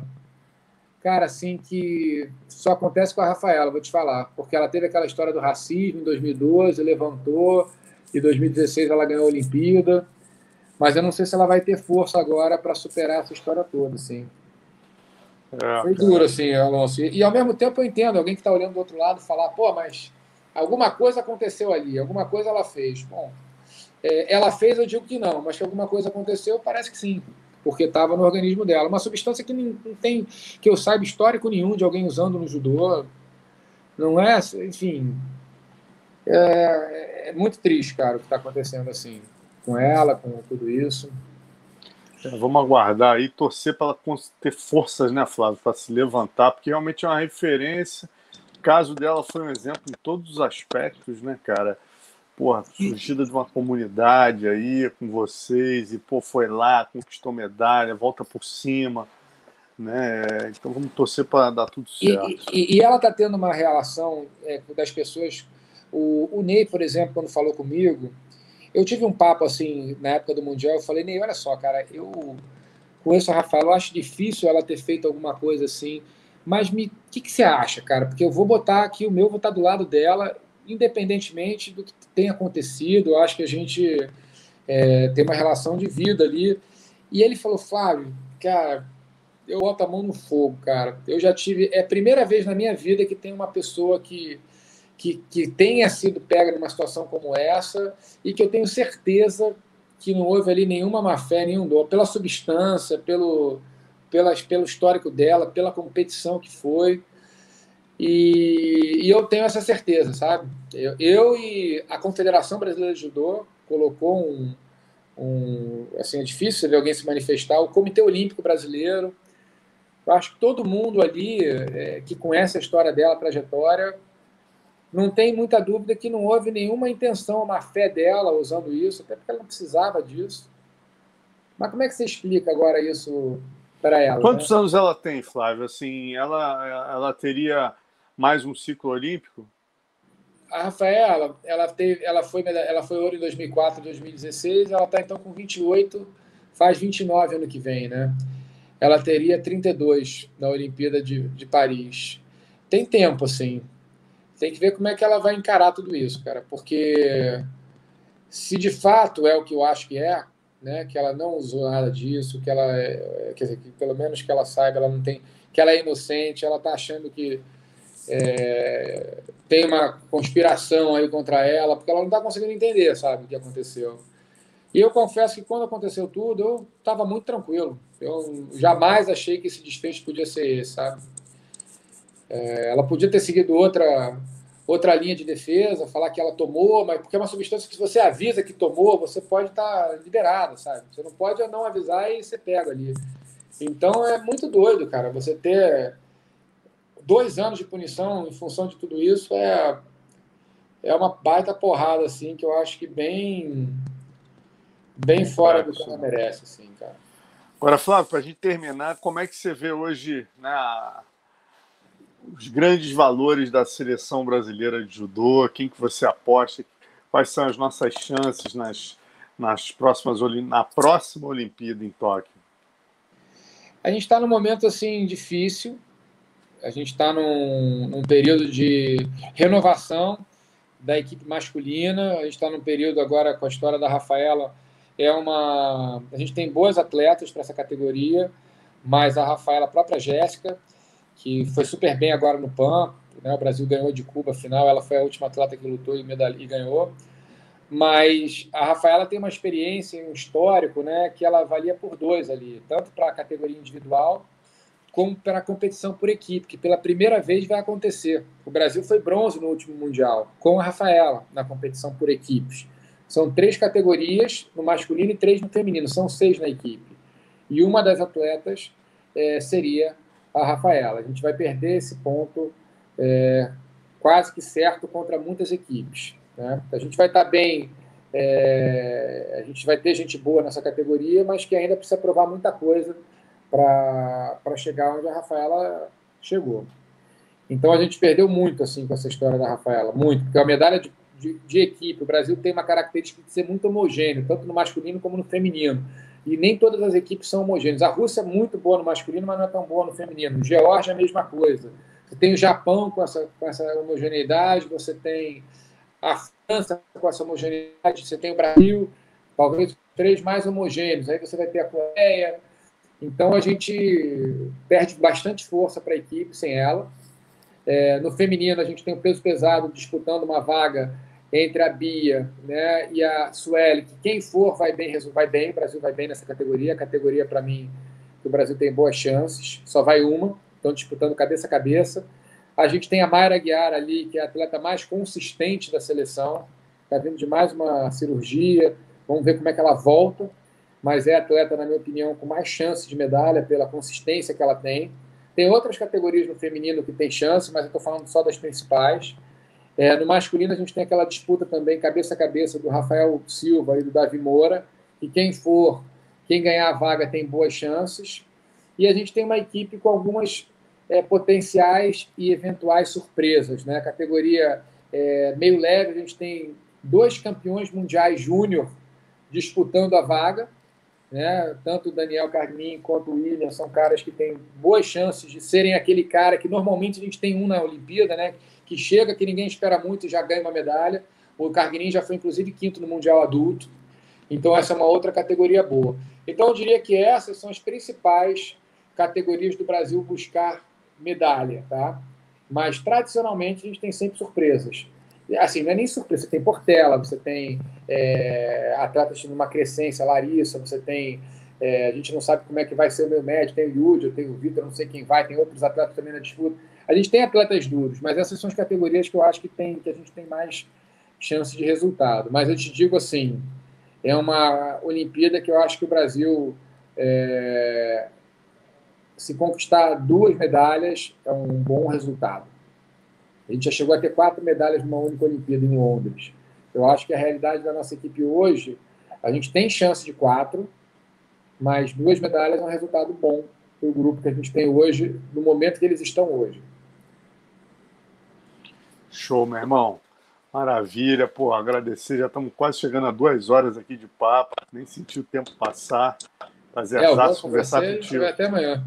cara, assim, que só acontece com a Rafaela, vou te falar. Porque ela teve aquela história do racismo em 2012, levantou, e 2016 ela ganhou a Olimpíada. Mas eu não sei se ela vai ter força agora para superar essa história toda, assim. É, Foi duro, assim, Alonso. E, e, ao mesmo tempo eu entendo alguém que está olhando do outro lado falar, pô, mas alguma coisa aconteceu ali, alguma coisa ela fez. Bom, é, ela fez, eu digo que não, mas que alguma coisa aconteceu, parece que sim, porque estava no organismo dela. Uma substância que não, não tem, que eu saiba, histórico nenhum de alguém usando no judô. Não é, enfim. É, é muito triste, cara, o que está acontecendo assim, com ela, com tudo isso. É, vamos aguardar aí, torcer para ela ter forças, né, Flávio, para se levantar, porque realmente é uma referência. O caso dela foi um exemplo em todos os aspectos, né, cara? Porra, surgida de uma comunidade aí com vocês, e pô, foi lá, conquistou medalha, volta por cima, né? Então vamos torcer para dar tudo certo. E, e, e ela está tendo uma relação é, das pessoas. O, o Ney, por exemplo, quando falou comigo, eu tive um papo assim na época do Mundial, eu falei, Ney, olha só, cara, eu conheço a Rafael, eu acho difícil ela ter feito alguma coisa assim, mas o que, que você acha, cara? Porque eu vou botar aqui, o meu vou estar do lado dela, independentemente do que tenha acontecido, eu acho que a gente é, tem uma relação de vida ali. E ele falou, Flávio, cara, eu boto a mão no fogo, cara. Eu já tive. É a primeira vez na minha vida que tem uma pessoa que que, que tenha sido pega numa situação como essa e que eu tenho certeza que não houve ali nenhuma má fé, nenhum dor, pela substância, pelo, pela, pelo histórico dela, pela competição que foi. E, e eu tenho essa certeza, sabe? Eu, eu, e a Confederação Brasileira de Judô colocou um, um. Assim, é difícil ver alguém se manifestar. O Comitê Olímpico Brasileiro. Eu acho que todo mundo ali é, que conhece a história dela, a trajetória, não tem muita dúvida que não houve nenhuma intenção, uma fé dela usando isso, até porque ela não precisava disso. Mas como é que você explica agora isso para ela? Quantos né? anos ela tem, Flávio? Assim, ela, ela teria mais um ciclo olímpico? A Rafaela, ela, teve, ela, foi, ela foi ouro em 2004, 2016, ela está então com 28, faz 29 ano que vem, né? Ela teria 32 na Olimpíada de, de Paris. Tem tempo, assim tem que ver como é que ela vai encarar tudo isso, cara, porque se de fato é o que eu acho que é, né, que ela não usou nada disso, que ela, é, quer dizer, que pelo menos que ela saiba, ela não tem, que ela é inocente, ela tá achando que é, tem uma conspiração aí contra ela, porque ela não está conseguindo entender, sabe, o que aconteceu. E eu confesso que quando aconteceu tudo, eu estava muito tranquilo. Eu jamais achei que esse desfecho podia ser esse, sabe? É, ela podia ter seguido outra outra linha de defesa, falar que ela tomou, mas porque é uma substância que se você avisa que tomou, você pode estar tá liberado, sabe? Você não pode não avisar e você pega ali. Então é muito doido, cara. Você ter dois anos de punição em função de tudo isso é é uma baita porrada assim que eu acho que bem bem fora do que ela merece, assim, cara. Agora, Flávio, para a gente terminar, como é que você vê hoje né, os grandes valores da seleção brasileira de judô? Quem que você aposta? Quais são as nossas chances nas, nas próximas na próxima Olimpíada em Tóquio? A gente está num momento assim difícil. A gente está num, num período de renovação da equipe masculina. A gente está num período agora com a história da Rafaela. É uma, a gente tem boas atletas para essa categoria, mas a Rafaela, a própria Jéssica, que foi super bem agora no PAN. Né? O Brasil ganhou de Cuba, afinal, ela foi a última atleta que lutou e, medalha, e ganhou. Mas a Rafaela tem uma experiência, um histórico, né, que ela valia por dois ali, tanto para a categoria individual como para a competição por equipe, que pela primeira vez vai acontecer. O Brasil foi bronze no último Mundial, com a Rafaela na competição por equipes. São três categorias no masculino e três no feminino, são seis na equipe. E uma das atletas é, seria a Rafaela. A gente vai perder esse ponto é, quase que certo contra muitas equipes. Né? A gente vai estar bem É, a gente vai ter gente boa nessa categoria, mas que ainda precisa provar muita coisa para chegar onde a Rafaela chegou. Então a gente perdeu muito assim com essa história da Rafaela, muito, porque a medalha de, de, de, equipe, o Brasil tem uma característica de ser muito homogêneo, tanto no masculino como no feminino. E nem todas as equipes são homogêneas. A Rússia é muito boa no masculino, mas não é tão boa no feminino. Geórgia é a mesma coisa. Você tem o Japão com essa, com essa homogeneidade, você tem a França com essa homogeneidade, você tem o Brasil, talvez três mais homogêneos, aí você vai ter a Coreia. Então a gente perde bastante força para a equipe sem ela. É, no feminino, a gente tem o peso pesado disputando uma vaga entre a Bia né, e a Sueli, que quem for vai bem, vai bem, o Brasil vai bem nessa categoria. A categoria, para mim, que o Brasil tem boas chances, só vai uma, estão disputando cabeça a cabeça. A gente tem a Mayra Guiar ali, que é a atleta mais consistente da seleção. Está vindo de mais uma cirurgia. Vamos ver como é que ela volta. Mas é a atleta, na minha opinião, com mais chance de medalha pela consistência que ela tem. Tem outras categorias no feminino que tem chance, mas eu estou falando só das principais. É, no masculino, a gente tem aquela disputa também, cabeça a cabeça, do Rafael Silva e do Davi Moura. E quem for, quem ganhar a vaga tem boas chances. E a gente tem uma equipe com algumas é, potenciais e eventuais surpresas. Né? Categoria é, meio leve, a gente tem dois campeões mundiais júnior disputando a vaga. Né? Tanto o Daniel Carmin quanto o William são caras que têm boas chances de serem aquele cara que normalmente a gente tem um na Olimpíada, né? Que chega, que ninguém espera muito e já ganha uma medalha. O Carguinin já foi, inclusive, quinto no Mundial Adulto. Então, essa é uma outra categoria boa. Então, eu diria que essas são as principais categorias do Brasil buscar medalha, tá? Mas tradicionalmente a gente tem sempre surpresas. Assim, não é nem surpresa, você tem Portela, você tem é, atletas numa crescência, Larissa, você tem. É, a gente não sabe como é que vai ser o meu médio, tem o Yudi, tem o Vitor, não sei quem vai, tem outros atletas também na disputa. A gente tem atletas duros, mas essas são as categorias que eu acho que, tem, que a gente tem mais chance de resultado. Mas eu te digo assim, é uma Olimpíada que eu acho que o Brasil é, se conquistar duas medalhas é um bom resultado. A gente já chegou a ter quatro medalhas numa única Olimpíada em Londres. Eu acho que a realidade da nossa equipe hoje, a gente tem chance de quatro, mas duas medalhas é um resultado bom para o grupo que a gente tem hoje, no momento que eles estão hoje. Show, meu irmão. Maravilha, pô, agradecer. Já estamos quase chegando a duas horas aqui de papo, nem senti o tempo passar. Prazer é, conversar você, contigo. Até amanhã.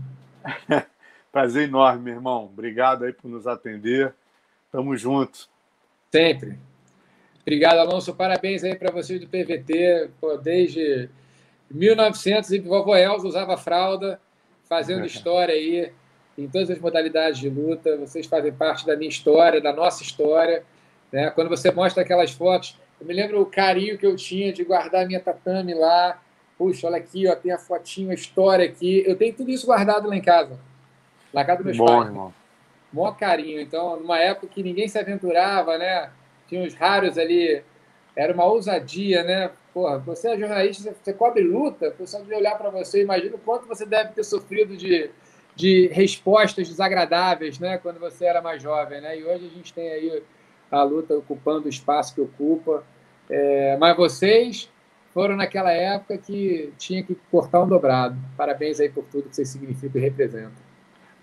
Prazer enorme, meu irmão. Obrigado aí por nos atender. Tamo junto. Sempre. Obrigado, Alonso. Parabéns aí para vocês do PVT. Pô, desde 1900 e vovó Elza usava fralda, fazendo história aí em todas as modalidades de luta. Vocês fazem parte da minha história, da nossa história. Né? Quando você mostra aquelas fotos, eu me lembro o carinho que eu tinha de guardar a minha tatame lá, Puxa, olha aqui, ó, tem a fotinho, a história aqui. Eu tenho tudo isso guardado lá em casa. Na casa dos meus Bom, pais. Irmão. Mó carinho. Então, numa época que ninguém se aventurava, né? Tinha uns raros ali. Era uma ousadia, né? Porra, você é jornalista, você cobre luta, o pessoal deve olhar para você, imagina o quanto você deve ter sofrido de, de respostas desagradáveis, né? Quando você era mais jovem, né? E hoje a gente tem aí a luta ocupando o espaço que ocupa. É, mas vocês foram naquela época que tinha que cortar um dobrado. Parabéns aí por tudo que vocês significam e representam.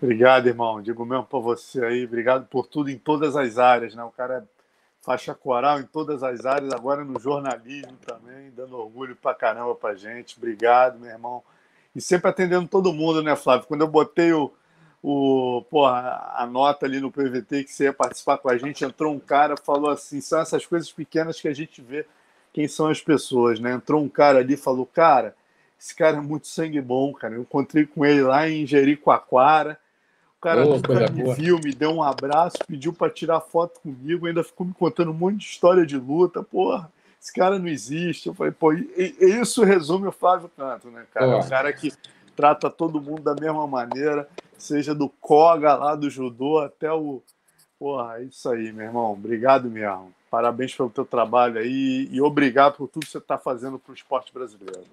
Obrigado, irmão. Digo mesmo para você aí. Obrigado por tudo em todas as áreas, né? O cara é faixa coral em todas as áreas, agora no jornalismo também, dando orgulho para caramba para gente. Obrigado, meu irmão. E sempre atendendo todo mundo, né, Flávio? Quando eu botei o, o, porra, a nota ali no PVT que você ia participar com a gente, entrou um cara falou assim: são essas coisas pequenas que a gente vê quem são as pessoas, né? Entrou um cara ali e falou, cara, esse cara é muito sangue bom, cara. Eu encontrei com ele lá em Jericoacoara. O cara oh, me viu, me deu um abraço, pediu para tirar foto comigo, ainda ficou me contando um monte de história de luta. Porra, esse cara não existe. Eu falei, pô, e, e isso resume o Flávio Canto, né, cara? É um cara que trata todo mundo da mesma maneira, seja do Koga lá do judô até o. Porra, é isso aí, meu irmão. Obrigado mesmo. Parabéns pelo teu trabalho aí e obrigado por tudo que você está fazendo para o esporte brasileiro.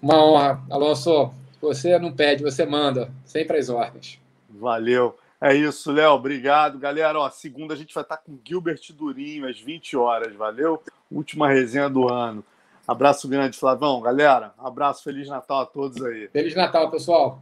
Uma honra, Alonso. Você não pede, você manda, sempre as ordens. Valeu. É isso, Léo. Obrigado. Galera, ó, segunda a gente vai estar com Gilbert Durinho às 20 horas. Valeu? Última resenha do ano. Abraço grande, Flavão. Galera, abraço, Feliz Natal a todos aí. Feliz Natal, pessoal.